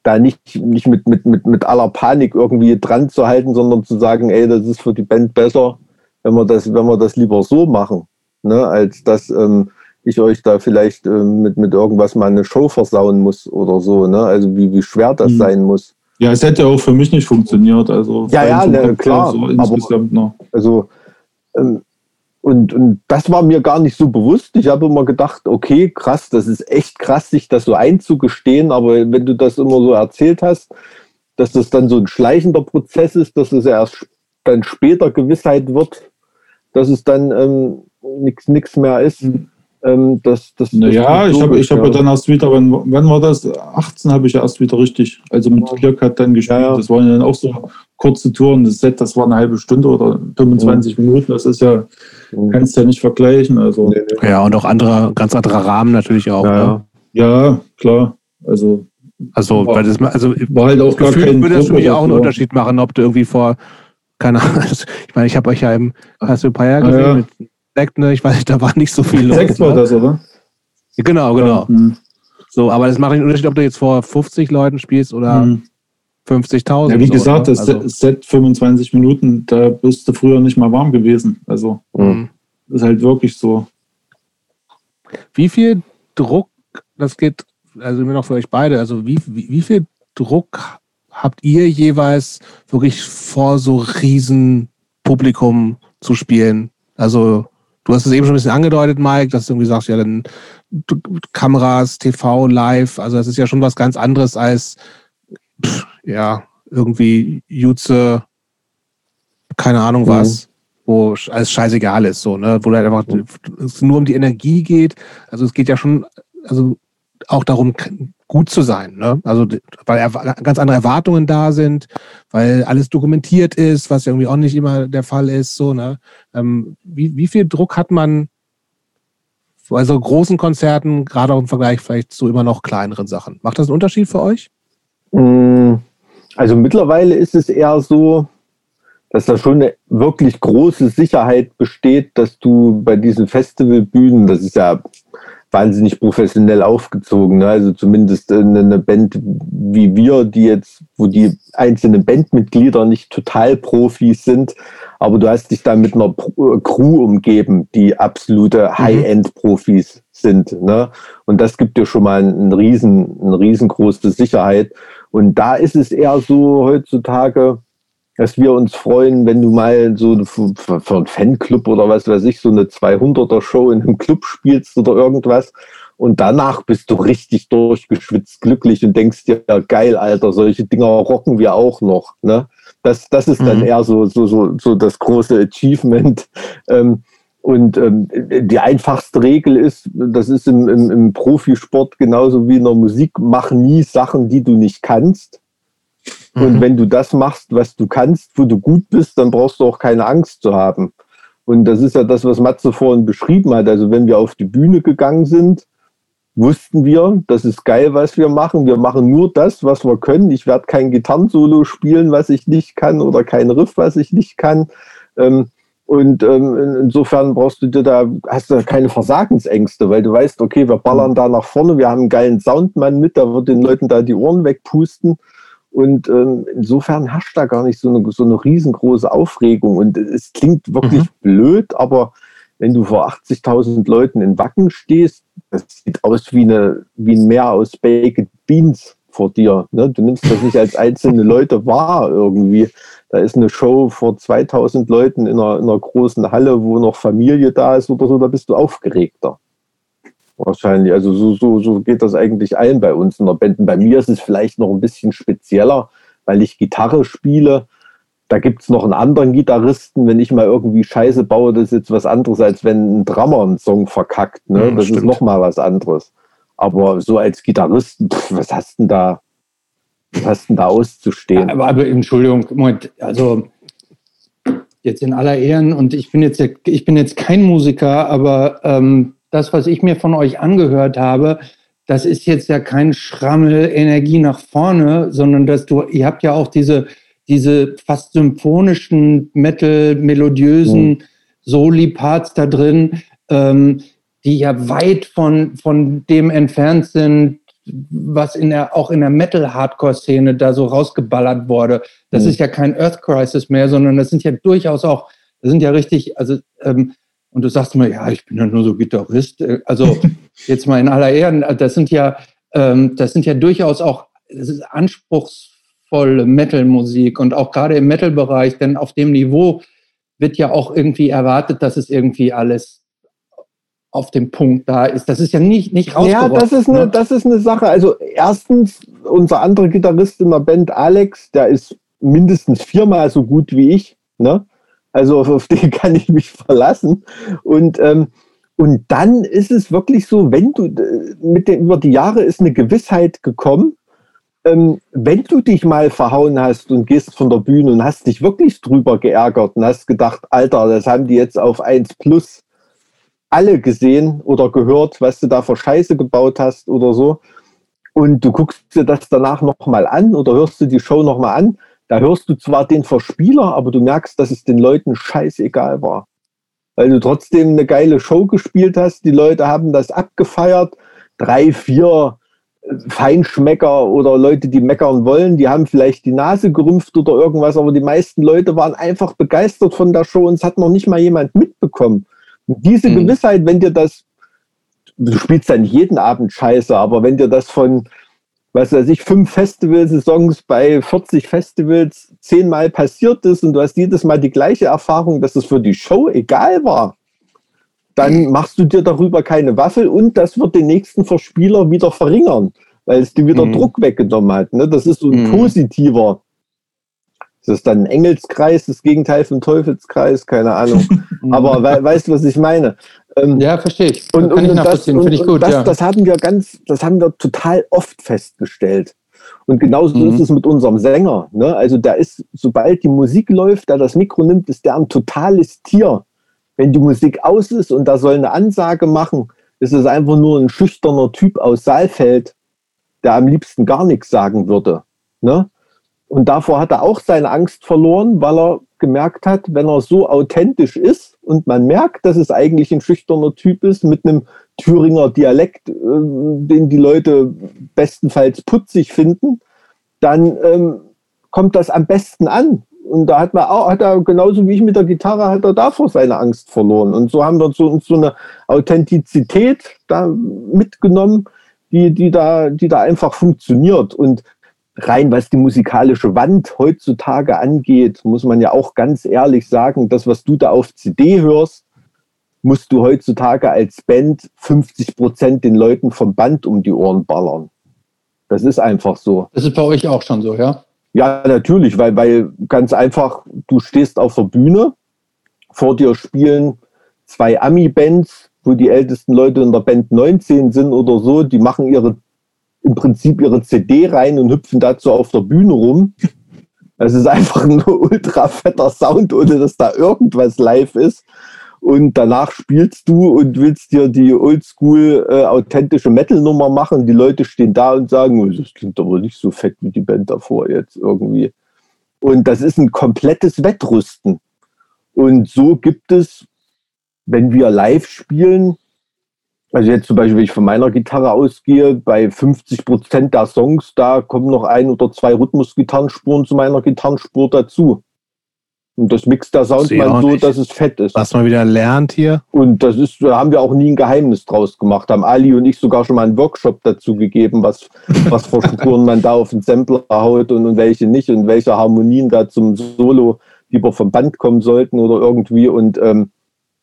da nicht, nicht mit, mit, mit, mit aller Panik irgendwie dran zu halten, sondern zu sagen, ey, das ist für die Band besser, wenn wir das, wenn wir das lieber so machen, ne, als dass ähm, ich euch da vielleicht ähm, mit, mit irgendwas mal eine Show versauen muss oder so, ne? Also wie, wie schwer das mhm. sein muss. Ja, es hätte auch für mich nicht funktioniert. Also ja, ja, ne, klar. So insgesamt aber, noch. Also ähm, und, und das war mir gar nicht so bewusst. Ich habe immer gedacht, okay, krass, das ist echt krass, sich das so einzugestehen. Aber wenn du das immer so erzählt hast, dass das dann so ein schleichender Prozess ist, dass es erst dann später Gewissheit wird, dass es dann ähm, nichts mehr ist. Mhm. Ähm, das, das, naja, ich habe ich hab ja. dann erst wieder, wann, wann war das? 18 habe ich ja erst wieder richtig, also mit Glück hat dann gespielt. Ja, ja. Das waren dann auch so kurze Touren. Das Set, das war eine halbe Stunde oder 25 mhm. Minuten. Das ist ja, kannst du ja nicht vergleichen. Also. Ja, und auch andere, ganz andere Rahmen natürlich auch. Ja, ne? ja klar. Also, also, war, weil das, also war halt auch gar kein würde das für mich auch einen Unterschied machen, ob du irgendwie vor, keine Ahnung, ich meine, ich habe euch ja im, hast du ein paar Jahre gesehen, ah, ja. mit Sekt, ne? Ich weiß, da war nicht so viel los. Sekt war ne? das, oder? Genau, genau. Ja, hm. so, aber das macht einen Unterschied, ob du jetzt vor 50 Leuten spielst oder hm. 50.000. Ja, wie so, gesagt, ne? das also, Set 25 Minuten, da bist du früher nicht mal warm gewesen. Also, mhm. ist halt wirklich so. Wie viel Druck, das geht, also immer noch für euch beide, also wie, wie, wie viel Druck habt ihr jeweils wirklich vor so riesen Publikum zu spielen? Also Du hast es eben schon ein bisschen angedeutet, Mike, dass du irgendwie sagst, ja, dann Kameras, TV, Live, also das ist ja schon was ganz anderes als, pff, ja, irgendwie Jutze, keine Ahnung mhm. was, wo alles scheißegal ist, so, ne, wo halt einfach mhm. es nur um die Energie geht. Also es geht ja schon, also auch darum, gut zu sein. Ne? Also weil ganz andere Erwartungen da sind, weil alles dokumentiert ist, was irgendwie auch nicht immer der Fall ist. So, ne? Ähm, wie, wie viel Druck hat man bei so großen Konzerten, gerade auch im Vergleich vielleicht zu immer noch kleineren Sachen? Macht das einen Unterschied für euch? Mm, also mittlerweile ist es eher so, dass da schon eine wirklich große Sicherheit besteht, dass du bei diesen Festivalbühnen, das ist ja wahnsinnig professionell aufgezogen. Ne? Also zumindest eine Band wie wir, die jetzt, wo die einzelnen Bandmitglieder nicht total Profis sind, aber du hast dich da mit einer äh, Crew umgeben, die absolute mhm. High-End-Profis sind. Ne? Und das gibt dir schon mal einen riesen, eine riesengroße Sicherheit. Und da ist es eher so heutzutage, dass wir uns freuen, wenn du mal so für, für einen Fanclub oder was weiß ich, so eine 200er Show in einem Club spielst oder irgendwas. Und danach bist du richtig durchgeschwitzt, glücklich und denkst dir, ja, geil, Alter, solche Dinger rocken wir auch noch. Ne? Das, das ist dann mhm. eher so, so, so, so das große Achievement. Ähm, und ähm, die einfachste Regel ist, das ist im, im, im Profisport genauso wie in der Musik, mach nie Sachen, die du nicht kannst und mhm. wenn du das machst, was du kannst, wo du gut bist, dann brauchst du auch keine Angst zu haben. Und das ist ja das, was Matze vorhin beschrieben hat. Also wenn wir auf die Bühne gegangen sind, wussten wir, das ist geil, was wir machen. Wir machen nur das, was wir können. Ich werde kein Gitarrensolo spielen, was ich nicht kann, oder kein Riff, was ich nicht kann. Ähm, und ähm, insofern brauchst du dir da, hast du keine Versagensängste, weil du weißt, okay, wir ballern da nach vorne, wir haben einen geilen Soundmann mit, der wird den Leuten da die Ohren wegpusten. Und ähm, insofern herrscht da gar nicht so eine, so eine riesengroße Aufregung. Und es klingt wirklich mhm. blöd, aber wenn du vor 80.000 Leuten in Wacken stehst, das sieht aus wie, eine, wie ein Meer aus Baked Beans vor dir. Ne? Du nimmst das nicht als einzelne Leute wahr irgendwie. Da ist eine Show vor 2000 Leuten in einer, in einer großen Halle, wo noch Familie da ist oder so, da bist du aufgeregter. Wahrscheinlich. Also so, so, so geht das eigentlich allen bei uns in der Band. Und bei mir ist es vielleicht noch ein bisschen spezieller, weil ich Gitarre spiele. Da gibt es noch einen anderen Gitarristen. Wenn ich mal irgendwie Scheiße baue, das ist jetzt was anderes, als wenn ein Drummer einen Song verkackt. Ne? Mhm, das stimmt. ist noch mal was anderes. Aber so als Gitarrist, pff, was hast denn da, was hast denn da auszustehen? Aber, aber Entschuldigung, Moment, also jetzt in aller Ehren und ich bin jetzt ich bin jetzt kein Musiker, aber ähm, das, was ich mir von euch angehört habe, das ist jetzt ja kein Schrammel Energie nach vorne, sondern dass du, ihr habt ja auch diese, diese fast symphonischen, metal, melodiösen mhm. Soli-Parts da drin, ähm, die ja weit von, von dem entfernt sind, was in der, auch in der Metal-Hardcore-Szene da so rausgeballert wurde. Das mhm. ist ja kein Earth Crisis mehr, sondern das sind ja durchaus auch, das sind ja richtig, also, ähm, und du sagst immer, ja, ich bin ja nur so Gitarrist. Äh, also jetzt mal in aller Ehren, das sind ja, ähm, das sind ja durchaus auch, anspruchsvolle Metal-Musik und auch gerade im Metal-Bereich, denn auf dem Niveau wird ja auch irgendwie erwartet, dass es irgendwie alles auf dem Punkt da ist. Das ist ja nicht, nicht Ja, das ist, eine, ne? das ist eine Sache. Also erstens, unser anderer Gitarrist in der Band, Alex, der ist mindestens viermal so gut wie ich. Ne? Also auf den kann ich mich verlassen. Und, ähm, und dann ist es wirklich so, wenn du mit den, über die Jahre ist eine Gewissheit gekommen, ähm, wenn du dich mal verhauen hast und gehst von der Bühne und hast dich wirklich drüber geärgert und hast gedacht, Alter, das haben die jetzt auf 1 plus alle gesehen oder gehört, was du da für Scheiße gebaut hast oder so. Und du guckst dir das danach nochmal an oder hörst du die Show nochmal an. Da hörst du zwar den Verspieler, aber du merkst, dass es den Leuten scheißegal war. Weil du trotzdem eine geile Show gespielt hast. Die Leute haben das abgefeiert. Drei, vier äh, Feinschmecker oder Leute, die meckern wollen, die haben vielleicht die Nase gerümpft oder irgendwas, aber die meisten Leute waren einfach begeistert von der Show und es hat noch nicht mal jemand mitbekommen. Diese mhm. Gewissheit, wenn dir das, du spielst dann jeden Abend scheiße, aber wenn dir das von, was weiß ich, fünf Festivalsaisons bei 40 Festivals zehnmal passiert ist und du hast jedes Mal die gleiche Erfahrung, dass es für die Show egal war, dann mhm. machst du dir darüber keine Waffel und das wird den nächsten Verspieler wieder verringern, weil es dir wieder mhm. Druck weggenommen hat. Ne? Das ist so ein mhm. positiver das ist dann ein Engelskreis, das Gegenteil vom Teufelskreis, keine Ahnung. Aber we weißt du, was ich meine? Ähm, ja, verstehe ich. Und, und, und das, und, ich gut, das, ja. das haben wir ganz, das haben wir total oft festgestellt. Und genauso mhm. ist es mit unserem Sänger. Ne? Also der ist, sobald die Musik läuft, der das Mikro nimmt, ist der ein totales Tier. Wenn die Musik aus ist und da soll eine Ansage machen, ist es einfach nur ein schüchterner Typ aus Saalfeld, der am liebsten gar nichts sagen würde. Ne? Und davor hat er auch seine Angst verloren, weil er gemerkt hat, wenn er so authentisch ist und man merkt, dass es eigentlich ein schüchterner Typ ist mit einem Thüringer Dialekt, äh, den die Leute bestenfalls putzig finden, dann ähm, kommt das am besten an. Und da hat man auch, hat er genauso wie ich mit der Gitarre, hat er davor seine Angst verloren. Und so haben wir so, so eine Authentizität da mitgenommen, die, die, da, die da einfach funktioniert. Und rein was die musikalische Wand heutzutage angeht, muss man ja auch ganz ehrlich sagen, das, was du da auf CD hörst, musst du heutzutage als Band 50 Prozent den Leuten vom Band um die Ohren ballern. Das ist einfach so. Das ist bei euch auch schon so, ja? Ja, natürlich, weil, weil ganz einfach, du stehst auf der Bühne, vor dir spielen zwei Ami-Bands, wo die ältesten Leute in der Band 19 sind oder so, die machen ihre im Prinzip ihre CD rein und hüpfen dazu auf der Bühne rum. Es ist einfach ein ultra fetter Sound, ohne dass da irgendwas live ist. Und danach spielst du und willst dir die oldschool äh, authentische Metal-Nummer machen. Die Leute stehen da und sagen, oh, das klingt aber nicht so fett wie die Band davor jetzt irgendwie. Und das ist ein komplettes Wettrüsten. Und so gibt es, wenn wir live spielen, also jetzt zum Beispiel, wenn ich von meiner Gitarre ausgehe, bei 50 Prozent der Songs, da kommen noch ein oder zwei Rhythmusgitarrenspuren zu meiner Gitarrenspur dazu. Und das mixt der Soundmann so, nicht. dass es fett ist. Was man wieder lernt hier. Und das ist, da haben wir auch nie ein Geheimnis draus gemacht. Haben Ali und ich sogar schon mal einen Workshop dazu gegeben, was, was für Spuren man da auf den Sampler haut und, und welche nicht und welche Harmonien da zum Solo lieber vom Band kommen sollten oder irgendwie. Und ähm,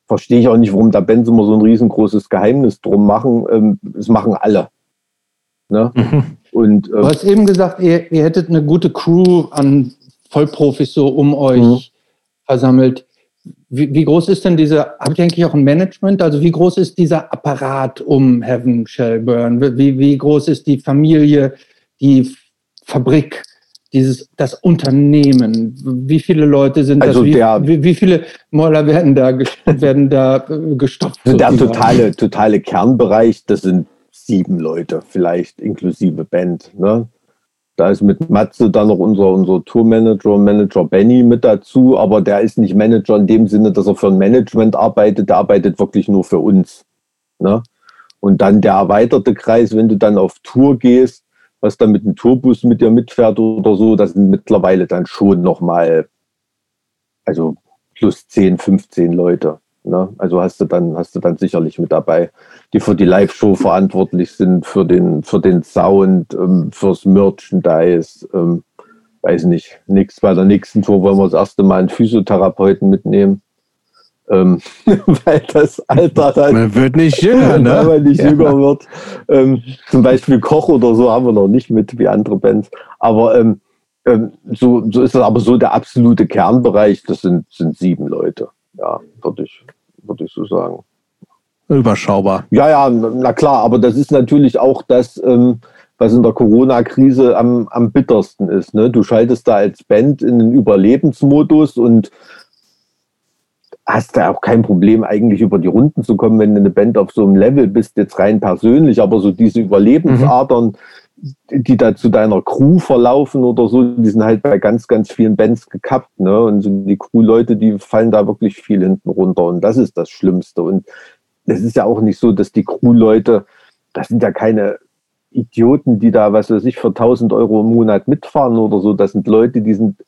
verstehe ich auch nicht, warum da Bands immer so ein riesengroßes Geheimnis drum machen. Ähm, das machen alle. Ne? Mhm. Und, ähm, du hast eben gesagt, ihr, ihr, hättet eine gute Crew an Vollprofis so um euch mhm. versammelt. Wie, wie, groß ist denn diese, habt ihr eigentlich auch ein Management? Also wie groß ist dieser Apparat um Heaven Shall Burn? Wie, wie groß ist die Familie, die Fabrik, dieses, das Unternehmen? Wie viele Leute sind Also das? Wie, wie, wie viele Mäuler werden da, werden da äh, gestopft? Also der totale, totale Kernbereich, das sind sieben Leute, vielleicht inklusive Band. Ne? Da ist mit Matze dann noch unser, unser Tourmanager, Manager Benny mit dazu, aber der ist nicht Manager in dem Sinne, dass er für ein Management arbeitet, der arbeitet wirklich nur für uns. Ne? Und dann der erweiterte Kreis, wenn du dann auf Tour gehst, was dann mit dem Tourbus mit dir mitfährt oder so, das sind mittlerweile dann schon nochmal, also plus 10, 15 Leute. Ne? Also hast du dann, hast du dann sicherlich mit dabei, die für die Live-Show verantwortlich sind, für den, für den Sound, ähm, fürs Merchandise, ähm, weiß nicht, nix, bei der nächsten Tour wollen wir das erste Mal einen Physiotherapeuten mitnehmen. Ähm, weil das Alter dann Man wird nicht jünger, wenn ne? man nicht Ja. jünger wird. Ähm, zum Beispiel Koch oder so haben wir noch nicht mit wie andere Bands. Aber ähm, ähm, so, so ist das aber so der absolute Kernbereich. Das sind, sind sieben Leute. Ja, würde ich, würde ich so sagen. Überschaubar. Ja, ja, na klar, aber das ist natürlich auch das, ähm, was in der Corona-Krise am, am bittersten ist. Ne? Du schaltest da als Band in den Überlebensmodus und hast da auch kein Problem, eigentlich über die Runden zu kommen, wenn du eine Band auf so einem Level bist, jetzt rein persönlich, aber so diese Überlebensadern, die da zu deiner Crew verlaufen oder so, die sind halt bei ganz, ganz vielen Bands gekappt. Ne? Und so die Crew-Leute, die fallen da wirklich viel hinten runter und das ist das Schlimmste. Und es ist ja auch nicht so, dass die Crew-Leute, das sind ja keine Idioten, die da, was weiß ich, für 1000 Euro im Monat mitfahren oder so. Das sind Leute, die sind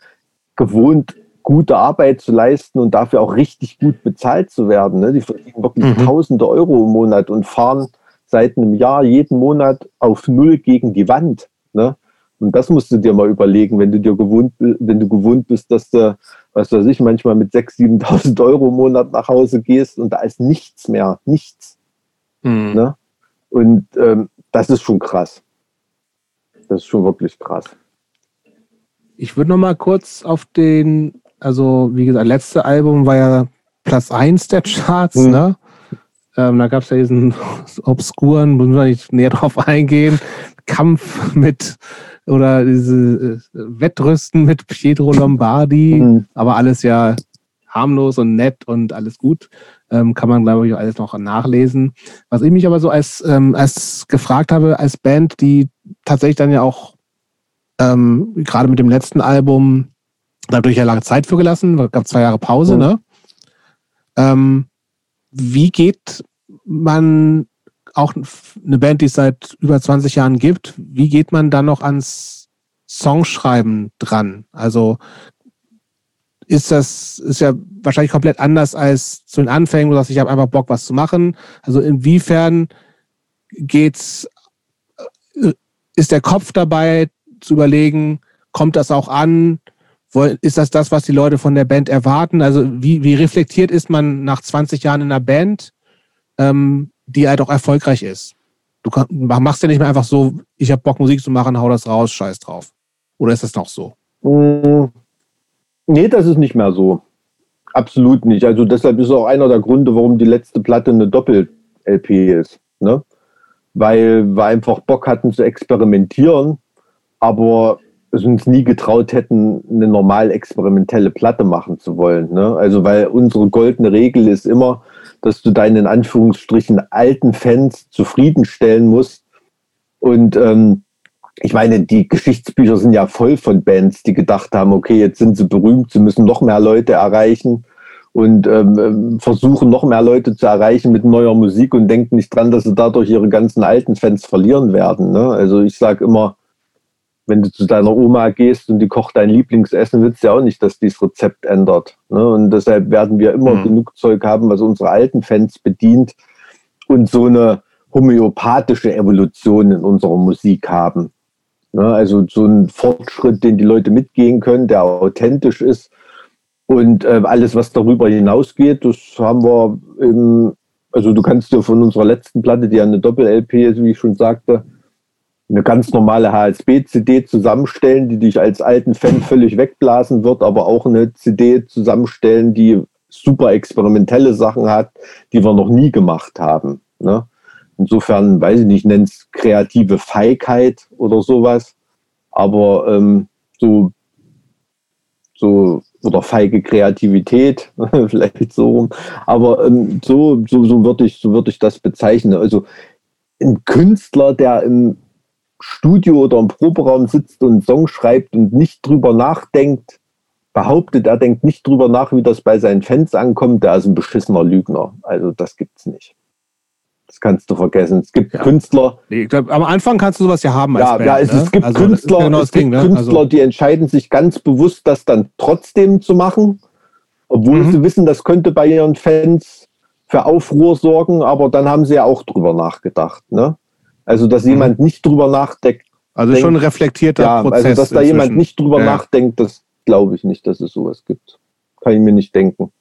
gewohnt, gute Arbeit zu leisten und dafür auch richtig gut bezahlt zu werden. Ne? Die verdienen wirklich Mhm. Tausende Euro im Monat und fahren seit einem Jahr jeden Monat auf Null gegen die Wand. Ne? Und das musst du dir mal überlegen, wenn du dir gewohnt, wenn du gewohnt bist, dass du, was weiß ich, manchmal mit 6.000, 7.000 Euro im Monat nach Hause gehst und da ist nichts mehr, nichts. Hm. Ne? Und ähm, das ist schon krass. Das ist schon wirklich krass. Ich würde noch mal kurz auf den, also wie gesagt, letzte Album war ja Platz 1 der Charts, Hm. ne? Ähm, da gab es ja diesen obskuren, müssen wir nicht näher drauf eingehen, Kampf mit oder diese äh, Wettrüsten mit Pietro Lombardi, Mhm. aber alles ja harmlos und nett und alles gut. Ähm, kann man, glaube ich, auch alles noch nachlesen. Was ich mich aber so als, ähm, als gefragt habe, als Band, die tatsächlich dann ja auch ähm, gerade mit dem letzten Album dadurch ja lange Zeit für gelassen, gab zwei Jahre Pause, Mhm. ne? Ähm, wie geht man auch eine Band, die es seit über 20 Jahren gibt, wie geht man dann noch ans Songschreiben dran? Also ist das ist ja wahrscheinlich komplett anders als zu den Anfängen, wo du sagst, ich habe einfach Bock, was zu machen. Also inwiefern geht's, äh, ist der Kopf dabei zu überlegen, kommt das auch an? Ist das das, was die Leute von der Band erwarten? Also wie, wie reflektiert ist man nach 20 Jahren in einer Band, ähm, die halt auch erfolgreich ist? Du machst ja nicht mehr einfach so, ich habe Bock, Musik zu machen, hau das raus, scheiß drauf. Oder ist das noch so? Mm, Nee, das ist nicht mehr so. Absolut nicht. Also deshalb ist auch einer der Gründe, warum die letzte Platte eine Doppel-LP ist. Ne? Weil wir einfach Bock hatten zu experimentieren, aber es uns nie getraut hätten, eine normal experimentelle Platte machen zu wollen. Ne? Also weil unsere goldene Regel ist immer, dass du deinen in Anführungsstrichen alten Fans zufriedenstellen musst. Und ähm, ich meine, die Geschichtsbücher sind ja voll von Bands, die gedacht haben, okay, jetzt sind sie berühmt, sie müssen noch mehr Leute erreichen und ähm, ähm, versuchen noch mehr Leute zu erreichen mit neuer Musik und denken nicht dran, dass sie dadurch ihre ganzen alten Fans verlieren werden. Ne? Also ich sage immer, wenn du zu deiner Oma gehst und die kocht dein Lieblingsessen, willst du ja auch nicht, dass dieses Rezept ändert. Ne? Und deshalb werden wir immer Mhm. genug Zeug haben, was unsere alten Fans bedient und so eine homöopathische Evolution in unserer Musik haben. Ne? Also so ein Fortschritt, den die Leute mitgehen können, der authentisch ist. Und äh, alles, was darüber hinausgeht, das haben wir im, also du kannst dir von unserer letzten Platte, die ja eine Doppel-LP ist, wie ich schon sagte, eine ganz normale HSB-CD zusammenstellen, die dich als alten Fan völlig wegblasen wird, aber auch eine CD zusammenstellen, die super experimentelle Sachen hat, die wir noch nie gemacht haben. Ne? Insofern, weiß ich nicht, nenne es kreative Feigheit oder sowas. Aber ähm, so, so, oder feige Kreativität, vielleicht so rum. Aber ähm, so, so, so würde ich, so würde ich das bezeichnen. Also ein Künstler, der im Studio oder im Proberaum sitzt und einen Song schreibt und nicht drüber nachdenkt, behauptet, er denkt nicht drüber nach, wie das bei seinen Fans ankommt, der ist ein beschissener Lügner. Also das gibt's nicht. Das kannst du vergessen. Es gibt ja. Künstler. Nee, glaub, am Anfang kannst du sowas ja haben. ja, Band, ja es, ne? es, gibt also, Künstler, genau es Ding, gibt ne? Künstler also. die entscheiden sich ganz bewusst, das dann trotzdem zu machen, obwohl mhm. sie wissen, das könnte bei ihren Fans für Aufruhr sorgen, aber dann haben sie ja auch drüber nachgedacht. Ne? Also, dass mhm. jemand nicht drüber nachdenkt. Also denkt, schon ein reflektierter ja, Prozess. Also, dass da inzwischen. jemand nicht drüber ja. nachdenkt, das glaube ich nicht, dass es sowas gibt. Kann ich mir nicht denken.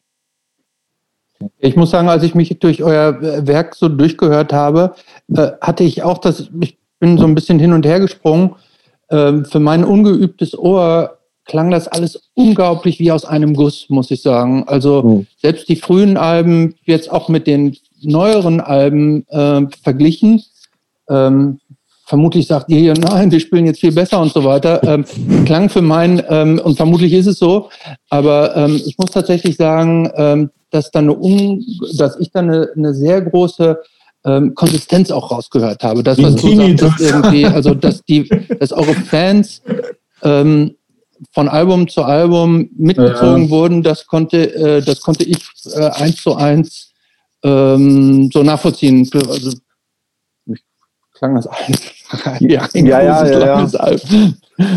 Ich muss sagen, als ich mich durch euer Werk so durchgehört habe, äh, hatte ich auch das, ich bin so ein bisschen hin und her gesprungen. Ähm, für mein ungeübtes Ohr klang das alles unglaublich wie aus einem Guss, muss ich sagen. Also mhm. selbst die frühen Alben, jetzt auch mit den neueren Alben äh, verglichen, ähm, vermutlich sagt ihr hier, nein, wir spielen jetzt viel besser und so weiter. Ähm, klang für meinen, ähm, und vermutlich ist es so, aber ähm, ich muss tatsächlich sagen, ähm, dass, dann eine un, dass ich dann eine, eine sehr große ähm, Konsistenz auch rausgehört habe. Das, was du sagst, irgendwie, also dass die, dass eure Fans ähm, von Album zu Album mitgezogen ja. wurden, das konnte, äh, das konnte ich äh, eins zu eins ähm, so nachvollziehen. Also, klang das ja, ja, ja, ja, ja.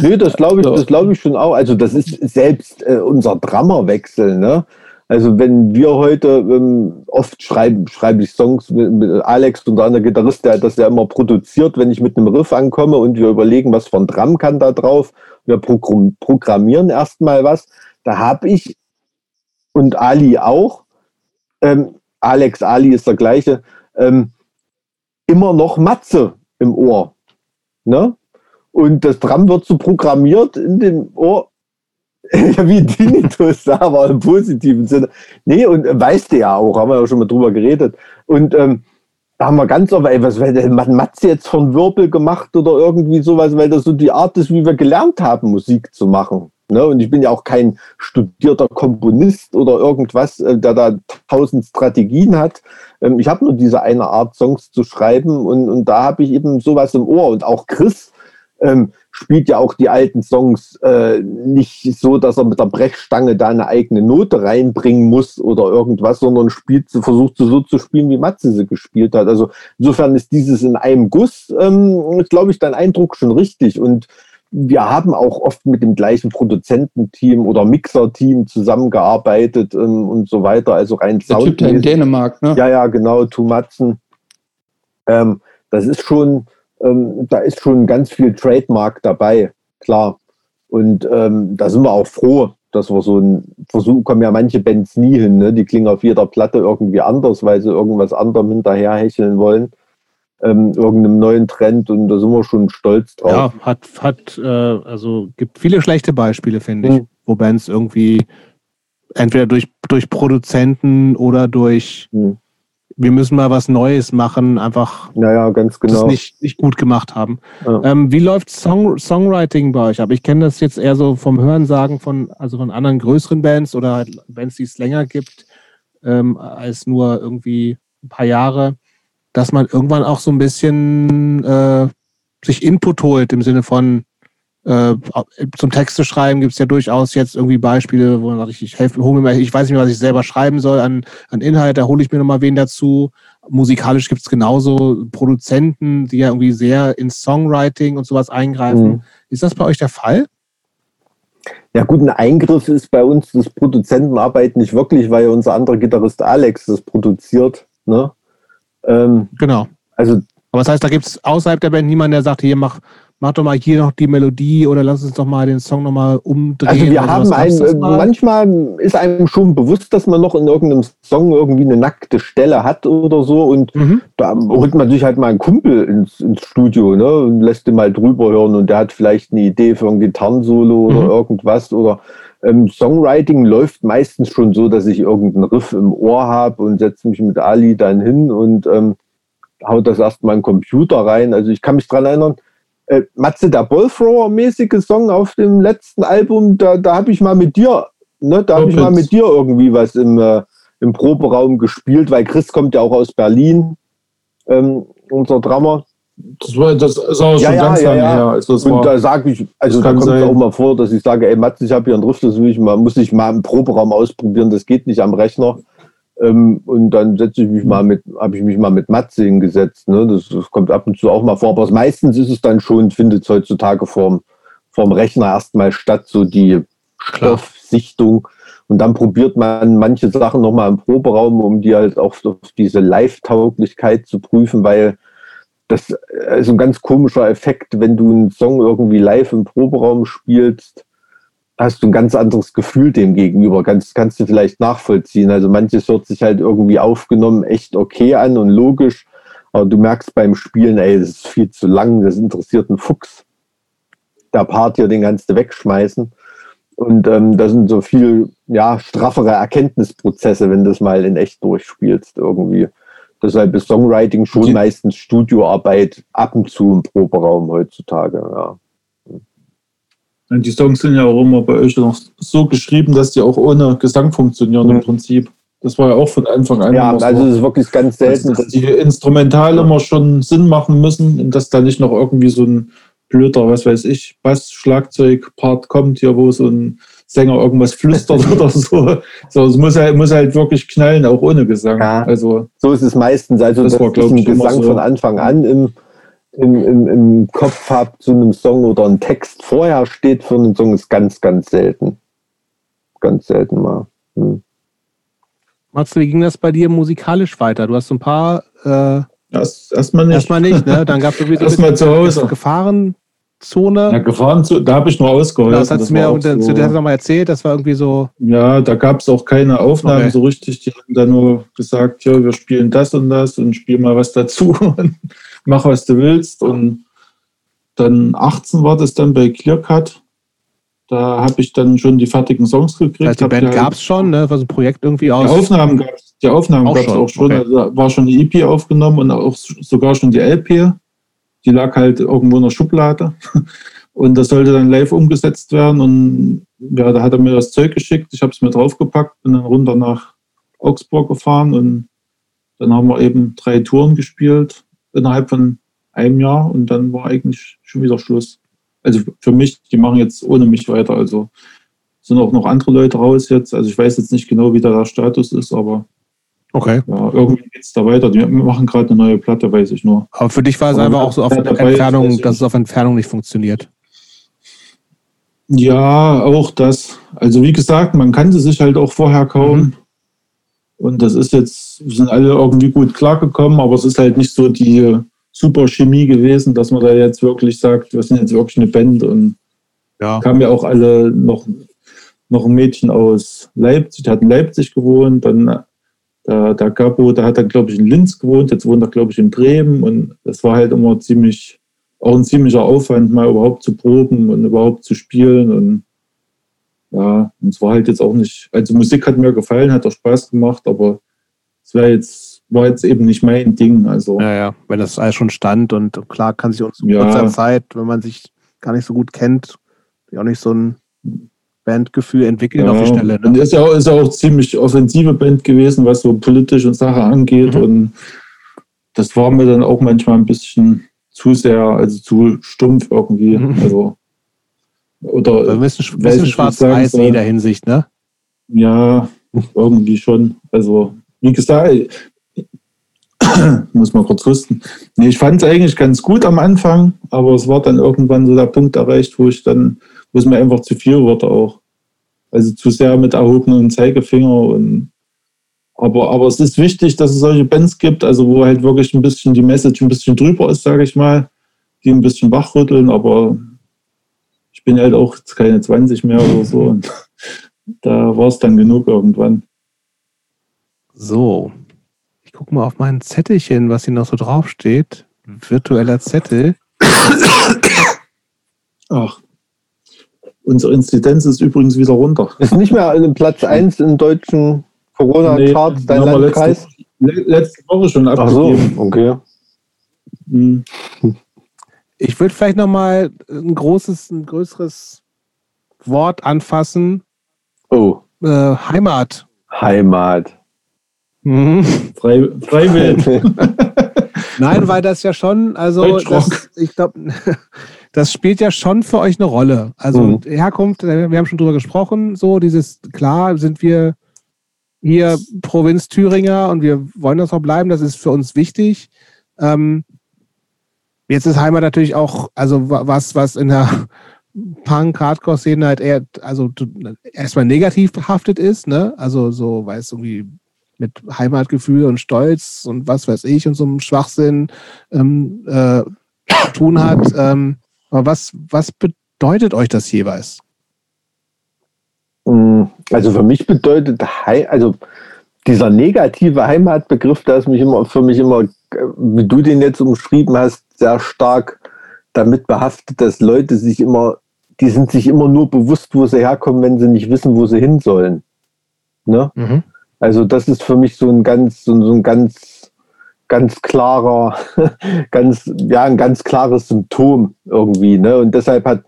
Nee, das glaube ich, das glaube ich schon auch. Also das ist selbst äh, unser Drummerwechsel, ne? Also wenn wir heute ähm, oft schreiben, schreibe ich Songs mit, mit Alex und einer Gitarrist, der hat das ja immer produziert, wenn ich mit einem Riff ankomme und wir überlegen, was von Drum kann da drauf. Wir programmieren erstmal was. Da habe ich und Ali auch, ähm, Alex, Ali ist der gleiche, ähm, immer noch Matze im Ohr. Ne? Und das Drum wird so programmiert in dem Ohr. ja, wie Tinnitus, aber im positiven Sinne. Nee, und äh, weißt du ja auch, haben wir ja schon mal drüber geredet. Und ähm, da haben wir ganz oft, ey, was hat Matze jetzt von Wirbel gemacht oder irgendwie sowas, weil das so die Art ist, wie wir gelernt haben, Musik zu machen. Ne? Und ich bin ja auch kein studierter Komponist oder irgendwas, äh, der da tausend Strategien hat. Ähm, ich habe nur diese eine Art, Songs zu schreiben und, und da habe ich eben sowas im Ohr. Und auch Chris ähm, spielt ja auch die alten Songs äh, nicht so, dass er mit der Brechstange da eine eigene Note reinbringen muss oder irgendwas, sondern spielt, versucht so zu spielen, wie Matze sie gespielt hat. Also insofern ist dieses in einem Guss, ähm, glaube ich, dein Eindruck schon richtig. Und wir haben auch oft mit dem gleichen Produzententeam oder Mixer-Team zusammengearbeitet ähm, und so weiter. Also rein Der Typ in Dänemark, ne? Ja, ja, genau, Tumatzen. Ähm, das ist schon, ähm, da ist schon ganz viel Trademark dabei, klar. Und ähm, da sind wir auch froh, dass wir so ein Versuch kommen ja manche Bands nie hin, ne? Die klingen auf jeder Platte irgendwie anders, weil sie irgendwas anderem hinterherhecheln wollen ähm, irgendeinem neuen Trend und da sind wir schon stolz drauf. Ja, hat, hat äh, also gibt viele schlechte Beispiele, finde ich, hm. wo Bands irgendwie entweder durch, durch Produzenten oder durch hm. wir müssen mal was Neues machen, einfach naja, ganz genau. das nicht, nicht gut gemacht haben. Ja. Ähm, wie läuft Song, Songwriting bei euch ab? Ich kenne das jetzt eher so vom Hörensagen von, also von anderen größeren Bands oder halt Bands, die es länger gibt, ähm, als nur irgendwie ein paar Jahre dass man irgendwann auch so ein bisschen äh, sich Input holt im Sinne von äh, zum Texte schreiben gibt es ja durchaus jetzt irgendwie Beispiele, wo man sagt, ich, ich helfe, hole mir mal, ich weiß nicht mehr, was ich selber schreiben soll an, an Inhalt, da hole ich mir nochmal wen dazu. Musikalisch gibt es genauso Produzenten, die ja irgendwie sehr ins Songwriting und sowas eingreifen. Mhm. Ist das bei euch der Fall? Ja gut, ein Eingriff ist bei uns das Produzentenarbeit nicht wirklich, weil unser anderer Gitarrist Alex das produziert. Ne? Ähm, genau. Also, Aber das heißt, da gibt es außerhalb der Band niemanden, der sagt, hier mach, mach doch mal hier noch die Melodie oder lass uns doch mal den Song nochmal umdrehen. Also wir haben einen, manchmal ist einem schon bewusst, dass man noch in irgendeinem Song irgendwie eine nackte Stelle hat oder so und mhm. da holt man sich halt mal einen Kumpel ins, ins Studio ne, und lässt den mal drüber hören und der hat vielleicht eine Idee für ein Gitarrensolo oder mhm. irgendwas oder ähm, Songwriting läuft meistens schon so, dass ich irgendeinen Riff im Ohr habe und setze mich mit Ali dann hin und ähm, haut das erstmal in den Computer rein. Also ich kann mich daran erinnern, äh, Matze, der Ballthrower-mäßige Song auf dem letzten Album, da, da habe ich mal mit dir, ne, da habe ich mal mit dir irgendwie was im, äh, im Proberaum gespielt, weil Chris kommt ja auch aus Berlin, ähm, unser Drummer. Das, war, das ist auch schon Ja, ganz ja, lange ja. her. Also Und war, da sage ich, also da kommt es auch mal vor, dass ich sage, ey Matze, ich habe hier einen Riff, das will ich mal, muss ich mal im Proberaum ausprobieren, das geht nicht am Rechner. Ähm, und dann setze ich mich mal mit, habe ich mich mal mit Matze hingesetzt. Ne? Das, das kommt ab und zu auch mal vor. Aber meistens ist es dann schon, findet es heutzutage vorm, vorm Rechner erstmal statt, so die Stoffsichtung. Und dann probiert man manche Sachen nochmal im Proberaum, um die halt auch auf diese Live-Tauglichkeit zu prüfen, weil das ist ein ganz komischer Effekt, wenn du einen Song irgendwie live im Proberaum spielst, hast du ein ganz anderes Gefühl dem gegenüber. Kannst, kannst du vielleicht nachvollziehen. Also manches hört sich halt irgendwie aufgenommen echt okay an und logisch, aber du merkst beim Spielen, ey, das ist viel zu lang, das interessiert einen Fuchs. Der Part hier, den kannst du wegschmeißen. Und ähm, das sind so viel ja, straffere Erkenntnisprozesse, wenn du das mal in echt durchspielst irgendwie. Deshalb ist Songwriting schon Die- meistens Studioarbeit ab und zu im Proberaum heutzutage. Ja. Und die Songs sind ja auch immer bei euch noch so geschrieben, dass die auch ohne Gesang funktionieren Mhm. im Prinzip. Das war ja auch von Anfang an Ja, also es ist wirklich ganz selten. dass Dass, die Instrumentale immer schon Sinn machen müssen und dass da nicht noch irgendwie so ein blöder, was weiß ich, Bass-Schlagzeug-Part kommt hier, wo so ein Sänger irgendwas flüstert oder so. So, es muss halt, muss halt wirklich knallen, auch ohne Gesang. Ja. Also, so ist es meistens. Also, Das dass war, ich einen Gesang so. von Anfang an im, im, im, im Kopf habe zu einem Song oder ein Text vorher steht für einen Song, ist ganz, ganz selten. Ganz selten mal. Hm. Matze, wie ging das bei dir musikalisch weiter? Du hast so ein paar, äh, erst, erstmal nicht. erstmal nicht, ne? Dann gab es irgendwie so ein Erstmal bisschen zu Hause. das Gefahrenzone. Ja, gefahren zu, da habe ich nur ausgeholfen. das hast Das du mir und so- zu der nochmal erzählt, das war irgendwie so, Ja, da gab es auch keine Aufnahmen Okay. so richtig. Die haben dann nur gesagt, ja, wir spielen das und das und spiel mal was dazu und mach, was du willst. Und dann 18 war das dann bei Clearcut. Da habe ich dann schon die fertigen Songs gekriegt. das heißt, die Band gab es schon, ne? War so ein Projekt irgendwie Die aus. Aufnahmen gab es die Aufnahmen Auch schon, auch schon. okay. Also da war schon die EP aufgenommen und auch sogar schon die LP. Die lag halt irgendwo in der Schublade. Und das sollte dann live umgesetzt werden. Und ja, da hat er mir das Zeug geschickt. Ich habe es mir draufgepackt, bin dann runter nach Augsburg gefahren und dann haben wir eben drei Touren gespielt innerhalb von einem Jahr und dann war eigentlich schon wieder Schluss. Also für mich, die machen jetzt ohne mich weiter. Also sind auch noch andere Leute raus jetzt. Also ich weiß jetzt nicht genau, wie da der Status ist, aber Okay. ja, irgendwie geht es da weiter. Die machen gerade eine neue Platte, weiß ich nur. Aber für dich war es Aber einfach auch so auf ist, Entfernung, ich dass es auf Entfernung nicht funktioniert. Ja, auch das. Also wie gesagt, man kannte sich halt auch vorher kaum. Mhm. Und das ist jetzt, wir sind alle irgendwie gut klargekommen, aber es ist halt nicht so die super Chemie gewesen, dass man da jetzt wirklich sagt, wir sind jetzt wirklich eine Band und Ja. kamen ja auch alle noch, noch ein Mädchen aus Leipzig, der hat in Leipzig gewohnt, dann der, der Gabo, der hat dann, glaube ich, in Linz gewohnt, jetzt wohnt er, glaube ich, in Bremen und das war halt immer ziemlich, auch ein ziemlicher Aufwand, mal überhaupt zu proben und überhaupt zu spielen und ja, und es war halt jetzt auch nicht, also Musik hat mir gefallen, hat auch Spaß gemacht, aber es war jetzt, war jetzt eben nicht mein Ding, also Ja, ja, wenn das alles schon stand und klar kann sich uns in Ja. kurzer Zeit, wenn man sich gar nicht so gut kennt, auch nicht so ein Bandgefühl entwickeln auf die. Und Ne? ist ja, auch, ist ja auch ziemlich offensive Band gewesen, was so politisch und Sache angeht. Mhm. Und das war mir dann auch manchmal ein bisschen zu sehr, also zu stumpf irgendwie. Mhm. Also, oder ein bisschen, bisschen schwarz-weiß in jeder Hinsicht, ne? ja, irgendwie schon. Also, wie gesagt, muss mal kurz husten. Nee, ich fand es eigentlich ganz gut am Anfang, aber es war dann irgendwann so der Punkt erreicht, wo ich dann, wo es mir einfach zu viel wurde auch. Also zu sehr mit erhobenem Zeigefinger und aber, aber es ist wichtig, dass es solche Bands gibt, also wo halt wirklich ein bisschen die Message ein bisschen drüber ist, sage ich mal, die ein bisschen wachrütteln, aber ich bin halt auch keine 20 mehr oder so und da war es dann genug irgendwann. So. Ich gucke mal auf mein Zettelchen, was hier noch so draufsteht. Virtueller Zettel. Ach. Unsere Inzidenz ist übrigens wieder runter. Ist nicht mehr in Platz 1 im deutschen Corona-Charts, die dein Landkreis? Letzte, le- letzte Woche schon Ach so, abgegeben. okay. Hm. Ich würde vielleicht nochmal ein großes, ein größeres Wort anfassen. Oh. Äh, Heimat. Heimat. Mhm. Frei, Freiwild. Nein, weil das ja schon, also das, ich glaube, das spielt ja schon für euch eine Rolle. Also Mhm. Herkunft, äh, wir haben schon drüber gesprochen, so dieses, klar sind wir hier Provinz Thüringer und wir wollen das auch bleiben, das ist für uns wichtig. Ähm, jetzt ist Heimat natürlich auch, also wa- was, was in der Punk-Hardcore-Szene halt eher, also erstmal negativ behaftet ist, ne? Also so, weil es irgendwie mit Heimatgefühl und Stolz und was weiß ich und so einem Schwachsinn ähm, äh, zu tun hat. Ähm, aber was, was bedeutet euch das jeweils? Mm, Also für mich bedeutet also dieser negative Heimatbegriff, der ist mich immer für mich immer, wie du den jetzt umschrieben hast, sehr stark damit behaftet, dass Leute sich immer, die sind sich immer nur bewusst, wo sie herkommen, wenn sie nicht wissen, wo sie hin sollen. Ne? Also das ist für mich so ein ganz, so ein ganz, ganz klarer, ganz, ja, ein ganz klares Symptom irgendwie. Ne? Und deshalb hat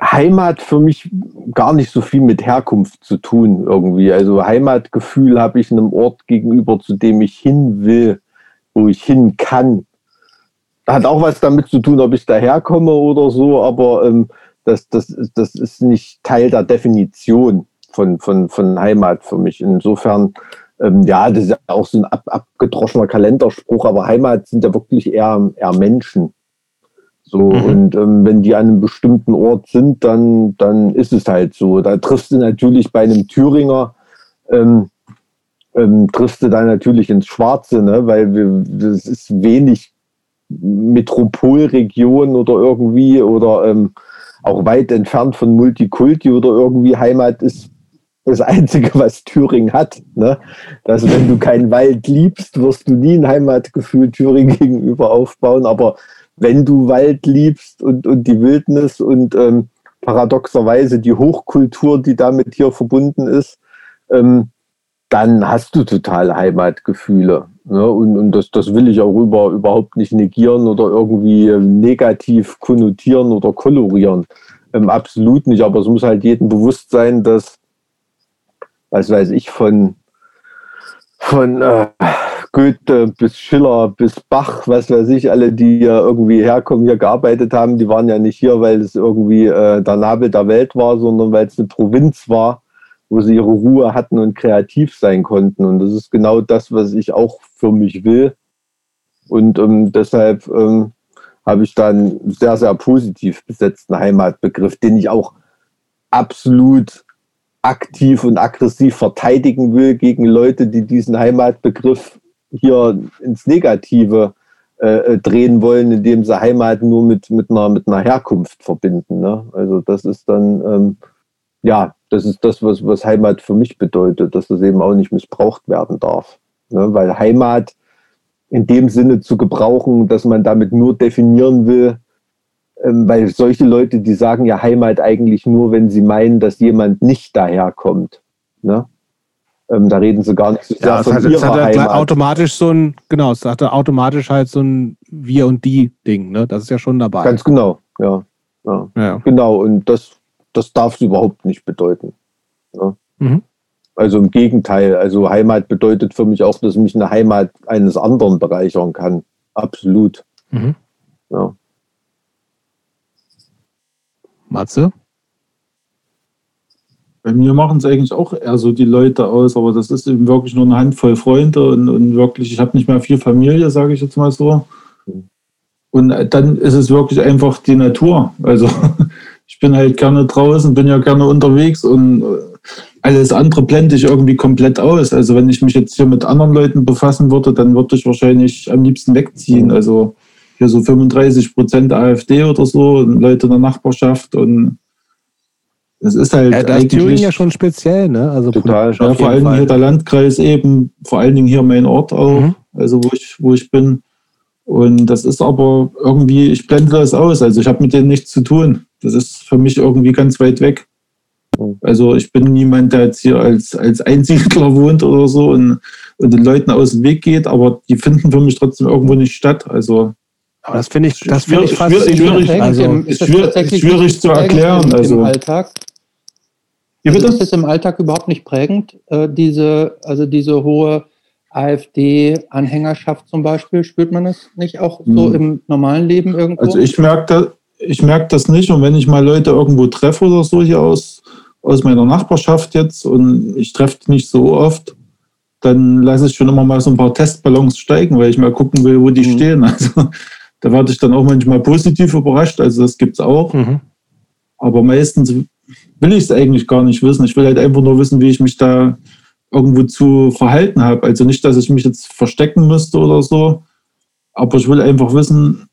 Heimat für mich gar nicht so viel mit Herkunft zu tun irgendwie. Also Heimatgefühl habe ich einem Ort gegenüber, zu dem ich hin will, wo ich hin kann. Hat auch was damit zu tun, ob ich daherkomme oder so, aber ähm, das, das, ist- das ist nicht Teil der Definition von, von, von Heimat für mich. Insofern, ähm, ja, das ist ja auch so ein ab, abgedroschener Kalenderspruch, aber Heimat sind ja wirklich eher, eher Menschen. So, Mhm. und ähm, wenn die an einem bestimmten Ort sind, dann, dann ist es halt so. Da triffst du natürlich bei einem Thüringer, ähm, ähm, triffst du da natürlich ins Schwarze, ne? weil wir, das ist wenig Metropolregion oder irgendwie oder ähm, auch weit entfernt von Multikulti oder irgendwie Heimat ist das Einzige, was Thüringen hat. Ne? Dass wenn du keinen Wald liebst, wirst du nie ein Heimatgefühl Thüringen gegenüber aufbauen. Aber wenn du Wald liebst und, und die Wildnis und ähm, paradoxerweise die Hochkultur, die damit hier verbunden ist, ähm, dann hast du total Heimatgefühle. Ne? Und, und das, das will ich auch über, überhaupt nicht negieren oder irgendwie ähm, negativ konnotieren oder kolorieren. Ähm, absolut nicht. Aber es muss halt jedem bewusst sein, dass, was weiß ich, von, von äh, Goethe bis Schiller bis Bach, was weiß ich, alle, die ja irgendwie herkommen, hier gearbeitet haben, die waren ja nicht hier, weil es irgendwie äh, der Nabel der Welt war, sondern weil es eine Provinz war, wo sie ihre Ruhe hatten und kreativ sein konnten. Und das ist genau das, was ich auch für mich will. Und ähm, deshalb ähm, habe ich da einen sehr, sehr positiv besetzten Heimatbegriff, den ich auch absolut aktiv und aggressiv verteidigen will gegen Leute, die diesen Heimatbegriff hier ins Negative äh, äh, drehen wollen, indem sie Heimat nur mit, mit, einer, mit einer Herkunft verbinden. Ne? Also das ist dann, ähm, ja, das ist das, was, was Heimat für mich bedeutet, dass das eben auch nicht missbraucht werden darf. Ne? Weil Heimat in dem Sinne zu gebrauchen, dass man damit nur definieren will, weil solche Leute, die sagen ja Heimat eigentlich nur, wenn sie meinen, dass jemand nicht daherkommt. Ne? Ähm, da reden sie gar nicht so sehr Ja, es von hat, es ihrer hat Heimat. automatisch so ein, genau, es hatte automatisch halt so ein Wir- und Die-Ding, ne? Das ist ja schon dabei. Ganz genau, ja. ja. ja. Genau, und das, das darf es überhaupt nicht bedeuten. Ne? Mhm. Also im Gegenteil, also Heimat bedeutet für mich auch, dass mich eine Heimat eines anderen bereichern kann. Absolut. Mhm. Ja. Matze? Bei mir machen es eigentlich auch eher so die Leute aus, aber das ist eben wirklich nur eine Handvoll Freunde und, und wirklich, ich habe nicht mehr viel Familie, sage ich jetzt mal so. Und dann ist es wirklich einfach die Natur. Also ich bin halt gerne draußen, bin ja gerne unterwegs und äh, alles andere blende ich irgendwie komplett aus. Also wenn ich mich jetzt hier mit anderen Leuten befassen würde, dann würde ich wahrscheinlich am liebsten wegziehen. Also hier so 35 Prozent AfD oder so und Leute in der Nachbarschaft und das ist halt Ja, da ist Thüringen eigentlich ja schon speziell, ne? Also Total. ja, vor Dingen Fall. hier der Landkreis eben, vor allen Dingen hier mein Ort auch, Mhm. also wo ich, wo ich bin. Und das ist aber irgendwie, ich blende das aus. Also ich habe mit denen nichts zu tun. Das ist für mich irgendwie ganz weit weg. Also ich bin niemand, der jetzt hier als, als Einsiedler wohnt oder so und, und den Leuten aus dem Weg geht, aber die finden für mich trotzdem irgendwo nicht statt. Also Aber das finde ich, das finde ich fast schwierig, also, ist schwierig, schwierig zu erklären. Also. Im Alltag? Also ist es im Alltag überhaupt nicht prägend, äh, diese, also diese hohe AfD-Anhängerschaft zum Beispiel? Spürt man das nicht auch so hm. im normalen Leben irgendwo? Also ich merke das, ich merke das nicht. Und wenn ich mal Leute irgendwo treffe oder so hier aus, aus meiner Nachbarschaft jetzt und ich treffe die nicht so oft, dann lasse ich schon immer mal so ein paar Testballons steigen, weil ich mal gucken will, wo die mhm. stehen. Also da werde ich dann auch manchmal positiv überrascht. Also das gibt es auch. Mhm. Aber meistens will ich es eigentlich gar nicht wissen. Ich will halt einfach nur wissen, wie ich mich da irgendwo zu verhalten habe. Also nicht, dass ich mich jetzt verstecken müsste oder so, aber ich will einfach wissen,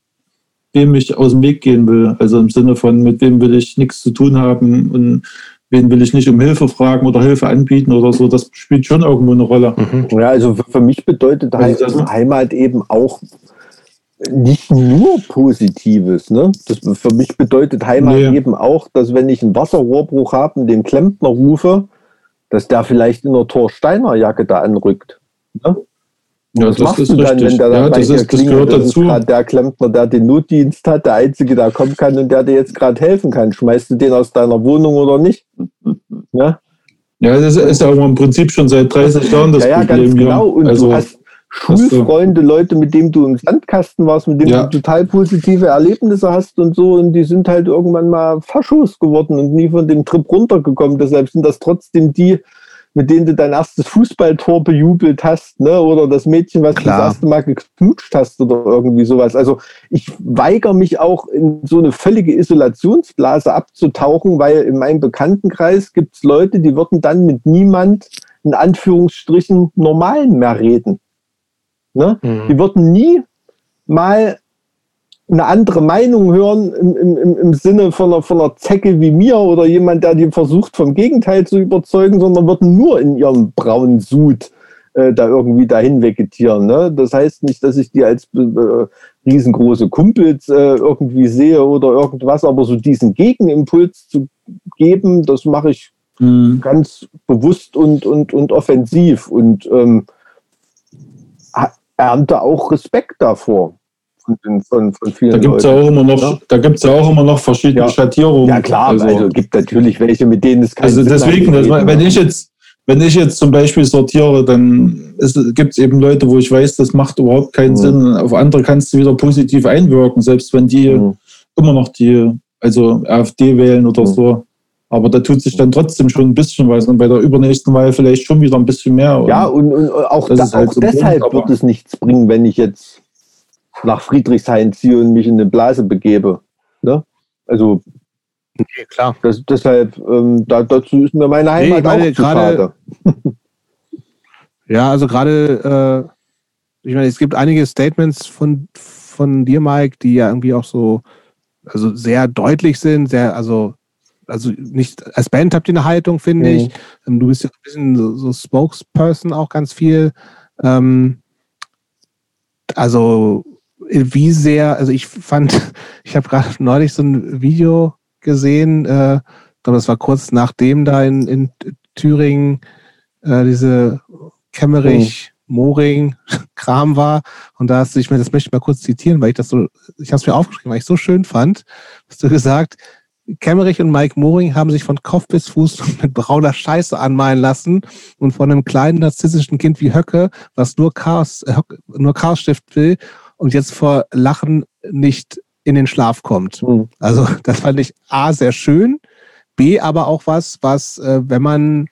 wem ich aus dem Weg gehen will. Also im Sinne von, mit wem will ich nichts zu tun haben und wen will ich nicht um Hilfe fragen oder Hilfe anbieten oder so. Das spielt schon irgendwo eine Rolle. Mhm. Ja, also für mich bedeutet also Heimat eben auch nicht nur Positives. Ne? Das für mich bedeutet Heimat nee. eben auch, dass wenn ich einen Wasserrohrbruch habe und den Klempner rufe, dass der vielleicht in der Torsteiner Jacke da anrückt. Ne? Ja, was machst du dann, richtig. wenn der dann ja, dir ist? Das, das ist gerade der Klempner, der den Notdienst hat, der Einzige, der kommen kann und der dir jetzt gerade helfen kann. Schmeißt du den aus deiner Wohnung oder nicht? Ja, ja das ist ja im Prinzip schon seit 30 Jahren das ja, Problem. Ja, ganz genau. Und also, du hast Schulfreunde, Leute, mit denen du im Sandkasten warst, mit denen ja. du total positive Erlebnisse hast und so, und die sind halt irgendwann mal Faschos geworden und nie von dem Trip runtergekommen. Deshalb sind das trotzdem die, mit denen du dein erstes Fußballtor bejubelt hast, ne? Oder das Mädchen, was Klar. du das erste Mal geknutscht hast oder irgendwie sowas. Also ich weigere mich auch in so eine völlige Isolationsblase abzutauchen, weil in meinem Bekanntenkreis gibt es Leute, die würden dann mit niemand in Anführungsstrichen normalen mehr reden. Ne? Mhm. Die würden nie mal eine andere Meinung hören im, im, im Sinne von einer, von einer Zecke wie mir oder jemand, der die versucht, vom Gegenteil zu überzeugen, sondern würden nur in ihrem braunen Sud äh, da irgendwie dahin vegetieren. Ne? Das heißt nicht, dass ich die als äh, riesengroße Kumpels äh, irgendwie sehe oder irgendwas, aber so diesen Gegenimpuls zu geben, das mache ich mhm. ganz bewusst und, und, und offensiv. Und ähm, ernte auch Respekt davor. Von, von, von vielen da gibt es ja auch immer noch, ja? da gibt's ja auch immer noch verschiedene ja. Schattierungen. Ja klar, also, also gibt natürlich welche, mit denen es keine Also deswegen, das, wenn ich jetzt, wenn ich jetzt zum Beispiel sortiere, dann gibt es eben Leute, wo ich weiß, das macht überhaupt keinen mhm. Sinn. Auf andere kannst du wieder positiv einwirken, selbst wenn die mhm. immer noch die, also AfD wählen oder mhm. so. Aber da tut sich dann trotzdem schon ein bisschen was und bei der übernächsten Wahl vielleicht schon wieder ein bisschen mehr. ja, und, und auch, da, halt auch so deshalb Punkt, wird es nichts bringen, wenn ich jetzt nach Friedrichshain ziehe und mich in eine Blase begebe. Ne? Also nee, klar. Das, deshalb, ähm, da, dazu ist mir meine Heimat nee, meine, auch grade, Ja, also gerade, äh, ich meine, es gibt einige Statements von, von dir, Mike, die ja irgendwie auch so, also sehr deutlich sind, sehr, also also nicht, als Band habt ihr eine Haltung, finde mhm. ich. Ähm, du bist ja ein bisschen so, so Spokesperson auch ganz viel. Ähm, also wie sehr, also ich fand, ich habe gerade neulich so ein Video gesehen, äh, glaube, das war kurz nachdem da in, in Thüringen äh, diese Kemmerich, mhm. Moring Kram war. Und da hast du, ich meine, das möchte ich mal kurz zitieren, weil ich das so, ich habe es mir aufgeschrieben, weil ich so schön fand, hast du gesagt, Kemmerich und Mike Moring haben sich von Kopf bis Fuß mit brauner Scheiße anmalen lassen und von einem kleinen narzisstischen Kind wie Höcke, was nur Chaos, äh, nur Chaos stiften will und jetzt vor Lachen nicht in den Schlaf kommt. Mhm. Also das fand ich A sehr schön, B aber auch was, was, äh, wenn man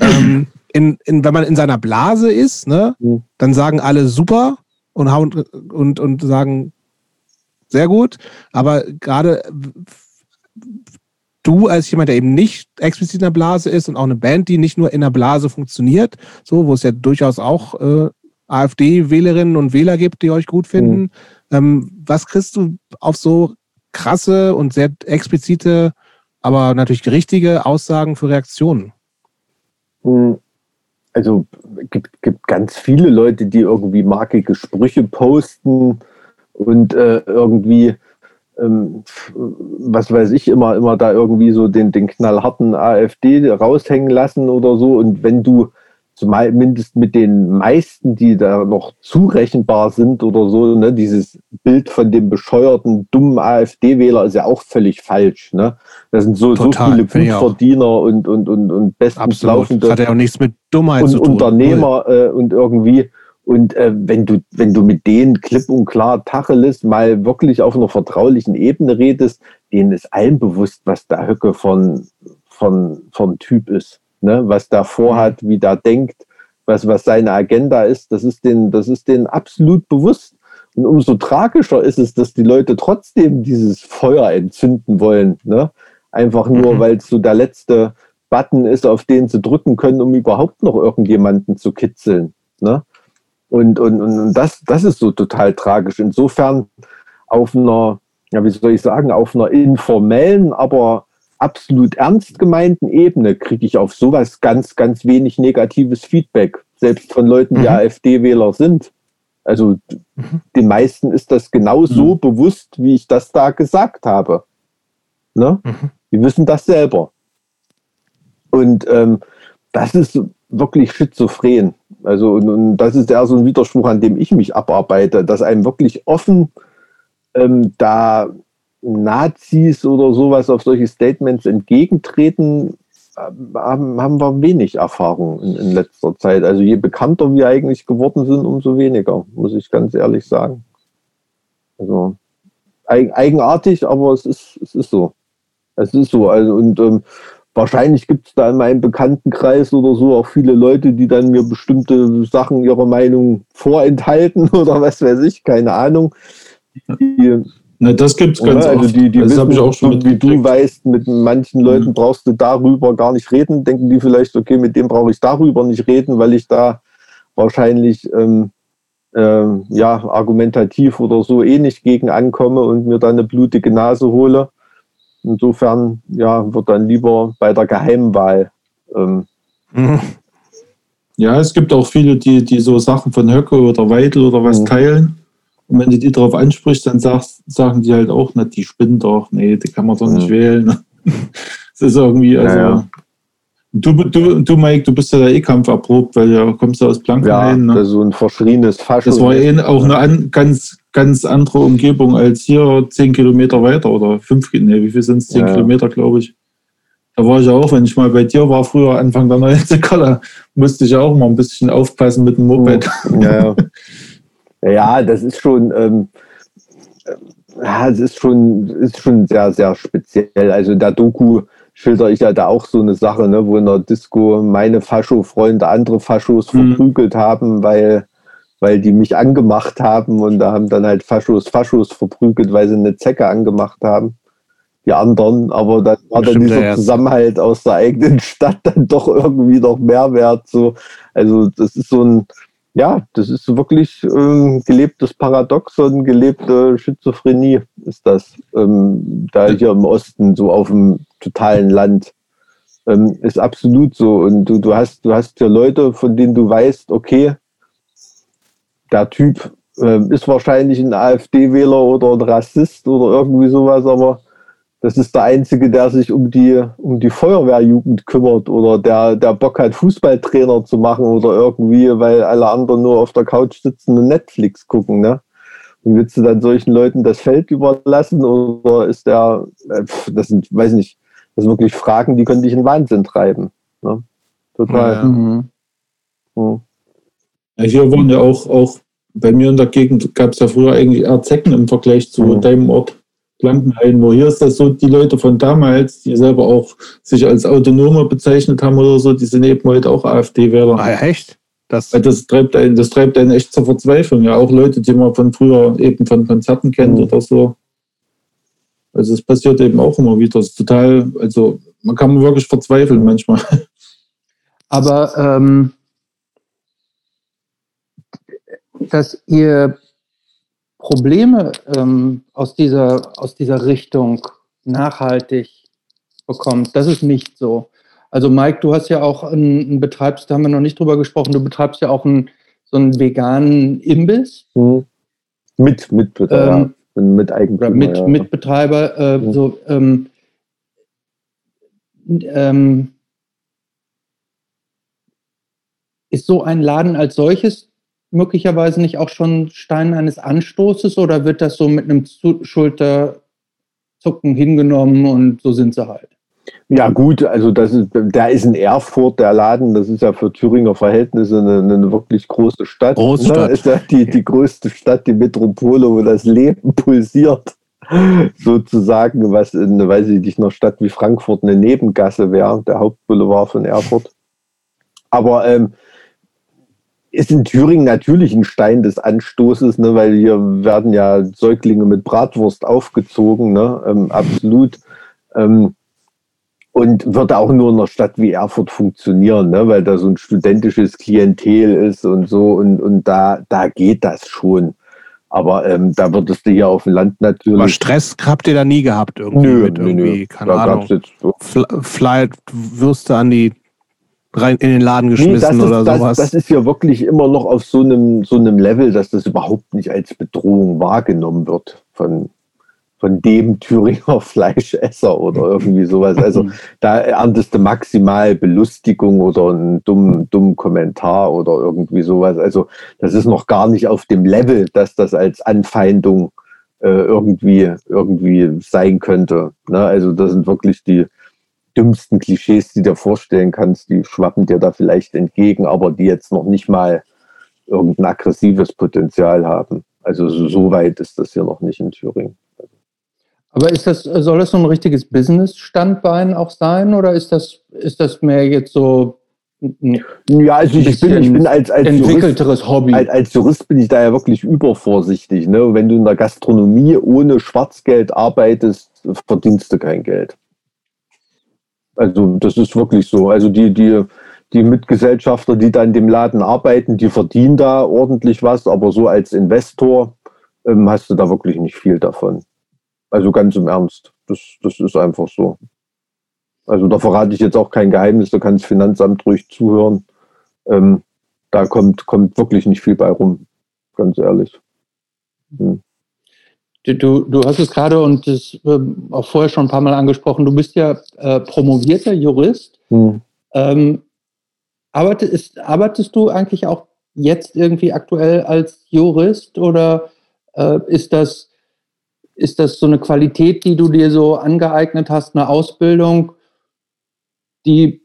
ähm, in, in, wenn man in seiner Blase ist, ne, mhm. dann sagen alle super und hauen und, und sagen sehr gut. Aber gerade du als jemand, der eben nicht explizit in der Blase ist und auch eine Band, die nicht nur in der Blase funktioniert, so, wo es ja durchaus auch äh, AfD-Wählerinnen und Wähler gibt, die euch gut finden. Mhm. Ähm, was kriegst du auf so krasse und sehr explizite, aber natürlich richtige Aussagen für Reaktionen? Mhm. Also gibt, gibt ganz viele Leute, die irgendwie markige Sprüche posten und äh, irgendwie was weiß ich, immer, immer da irgendwie so den, den knallharten AfD raushängen lassen oder so. Und wenn du zumindest mit den meisten, die da noch zurechenbar sind oder so, ne, dieses Bild von dem bescheuerten, dummen AfD-Wähler ist ja auch völlig falsch. Ne? Das sind so, Total, so viele Gutverdiener und, und, und, und bestens Absolut. laufende hat ja auch nichts mit Dummheit und zu tun. Unternehmer äh, und irgendwie. Und äh, wenn du, wenn du mit denen klipp und klar Tacheles mal wirklich auf einer vertraulichen Ebene redest, denen ist allen bewusst, was der Höcke von, von, von Typ ist ne, was da vorhat, wie da denkt, was, was seine Agenda ist, das ist denen, das ist denen absolut bewusst. Und umso tragischer ist es, dass die Leute trotzdem dieses Feuer entzünden wollen. Ne? Einfach nur, mhm. weil es so der letzte Button ist, auf den sie drücken können, um überhaupt noch irgendjemanden zu kitzeln. Ne? Und, und, und das, das ist so total tragisch. Insofern auf einer, ja, wie soll ich sagen, auf einer informellen, aber absolut ernst gemeinten Ebene kriege ich auf sowas ganz, ganz wenig negatives Feedback, selbst von Leuten, die mhm. AfD-Wähler sind. Also mhm. den meisten ist das genau mhm. so bewusst, wie ich das da gesagt habe. Ne? Mhm. Die wissen das selber. Und ähm, das ist wirklich schizophren. Also, und, und, das ist ja so ein Widerspruch, an dem ich mich abarbeite, dass einem wirklich offen ähm, da Nazis oder sowas auf solche Statements entgegentreten, haben, haben wir wenig Erfahrung in, in, letzter Zeit. Also je bekannter wir eigentlich geworden sind, umso weniger, muss ich ganz ehrlich sagen. Also eigenartig, aber es ist, es ist so. Es ist so. Also, und ähm, wahrscheinlich gibt es da in meinem Bekanntenkreis oder so auch viele Leute, die dann mir bestimmte Sachen ihrer Meinung vorenthalten oder was weiß ich, keine Ahnung. Die, Ne, das gibt es ganz also oft. Die, die das habe ich auch schon Wie du weißt, mit manchen mhm. Leuten mhm. brauchst du darüber gar nicht reden. Denken die vielleicht, okay, mit dem brauche ich darüber nicht reden, weil ich da wahrscheinlich ähm, äh, ja, argumentativ oder so eh nicht gegen ankomme und mir dann eine blutige Nase hole. Insofern ja, wird dann lieber bei der Geheimwahl. Ähm, mhm. Ja, es gibt auch viele, die, die so Sachen von Höcke oder Weidel oder was mhm. teilen und wenn du die darauf ansprichst, dann sagst, sagen die halt auch, na, die spinnen doch, nee, die kann man doch nicht ja. wählen. Es ist irgendwie, also. Ja, ja. Du, du, du, Mike, du bist ja da eh kampferprobt, weil du kommst ja aus Blankenhain. Ja, ne? so ein verschriebenes Fasch. Das war eh auch eine an, ganz, ganz andere Umgebung als hier zehn Kilometer weiter oder fünf, nee, wie viel sind es? Zehn Kilometer, glaube ich. Da war ich auch, wenn ich mal bei dir war, früher Anfang der 90er, musste ich auch mal ein bisschen aufpassen mit dem Moped. Ja, ja. Ja, das ist schon, ähm, ja, es ist schon, ist schon sehr, sehr speziell. Also der Doku schilder ich ja da auch so eine Sache, ne, wo in der Disco meine Fascho-Freunde andere Faschos mhm. verprügelt haben, weil, weil die mich angemacht haben und da haben dann halt Faschos Faschos verprügelt, weil sie eine Zecke angemacht haben. Die anderen, aber dann war dann dieser Zusammenhalt aus der eigenen Stadt dann doch irgendwie noch mehr wert. So. Also das ist so ein, ja, das ist wirklich ähm, gelebtes Paradoxon, gelebte Schizophrenie ist das. Ähm, da hier im Osten, so auf dem totalen Land. Ähm, ist absolut so. Und du, du hast, du hast hier Leute, von denen du weißt, okay, der Typ äh, ist wahrscheinlich ein AfD-Wähler oder ein Rassist oder irgendwie sowas, aber das ist der Einzige, der sich um die, um die Feuerwehrjugend kümmert oder der, der Bock hat, Fußballtrainer zu machen oder irgendwie, weil alle anderen nur auf der Couch sitzen und Netflix gucken. Ne? Und willst du dann solchen Leuten das Feld überlassen oder ist der, äh, das sind, weiß nicht, das sind wirklich Fragen, die können dich in Wahnsinn treiben. Ne? Total. Ja, ja. Mhm. Mhm. Ja, hier waren ja auch, auch bei mir in der Gegend gab es ja früher eigentlich eher Zecken im Vergleich zu mhm. deinem Ort. Blankenhain. Nur hier ist das so, die Leute von damals, die selber auch sich als Autonome bezeichnet haben oder so, die sind eben heute auch AfD-Wähler. Ah, echt? Das, das, treibt einen, das treibt einen echt zur Verzweiflung. Ja, auch Leute, die man von früher eben von Konzerten kennt mhm. oder so. Also es passiert eben auch immer wieder. Das ist total, also man kann wirklich verzweifeln manchmal. Aber ähm, dass ihr Probleme ähm, aus, dieser, aus dieser Richtung nachhaltig bekommt. Das ist nicht so. Also Mike, du hast ja auch einen, betreibst, da haben wir noch nicht drüber gesprochen, du betreibst ja auch einen, so einen veganen Imbiss. Mhm. Mit, Mitbetreiber. Ähm, mit Eigentümer. Mit, ja. Mitbetreiber. Äh, mhm. so, ähm, ähm, ist so ein Laden als solches möglicherweise nicht auch schon Stein eines Anstoßes oder wird das so mit einem Schulterzucken hingenommen und so sind sie halt? Ja, gut, also das ist, der ist in Erfurt, der Laden, das ist ja für Thüringer Verhältnisse eine, eine wirklich große Stadt. Großstadt. Ne? Ist ja die, die größte Stadt, die Metropole, wo das Leben pulsiert, sozusagen, was in, weiß ich nicht, einer Stadt wie Frankfurt eine Nebengasse wäre, der Hauptboulevard von Erfurt. Aber ähm, ist in Thüringen natürlich ein Stein des Anstoßes, ne, weil hier werden ja Säuglinge mit Bratwurst aufgezogen, ne, ähm, absolut. Ähm, und wird auch nur in einer Stadt wie Erfurt funktionieren, ne? weil da so ein studentisches Klientel ist und so und, und da, da geht das schon. Aber ähm, da würdest du hier auf dem Land natürlich. Aber Stress habt ihr da nie gehabt irgendwie nö, mit irgendwie, nö. keine da Ahnung. Jetzt so. Flight Würste an die rein in den Laden geschmissen nee, ist, oder sowas. Das, das ist ja wirklich immer noch auf so einem, so einem Level, dass das überhaupt nicht als Bedrohung wahrgenommen wird von, von dem Thüringer Fleischesser oder irgendwie sowas. Also da erntest du maximal Belustigung oder einen dummen, dummen Kommentar oder irgendwie sowas. Also das ist noch gar nicht auf dem Level, dass das als Anfeindung äh, irgendwie, irgendwie sein könnte. Ne? Also das sind wirklich die dümmsten Klischees, die du dir vorstellen kannst, die schwappen dir da vielleicht entgegen, aber die jetzt noch nicht mal irgendein aggressives Potenzial haben. Also so, so weit ist das hier noch nicht in Thüringen. Aber ist das, soll das so ein richtiges Business-Standbein auch sein oder ist das, ist das mehr jetzt so ja, also ich bin, ich bin als, als entwickelteres Jurist, Hobby. Als, als, Jurist bin ich da ja wirklich übervorsichtig. Ne? Wenn du in der Gastronomie ohne Schwarzgeld arbeitest, verdienst du kein Geld. Also das ist wirklich so. Also die, die, die Mitgesellschafter, die da in dem Laden arbeiten, die verdienen da ordentlich was, aber so als Investor ähm, hast du da wirklich nicht viel davon. Also ganz im Ernst. Das, das ist einfach so. Also da verrate ich jetzt auch kein Geheimnis, da kann das Finanzamt ruhig zuhören. Ähm, da kommt, kommt wirklich nicht viel bei rum, ganz ehrlich. Hm. Du, du hast es gerade und das äh, auch vorher schon ein paar Mal angesprochen, du bist ja äh, promovierter Jurist. Hm. Ähm, arbeitest, arbeitest du eigentlich auch jetzt irgendwie aktuell als Jurist oder äh, ist das ist das so eine Qualität, die du dir so angeeignet hast, eine Ausbildung, die,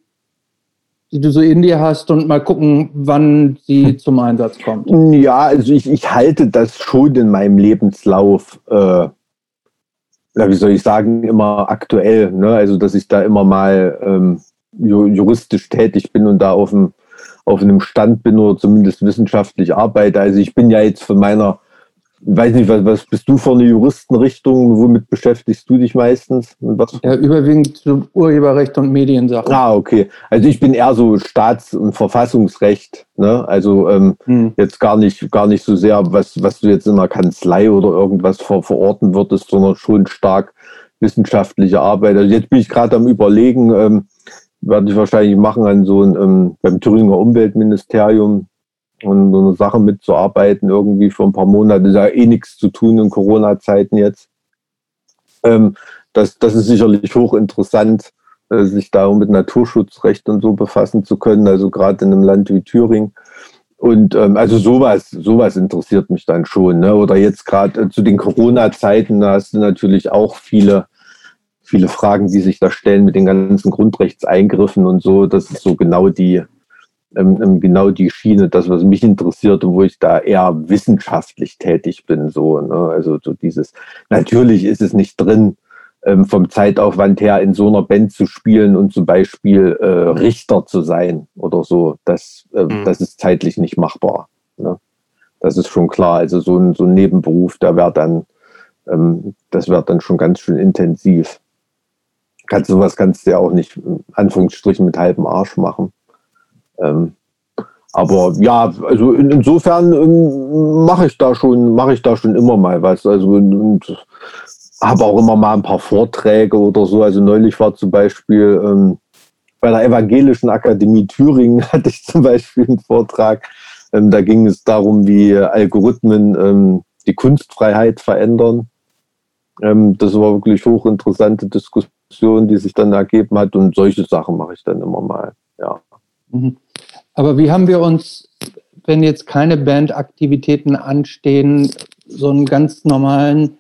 die du so in dir hast und mal gucken, wann sie hm. zum Einsatz kommt? Ja, also ich, ich halte das schon in meinem Lebenslauf, äh, wie soll ich sagen, immer aktuell. Ne? Also, dass ich da immer mal ähm, juristisch tätig bin und da auf, dem, auf einem Stand bin oder zumindest wissenschaftlich arbeite. Also ich bin ja jetzt von meiner weiß nicht, was, was bist du für eine Juristenrichtung? Womit beschäftigst du dich meistens? Ja, überwiegend Urheberrecht und Mediensachen. Ah, okay. Also ich bin eher so Staats- und Verfassungsrecht. Ne? Also ähm, hm. jetzt gar nicht, gar nicht so sehr, was, was du jetzt in einer Kanzlei oder irgendwas ver verorten würdest, sondern schon stark wissenschaftliche Arbeit. Also jetzt bin ich gerade am überlegen, ähm, werde ich wahrscheinlich machen an so ein, ähm, beim Thüringer Umweltministerium und so eine Sache mitzuarbeiten, irgendwie für ein paar Monate, ja eh nichts zu tun in Corona-Zeiten jetzt. Ähm, das, das ist sicherlich hochinteressant, äh, sich da mit Naturschutzrecht und so befassen zu können, also gerade in einem Land wie Thüringen. Und ähm, also sowas, sowas interessiert mich dann schon. Ne? Oder jetzt gerade äh, zu den Corona-Zeiten, da hast du natürlich auch viele, viele Fragen, die sich da stellen mit den ganzen Grundrechtseingriffen und so. Das ist so genau die, ähm, ähm, genau die Schiene, das, was mich interessiert und wo ich da eher wissenschaftlich tätig bin. So, ne? Also so dieses, natürlich ist es nicht drin, ähm, vom Zeitaufwand her in so einer Band zu spielen und zum Beispiel äh, Richter zu sein oder so. Das, äh, mhm. das ist zeitlich nicht machbar. Ne? Das ist schon klar. Also so ein, so ein Nebenberuf, der wird dann, ähm, das wird dann schon ganz schön intensiv. Kannst sowas kannst du ja auch nicht, Anführungsstrichen, mit halbem Arsch machen. Ähm, aber ja, also in, insofern ähm, mache ich da schon, mache ich da schon immer mal was. Also und habe auch immer mal ein paar Vorträge oder so. Also neulich war zum Beispiel ähm, bei der Evangelischen Akademie Thüringen hatte ich zum Beispiel einen Vortrag. Ähm, da ging es darum, wie Algorithmen ähm, die Kunstfreiheit verändern. Ähm, das war wirklich hochinteressante Diskussion, die sich dann ergeben hat. Und solche Sachen mache ich dann immer mal. Ja. Mhm. Aber wie haben wir uns, wenn jetzt keine Bandaktivitäten anstehen, so einen ganz normalen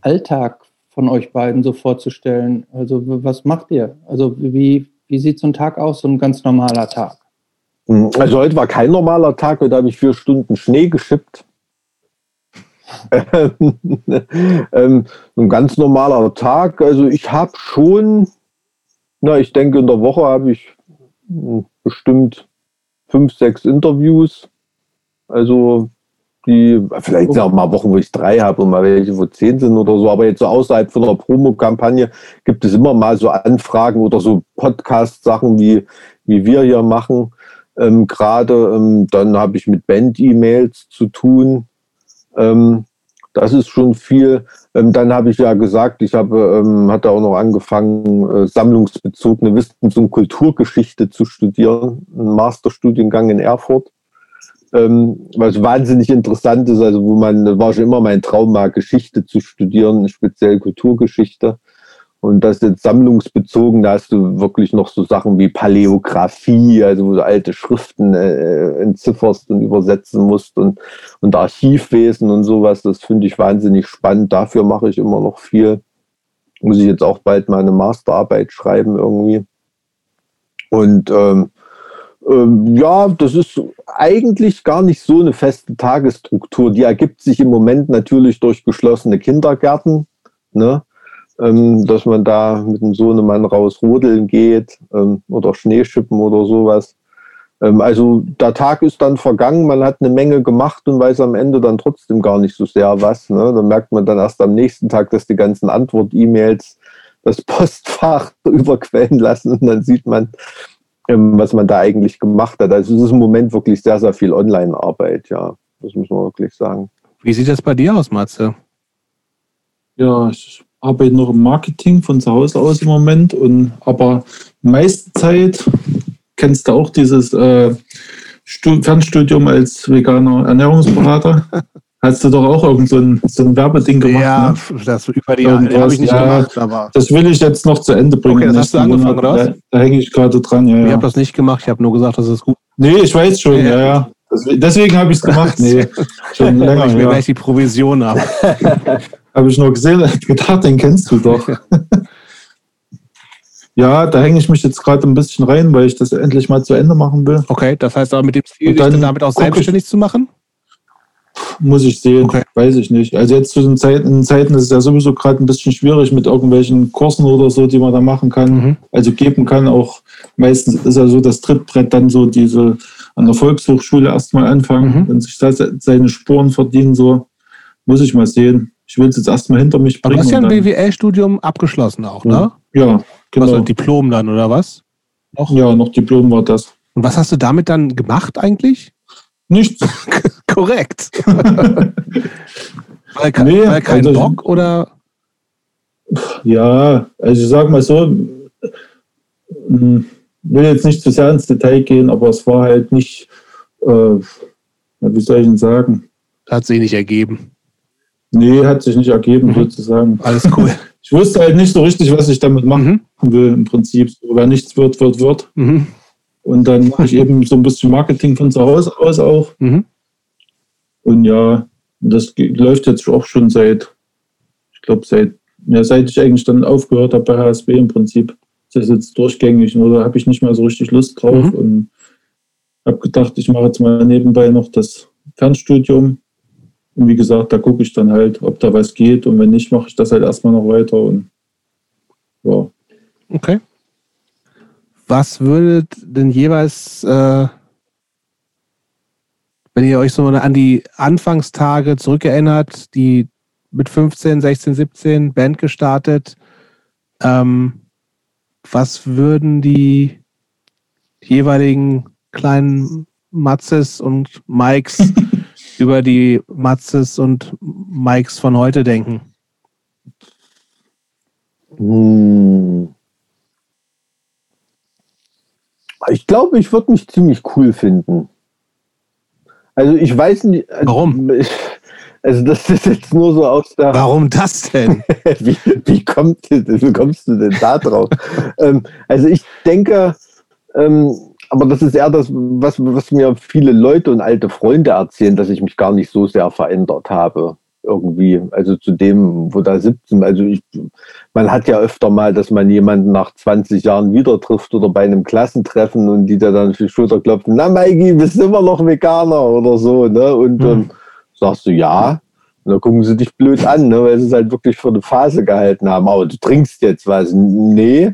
Alltag von euch beiden so vorzustellen? Also was macht ihr? Also wie, wie sieht so ein Tag aus, so ein ganz normaler Tag? Also heute war kein normaler Tag, heute habe ich vier Stunden Schnee geschippt. ähm, ein ganz normaler Tag. Also ich habe schon, na, ich denke in der Woche habe ich hm, bestimmt fünf, sechs Interviews. Also die, vielleicht sind auch mal Wochen, wo ich drei habe und mal welche, wo zehn sind oder so. Aber jetzt so außerhalb von der Promo-Kampagne gibt es immer mal so Anfragen oder so Podcast-Sachen, wie, wie wir hier machen. Ähm, Gerade ähm, dann habe ich mit Band-E-Mails zu tun. Ähm, das ist schon viel. Ähm, dann habe ich ja gesagt, ich habe, ähm, hatte auch noch angefangen, äh, sammlungsbezogene Wissens- und Kulturgeschichte zu studieren, einen Masterstudiengang in Erfurt. Ähm, was wahnsinnig interessant ist, also wo man, war schon immer mein Traum, mal Geschichte zu studieren, speziell Kulturgeschichte. Und das jetzt sammlungsbezogen, da hast du wirklich noch so Sachen wie Paläographie, also wo du alte Schriften äh, entzifferst und übersetzen musst und, und Archivwesen und sowas. Das finde ich wahnsinnig spannend. Dafür mache ich immer noch viel. Muss ich jetzt auch bald meine Masterarbeit schreiben irgendwie. Und ähm, ähm, ja, das ist eigentlich gar nicht so eine feste Tagesstruktur. Die ergibt sich im Moment natürlich durch geschlossene Kindergärten. Ne? Ähm, dass man da mit dem Sohnemann raus rodeln geht ähm, oder Schneeschippen oder sowas. Ähm, also der Tag ist dann vergangen, man hat eine Menge gemacht und weiß am Ende dann trotzdem gar nicht so sehr was. Ne? Da merkt man dann erst am nächsten Tag, dass die ganzen Antwort-E-Mails das Postfach überquellen lassen und dann sieht man, ähm, was man da eigentlich gemacht hat. Also es ist im Moment wirklich sehr, sehr viel Online-Arbeit, ja. Das muss man wirklich sagen. Wie sieht das bei dir aus, Matze? Ja, ich arbeite noch im Marketing von zu Hause aus im Moment. Und, aber meiste Zeit kennst du auch dieses äh, Fernstudium als veganer Ernährungsberater. Hast du doch auch irgend so ein, so ein Werbeding gemacht? Ja, ne? das über die Jahre habe ich nicht ja, gemacht. Aber das will ich jetzt noch zu Ende bringen. Okay, das hast du angefangen, oder was? Da, da hänge ich gerade dran, ja. Ich habe das nicht gemacht, ich habe nur gesagt, das ist gut. Nee, ich weiß schon, ja, ja. Deswegen habe ich es gemacht. Nee, schon länger. ich will ja. gleich die Provision haben. Habe ich nur gesehen, gedacht, den kennst du doch. ja, da hänge ich mich jetzt gerade ein bisschen rein, weil ich das endlich mal zu Ende machen will. Okay, das heißt aber mit dem Ziel, dich dann damit auch selbstständig zu machen? Muss ich sehen, okay. weiß ich nicht. Also jetzt zu den Zeiten, Zeiten ist es ja sowieso gerade ein bisschen schwierig mit irgendwelchen Kursen oder so, die man da machen kann, mhm. also geben kann. Auch meistens ist ja so das Trittbrett dann so diese an der Volkshochschule erstmal anfangen, mhm. wenn sich da seine Spuren verdienen, so muss ich mal sehen ich will es jetzt erstmal hinter mich bringen. Aber du hast ja ein BWL-Studium abgeschlossen auch, ne? Ja, genau. Also Diplom dann, oder was? Noch? Ja, noch Diplom war das. Und was hast du damit dann gemacht eigentlich? Nichts. Korrekt. weil, nee, weil kein also, Bock oder? Ja, also ich sag mal so, hm, will jetzt nicht zu sehr ins Detail gehen, aber es war halt nicht, äh, wie soll ich denn sagen? Hat sich nicht ergeben. Nee, hat sich nicht ergeben, mhm. sozusagen. Alles cool. Ich wusste halt nicht so richtig, was ich damit machen mhm. will, im Prinzip. So, wer nichts wird, wird, wird. Mhm. Und dann mache ich eben so ein bisschen Marketing von zu Hause aus auch. Mhm. Und ja, das läuft jetzt auch schon seit, ich glaube, seit, ja, seit ich eigentlich dann aufgehört habe bei HSB im Prinzip. Das ist jetzt durchgängig, nur da habe ich nicht mehr so richtig Lust drauf mhm. und habe gedacht, ich mache jetzt mal nebenbei noch das Fernstudium und wie gesagt, da gucke ich dann halt, ob da was geht. Und wenn nicht, mache ich das halt erstmal noch weiter. Und ja. Okay. Was würdet denn jeweils, äh, wenn ihr euch so an die Anfangstage zurückerinnert, die mit 15, 16, 17 Band gestartet, ähm, was würden die jeweiligen kleinen Matzes und Mikes über die Matzes und Mikes von heute denken? Hm. Ich glaube, ich würde mich ziemlich cool finden. Also ich weiß nicht. Also Warum? Also das ist jetzt nur so aus der. Warum das denn? wie, wie, kommt, wie kommst du denn da drauf? ähm, also ich denke, ähm, aber das ist eher das, was, was mir viele Leute und alte Freunde erzählen, dass ich mich gar nicht so sehr verändert habe. Irgendwie, also zu dem, wo da 17, also ich, man hat ja öfter mal, dass man jemanden nach 20 Jahren wieder trifft oder bei einem Klassentreffen und die da dann auf die Schulter klopfen, na Maigi, bist du immer noch Veganer oder so, ne? Und dann mhm. sagst du ja, und dann gucken sie dich blöd an, ne, weil sie es halt wirklich für eine Phase gehalten haben. Aber du trinkst jetzt was. Nee.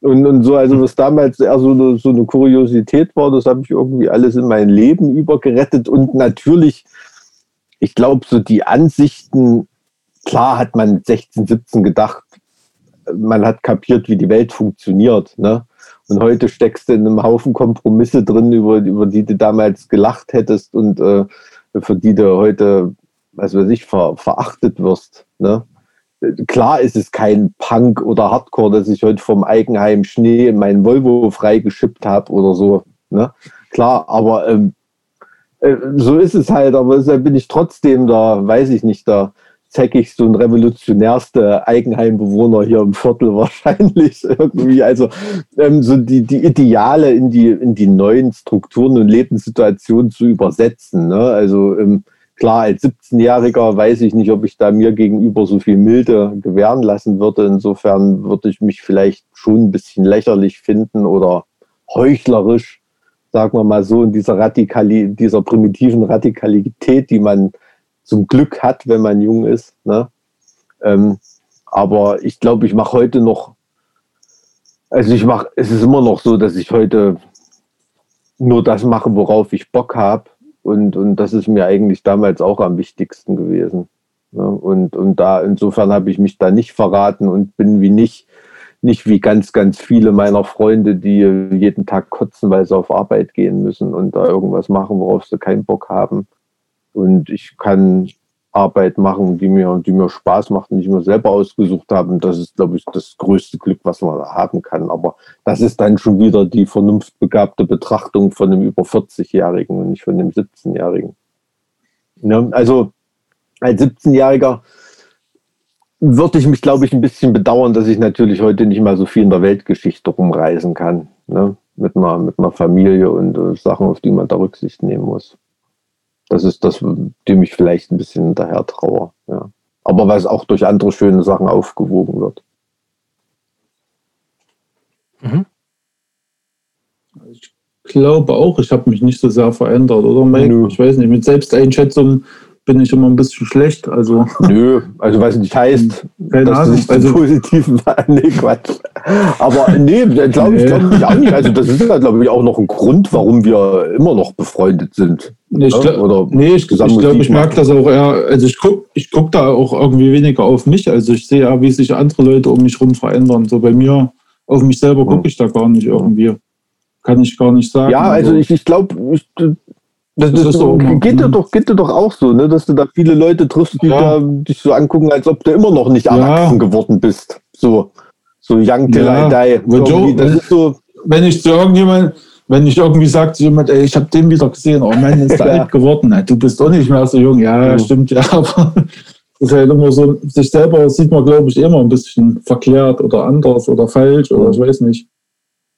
Und, und so, also was damals eher so eine, so eine Kuriosität war, das habe ich irgendwie alles in mein Leben übergerettet. Und natürlich, ich glaube, so die Ansichten, klar hat man 16, 17 gedacht, man hat kapiert, wie die Welt funktioniert. Ne? Und heute steckst du in einem Haufen Kompromisse drin, über, über die du damals gelacht hättest und äh, für die du heute was weiß ich, ver, verachtet wirst. Ne? Klar ist es kein Punk oder Hardcore, dass ich heute vom Eigenheim Schnee meinen Volvo freigeschippt habe oder so. Ne? Klar, aber ähm, äh, so ist es halt. Aber deshalb bin ich trotzdem da, weiß ich nicht, da so ein revolutionärste Eigenheimbewohner hier im Viertel wahrscheinlich irgendwie. Also ähm, so die, die Ideale in die, in die neuen Strukturen und Lebenssituationen zu übersetzen. Ne? Also ähm, Klar, als 17-Jähriger weiß ich nicht, ob ich da mir gegenüber so viel Milde gewähren lassen würde. Insofern würde ich mich vielleicht schon ein bisschen lächerlich finden oder heuchlerisch, sagen wir mal so, in dieser, Radikali dieser primitiven Radikalität, die man zum Glück hat, wenn man jung ist. Ne? Ähm, aber ich glaube, ich mache heute noch, also ich mache, es ist immer noch so, dass ich heute nur das mache, worauf ich Bock habe und, und das ist mir eigentlich damals auch am wichtigsten gewesen. Ja, und, und da, insofern habe ich mich da nicht verraten und bin wie nicht, nicht wie ganz, ganz viele meiner Freunde, die jeden Tag kotzen, weil sie auf Arbeit gehen müssen und da irgendwas machen, worauf sie keinen Bock haben. Und ich kann Arbeit machen, die mir, die mir Spaß macht und die ich mir selber ausgesucht habe. Und das ist, glaube ich, das größte Glück, was man haben kann. Aber das ist dann schon wieder die vernunftbegabte Betrachtung von einem über 40-Jährigen und nicht von einem 17-Jährigen. Ja, also als 17-Jähriger würde ich mich, glaube ich, ein bisschen bedauern, dass ich natürlich heute nicht mal so viel in der Weltgeschichte rumreisen kann. Ne? Mit, einer, mit einer Familie und äh, Sachen, auf die man da Rücksicht nehmen muss. Das ist das, dem ich vielleicht ein bisschen hinterher trauere. Ja. Aber was auch durch andere schöne Sachen aufgewogen wird. Mhm. Ich glaube auch, ich habe mich nicht so sehr verändert, oder Mike? Ich weiß nicht, mit Selbsteinschätzung bin ich immer ein bisschen schlecht. Also. Nö, also was nicht heißt, Keine dass Ahnung, du also, positiven nee, Quatsch. Aber nee, glaube ich, glaube ich auch nicht. Also das ist ja, glaube ich, auch noch ein Grund, warum wir immer noch befreundet sind. Nee, ich, glaub, Oder nee, ich, ich glaube, ich merke das auch eher, also ich gucke ich guck da auch irgendwie weniger auf mich. Also ich sehe ja, wie sich andere Leute um mich herum verändern. So bei mir, auf mich selber gucke ich da gar nicht irgendwie. Kann ich gar nicht sagen. Ja, also ich, ich glaube, das, das, das so, geht, dir doch, geht dir doch auch so, ne? dass du da viele Leute triffst, die ja. da dich so angucken, als ob du immer noch nicht erwachsen ja. geworden bist. So, so young till ja. I die. Das ist so. Wenn ich zu irgendjemand, wenn ich irgendwie sage zu jemand, ey, ich habe den wieder gesehen, oh Mann, ist der alt geworden. Du bist doch nicht mehr so jung. Ja, stimmt, ja, aber das ist halt immer so, sich selber sieht man, glaube ich, immer ein bisschen verklärt oder anders oder falsch oder ich weiß nicht.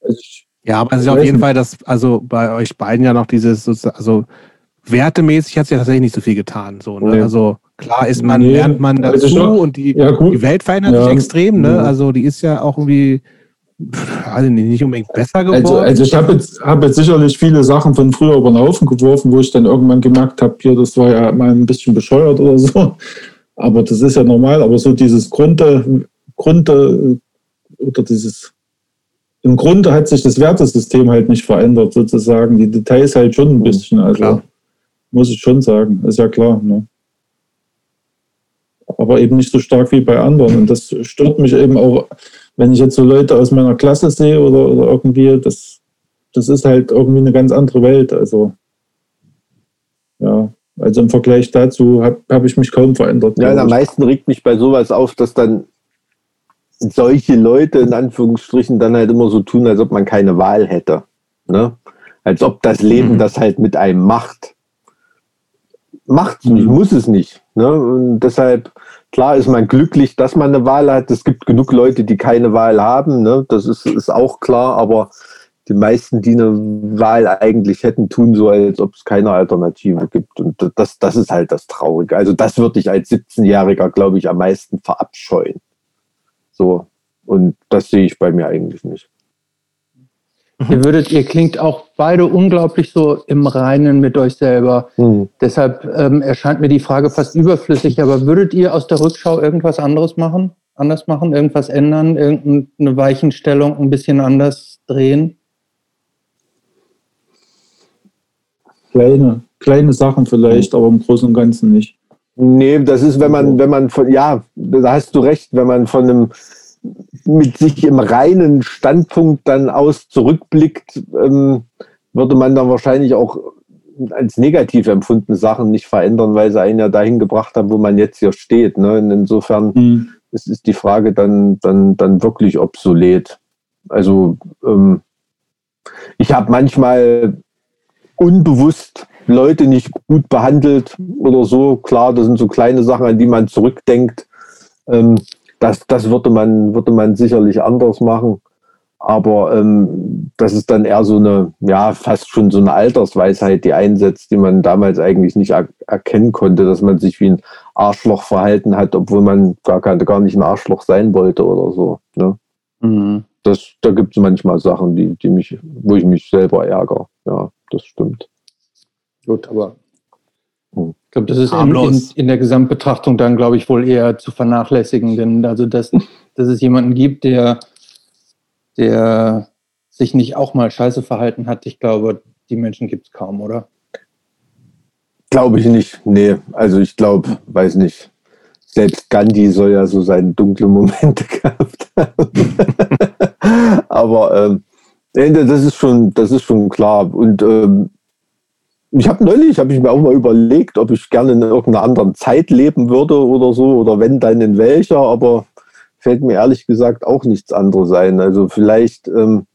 Also ich ja, aber es ist auf jeden Fall, dass also bei euch beiden ja noch dieses, also wertemäßig hat sich ja tatsächlich nicht so viel getan. So, ne? nee. Also klar ist man, nee. lernt man also dazu also und die, ja, die Welt verändert ja. sich extrem, ne? Also die ist ja auch irgendwie also nicht unbedingt besser also, geworden. Also, also ich habe jetzt, hab jetzt sicherlich viele Sachen von früher über den Haufen geworfen, wo ich dann irgendwann gemerkt habe, hier, das war ja mal ein bisschen bescheuert oder so. Aber das ist ja normal. Aber so dieses Grunde, Grunde oder dieses im Grunde hat sich das Wertesystem halt nicht verändert, sozusagen. Die Details halt schon ein mhm, bisschen. Also klar. muss ich schon sagen, ist ja klar. Ne? Aber eben nicht so stark wie bei anderen. Und das stört mich eben auch, wenn ich jetzt so Leute aus meiner Klasse sehe oder, oder irgendwie, das, das ist halt irgendwie eine ganz andere Welt. Also, ja, also im Vergleich dazu habe hab ich mich kaum verändert. Ja, am meisten regt mich bei sowas auf, dass dann solche Leute in Anführungsstrichen dann halt immer so tun, als ob man keine Wahl hätte. Ne? Als ob das Leben mhm. das halt mit einem macht. Macht es nicht, mhm. muss es nicht. Ne? Und deshalb, klar ist man glücklich, dass man eine Wahl hat. Es gibt genug Leute, die keine Wahl haben. Ne? Das ist, ist auch klar, aber die meisten, die eine Wahl eigentlich hätten, tun so, als ob es keine Alternative gibt. Und das, das ist halt das Traurige. Also das würde ich als 17-Jähriger, glaube ich, am meisten verabscheuen. So. Und das sehe ich bei mir eigentlich nicht. Ihr würdet, ihr klingt auch beide unglaublich so im Reinen mit euch selber. Hm. Deshalb ähm, erscheint mir die Frage fast überflüssig. Aber würdet ihr aus der Rückschau irgendwas anderes machen? Anders machen? Irgendwas ändern? Irgendeine Weichenstellung ein bisschen anders drehen? Kleine, kleine Sachen vielleicht, aber im Großen und Ganzen nicht. Nee, das ist, wenn man, wenn man von, ja, da hast du recht, wenn man von einem mit sich im reinen Standpunkt dann aus zurückblickt, ähm, würde man dann wahrscheinlich auch als negativ empfundene Sachen nicht verändern, weil sie einen ja dahin gebracht haben, wo man jetzt hier steht. Ne? Und insofern Mhm. ist, ist die Frage dann, dann, dann wirklich obsolet. Also ähm, ich habe manchmal unbewusst Leute nicht gut behandelt oder so. Klar, das sind so kleine Sachen, an die man zurückdenkt. Ähm, das, das würde man, würde man sicherlich anders machen. Aber ähm, das ist dann eher so eine, ja, fast schon so eine Altersweisheit, die einsetzt, die man damals eigentlich nicht er erkennen konnte, dass man sich wie ein Arschloch verhalten hat, obwohl man gar, kein, gar nicht ein Arschloch sein wollte oder so. Ne? Mhm. Das, da gibt es manchmal Sachen, die, die mich, wo ich mich selber ärgere. Ja, das stimmt. Gut, aber Hm. ich glaube, das ist in, in, Harmlos. in der Gesamtbetrachtung dann, glaube ich, wohl eher zu vernachlässigen, denn also, dass, dass es jemanden gibt, der, der sich nicht auch mal scheiße verhalten hat, ich glaube, die Menschen gibt es kaum, oder? Glaube ich nicht. Nee, also ich glaube, weiß nicht. Selbst Gandhi soll ja so seine dunklen Momente gehabt haben. Aber ähm, das ist schon, das ist schon klar. Und ähm, ich habe neulich, habe ich mir auch mal überlegt, ob ich gerne in irgendeiner anderen Zeit leben würde oder so, oder wenn dann in welcher, aber fällt mir ehrlich gesagt auch nichts anderes ein. Also vielleicht, ähm,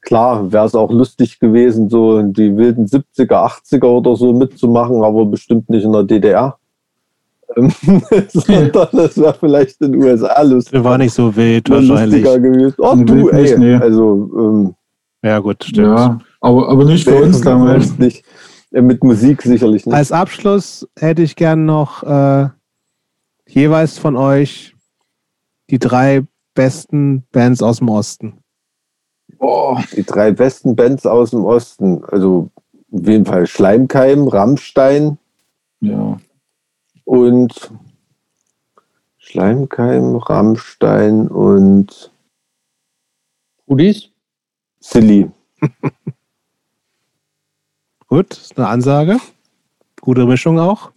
klar, wäre es auch lustig gewesen, so die wilden 70er, 80er oder so mitzumachen, aber bestimmt nicht in der DDR. Ähm, Sondern das wäre vielleicht in den USA lustig. War nicht so wild wahrscheinlich. Lustiger gewesen. Oh, du, ey. Also, ähm, Ja, gut, stimmt. Ja, aber, aber nicht für uns damals. Nicht. Äh, Mit Musik sicherlich nicht. Als Abschluss hätte ich gern noch äh, jeweils von euch die drei besten Bands aus dem Osten. Boah, Die drei besten Bands aus dem Osten. Also auf jeden Fall Schleimkeim, Rammstein ja. und Schleimkeim, Rammstein und Rudis? Silly. Gut, ist eine Ansage. Gute Mischung auch.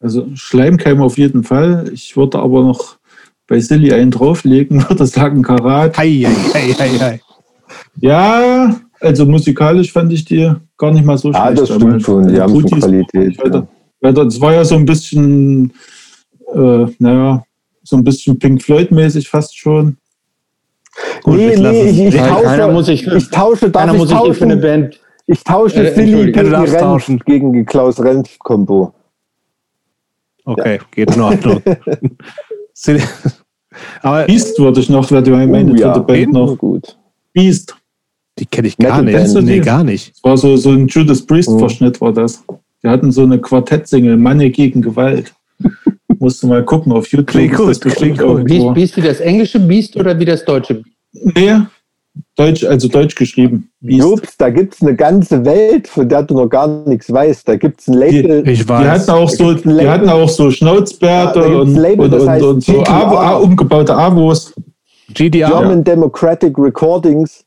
Also Schleimkeim auf jeden Fall. Ich würde aber noch bei Silly einen drauflegen, würde sagen Karat. Hei, hei, hei, hei, hei. Ja, also musikalisch fand ich die gar nicht mal so Ja, schlecht. das stimmt schon. Die Also haben schon Qualität. Weiter. Ja. Das war ja so ein bisschen, äh, naja, so ein bisschen Pink Floyd-mäßig fast schon. Gut, Nee, nee, es. ich, ich, tausche, keiner muss sich für- ich tausche, darf Keiner ich muss sich hier für eine? Band. Ich tausche Äh, Silly gegen Renf, tauschen. gegen die Klaus-Renf-Kombo. Okay, geht in Ordnung. Aber Beast würde ich noch, wer die meine Oh, ja. dritte Band noch. Gut. Beast. die kenne ich gar Metal nicht. Band. Nee, gar nicht. Das war so, so ein Judas Mhm. Priest-Verschnitt war das. Die hatten so eine Quartettsingle, Manne gegen Gewalt. Musst du mal gucken auf YouTube. Klingt ist gut, das klingt gut. Beast, Beast wie das englische Beast oder wie das deutsche? Nee, Deutsch, also Deutsch geschrieben. Beast. Jobs, da gibt es eine ganze Welt, von der du noch gar nichts weißt. Da gibt es ein Label. Ich Die weiß. hatten auch so, die hatten auch so Schnauzbärte Ja, und, Label, und, und, heißt und so. Avo, umgebaute Avos. GDR. German Democratic Recordings.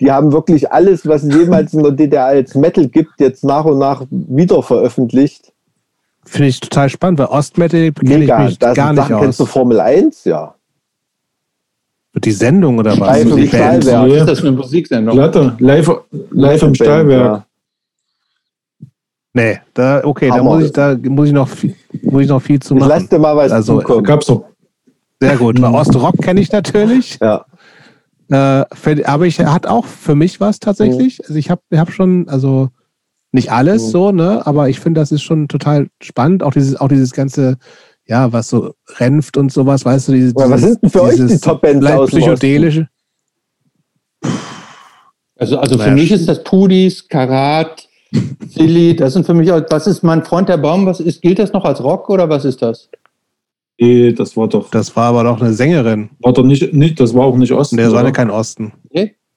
Die haben wirklich alles, was es jemals in der DDR als Metal gibt, jetzt nach und nach wieder veröffentlicht. Finde ich total spannend, weil Ostmetal kenne ich mich Das gar nicht Sachen, aus. kennst du Formel 1? Ja. Die Sendung oder was? Live im. Stahlwerk. Ja. Ist das eine Musiksendung? Platte, live, live im Band, Stahlwerk. Nee, da, okay, da Hammer. muss ich, da muss ich noch viel, muss ich noch viel zu Ja. Ich lass machen. dir mal was Also, Da zukommen. gab's doch. Sehr gut. Weil Ostrock kenne ich natürlich. Ja. Äh, für, aber ich hat auch für mich was tatsächlich. Also ich habe hab schon, also nicht alles Mhm. so, ne? Aber ich finde, das ist schon total spannend. Auch dieses, auch dieses ganze, ja, was so renft und sowas, weißt du, dieses, Ja, was sind denn für euch die dieses Top-Bands aus psychedelische. Also, also für mich ist das Pudis, Karat, Silly, das sind für mich, auch- was ist mein Freund der Baum, was ist, gilt das noch als Rock oder was ist das? Nee, das war doch, Das war aber doch eine Sängerin. war doch nicht, nicht, das war auch nicht Osten. Nee, das war ja kein Osten.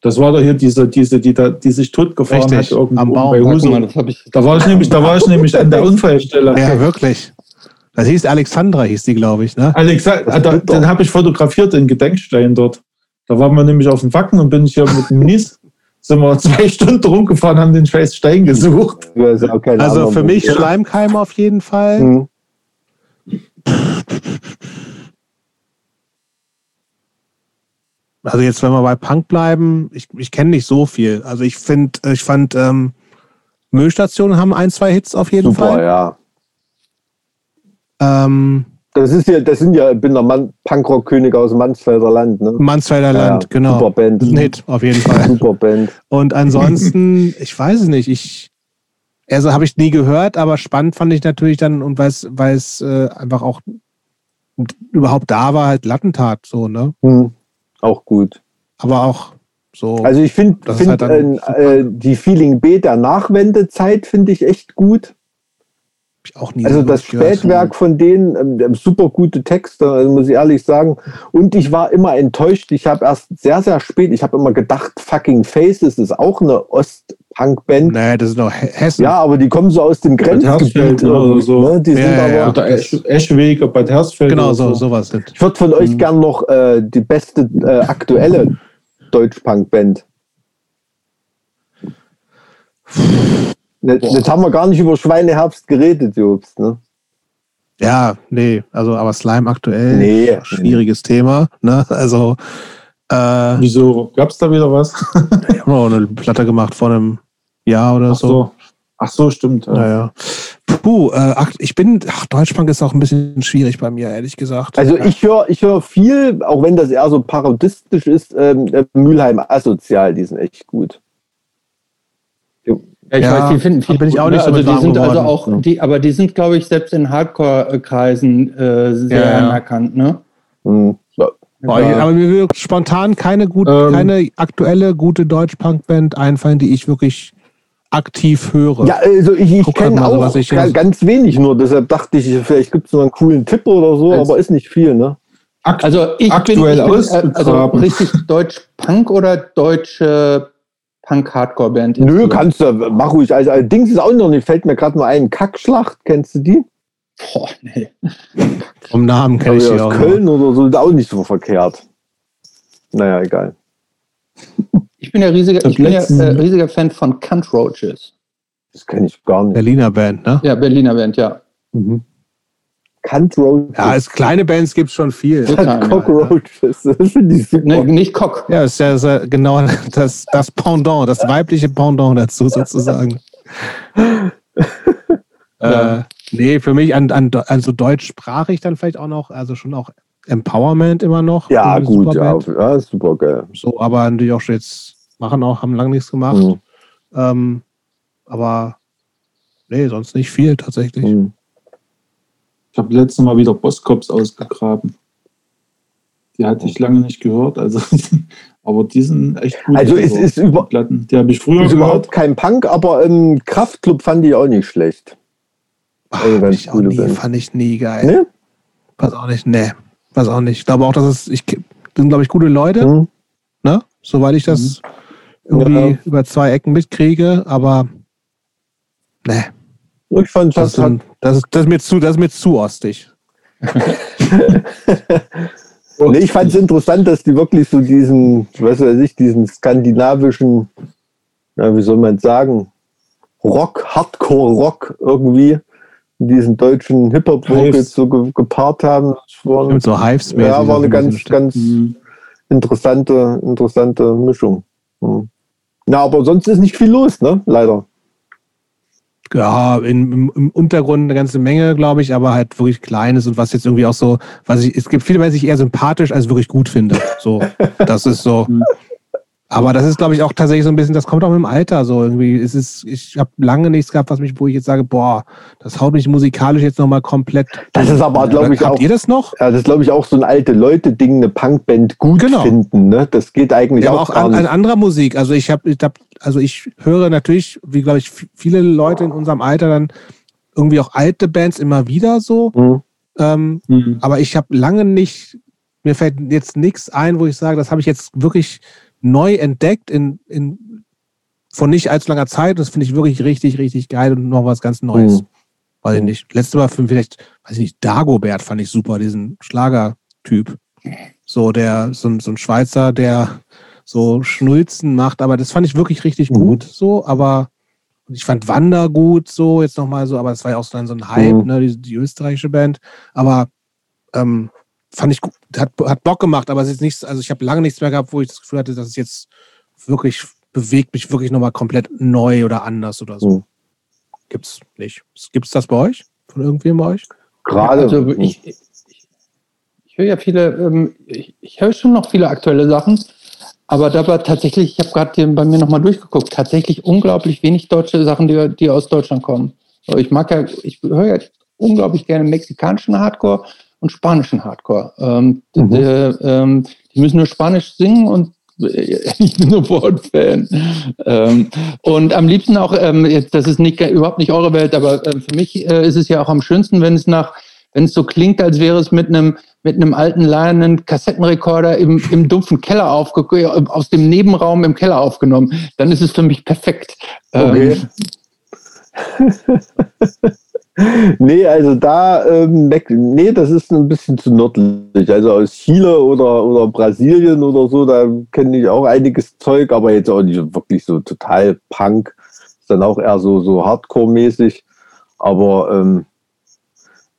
Das war doch hier diese, diese, die, da, die sich totgefahren Richtig, hat irgendwo am Baum. bei Husum. das habe ich. Da war ich nämlich, da war ich nämlich an der Unfallstelle. Ja, wirklich. Das hieß Alexandra, hieß die, glaube ich, ne? Alexa, ah, da, den habe ich fotografiert, den Gedenkstein dort. Da waren wir nämlich auf dem Wacken und bin ich hier mit dem Mies, sind wir zwei Stunden rumgefahren, haben den scheiß Stein gesucht. Also anderen für mich. Schleimkeim auf jeden Fall. Hm. Also jetzt, wenn wir bei Punk bleiben, ich, ich kenne nicht so viel. Also ich finde, ich fand, ähm, Müllstationen haben ein, zwei Hits auf jeden Super, Fall. ja. Ähm, Das ist ja, das sind ja, ich bin der Mann, Punkrock-König aus Mansfelder Land, ne? Mansfelder Ja, Land, genau. Super Band. Ein Hit, auf jeden Fall. Super Band. Und ansonsten, ich weiß es nicht, ich, also habe ich nie gehört, aber spannend fand ich natürlich dann und weil es, äh, einfach auch überhaupt da war, halt Lattentat, so, ne? Hm. Auch gut. Aber auch so. Also ich finde find, halt äh, äh, die Feeling B der Nachwendezeit finde ich echt gut. hab ich auch nie Also so das. Spätwerk von denen, ähm, super gute Texte, also muss ich ehrlich sagen. Und ich war immer enttäuscht. Ich habe erst sehr, sehr spät, ich habe immer gedacht, Fucking Faces ist auch eine Ost-Punk-Band. Nee, das ist noch He- Hessen. Ja, aber die kommen so aus dem Grenzgebiet oder so. Ne? Die Ja, sind ja, aber, ja. Oder Esch, Eschweg, Bad Hersfeld. Genau, oder so, sowas. Ich würde von Mhm. euch gern noch äh, die beste äh, aktuelle Deutsch-Punk-Band. Jetzt, jetzt haben wir gar nicht über Schweineherbst geredet, Jobst. Ne? Ja, nee, also aber Slime aktuell, Nee. schwieriges Thema. Ne? Also äh, Wieso? Gab es da wieder was? ich habe auch eine Platte gemacht vor einem Jahr oder Ach so. so. Ach so, stimmt. Ja. Naja. Puh, äh, ich bin, ach, Deutschpunk ist auch ein bisschen schwierig bei mir, ehrlich gesagt. Also ich höre ich hör viel, auch wenn das eher so parodistisch ist, ähm, äh, Mülheim Asozial, die sind echt gut. Ja, ich Ja, weiß, die finden da bin ich auch nicht so also die sind also geworden. auch, die, aber die sind, glaube ich, selbst in Hardcore-Kreisen äh, sehr Ja, anerkannt, ne? Hm, so. Boah, ich- aber mir wird spontan keine, gut, Ähm. keine aktuelle gute Deutsch-Punk-Band einfallen, die ich wirklich aktiv höre. Ja, also ich, ich halt kenne so, auch was ich ganz wenig nur, deshalb dachte ich, vielleicht gibt es noch einen coolen Tipp oder so, Als- aber ist nicht viel, ne? Akt Also ich Aktuell bin, ich bin äh, also richtig Deutsch-Punk oder deutsche Punk-Hardcore-Band? Nö, kannst du, mach ruhig. Also, allerdings ist auch noch nicht, fällt mir gerade nur ein, Kackschlacht, kennst du die? Boah, nee. Vom Namen kenne ich die aus auch. Köln oder so, ist auch nicht so verkehrt. Naja, egal. Ich bin ja riesiger, Ich bin ja, äh, riesiger Fan von Cunt Roaches. Das kenne ich gar nicht. Berliner Band, ne? Ja, Berliner Band, ja. Mhm. Cunt Roaches. Ja, als kleine Bands gibt es schon viel. Total, Cockroaches. Das finde ich super. Ne, nicht Cock. Ja, ist ja genau das, das Pendant, das weibliche Pendant dazu sozusagen. Ja. Äh, nee, für mich an, an, also deutschsprachig dann vielleicht auch noch, also schon auch Empowerment immer noch. Ja, gut, ja, ja, super geil. So, aber natürlich auch schon jetzt machen auch, haben lange nichts gemacht. Mhm. Ähm, aber nee, sonst nicht viel tatsächlich. Mhm. Ich habe letztes Mal wieder Bosscops ausgegraben. Die hatte ich lange nicht gehört, also aber die sind echt gut. Also es ist über, Platten. Die habe ich früher ist gehört. überhaupt kein Punk, aber ähm, Kraftclub fand ich auch nicht schlecht. Ach, ganz ich auch coole nie, Band. fand ich nie geil. Ne? Weiß auch nicht, nee. Weiß auch nicht. Ich glaube auch, dass es, ich, das sind, glaube ich, gute Leute, Mhm. ne? Soweit ich das irgendwie Ja. über zwei Ecken mitkriege, aber nee. Ich fand, Das, das hat, das, ist, das, ist mir zu, das ist mir zu ostig. nee, ich fand es interessant, dass die wirklich so diesen, was weiß ich, diesen skandinavischen, ja, wie soll man sagen, Rock, Hardcore-Rock irgendwie in diesen deutschen Hip-Hop-Vocals so ge gepaart haben. Das war, Mit so hives ja, war eine ganz, ganz Mhm. interessante, interessante Mischung. Mhm. Na, aber sonst ist nicht viel los, ne? Leider. Ja, in, im, Untergrund eine ganze Menge, glaube ich, aber halt wirklich Kleines und was jetzt irgendwie auch so, was ich, es gibt viele, was ich eher sympathisch als wirklich gut finde. So, das ist so. Aber das ist, glaube ich, auch tatsächlich so ein bisschen, das kommt auch mit dem Alter so irgendwie. Es ist, ich habe lange nichts gehabt, was mich, wo ich jetzt sage, boah, das haut mich musikalisch jetzt nochmal komplett. Das ist aber, glaube ich, Habt auch. ihr das noch? Ja, das ist, glaube ich, auch so ein alte Leute-Ding, eine Punkband gut Genau. finden. Ne? Das geht eigentlich Ja, auch, aber auch an, an anderer Musik. Also ich habe, ich hab, also ich höre natürlich, wie glaube ich, viele Leute in unserem Alter dann irgendwie auch alte Bands immer wieder so. Hm. Ähm, Hm. aber ich habe lange nicht, mir fällt jetzt nichts ein, wo ich sage, das habe ich jetzt wirklich neu entdeckt in, in von nicht allzu langer Zeit. Das finde ich wirklich richtig, richtig geil und noch was ganz Neues. Mhm. Weiß ich nicht. Letztes Mal für vielleicht, weiß ich nicht, Dagobert fand ich super, diesen Schlagertyp. So der, so, ein- so ein Schweizer, der so Schnulzen macht, aber das fand ich wirklich richtig Mhm. gut so, aber ich fand Wander gut so, jetzt nochmal so, aber das war ja auch so dann so ein Hype, Mhm. ne, die, die österreichische Band, aber ähm, fand ich gut, hat, hat Bock gemacht, aber es ist nichts, also ich habe lange nichts mehr gehabt, wo ich das Gefühl hatte, dass es jetzt wirklich bewegt mich wirklich nochmal komplett neu oder anders oder so. Mhm. Gibt's nicht. Gibt's das bei euch? Von irgendwem bei euch? Gerade. Also ich, ich, ich höre ja viele, ähm, ich, ich höre schon noch viele aktuelle Sachen, aber da war tatsächlich, ich habe gerade bei mir nochmal durchgeguckt, tatsächlich unglaublich wenig deutsche Sachen, die, die aus Deutschland kommen. Ich mag ja, ich höre ja unglaublich gerne mexikanischen Hardcore und spanischen Hardcore. Ähm, Mhm. die, ähm, die müssen nur Spanisch singen und ich bin sofort Fan. Ähm, und am liebsten auch, ähm, das ist nicht, überhaupt nicht eure Welt, aber ähm, für mich äh, ist es ja auch am schönsten, wenn es nach, wenn es so klingt, als wäre es mit einem mit einem alten leiernen Kassettenrekorder im, im dumpfen Keller aufge aus dem Nebenraum im Keller aufgenommen, dann ist es für mich perfekt. Okay. nee, also da, ähm, nee, das ist ein bisschen zu nördlich. Also aus Chile oder, oder Brasilien oder so, da kenne ich auch einiges Zeug, aber jetzt auch nicht wirklich so total Punk. Ist dann auch eher so, so Hardcore-mäßig. Aber ähm,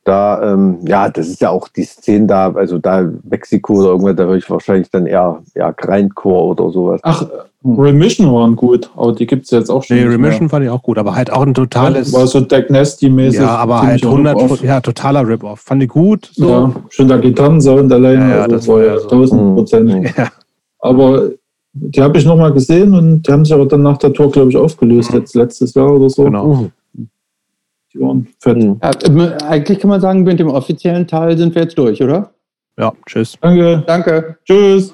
da, ähm, ja, das ist ja auch die Szene da, also da Mexiko oder irgendwas, da höre ich wahrscheinlich dann eher, eher Grindcore oder sowas. Ach, Remission waren gut, aber die gibt es jetzt auch schon. Nee, Remission fand ich auch gut, aber halt auch ein mehr. totales. War so Deck Nasty-mäßig. Ja, aber halt ziemlicher 100, Rip-Off. ja, totaler Rip-Off. Fand ich gut. So. Ja, schon der Gitarrensound alleine, Ja, ja, also das war ja so. 1000 Prozent. Mhm. Ja. Aber die habe ich nochmal gesehen und die haben sich aber dann nach der Tour, glaube ich, aufgelöst, jetzt letztes Jahr oder so. Genau. Diskussion mhm. führt. Mhm. Ja, äh, eigentlich kann man sagen, mit dem offiziellen Teil sind wir jetzt durch, oder? Ja, tschüss. Danke. Danke. Tschüss.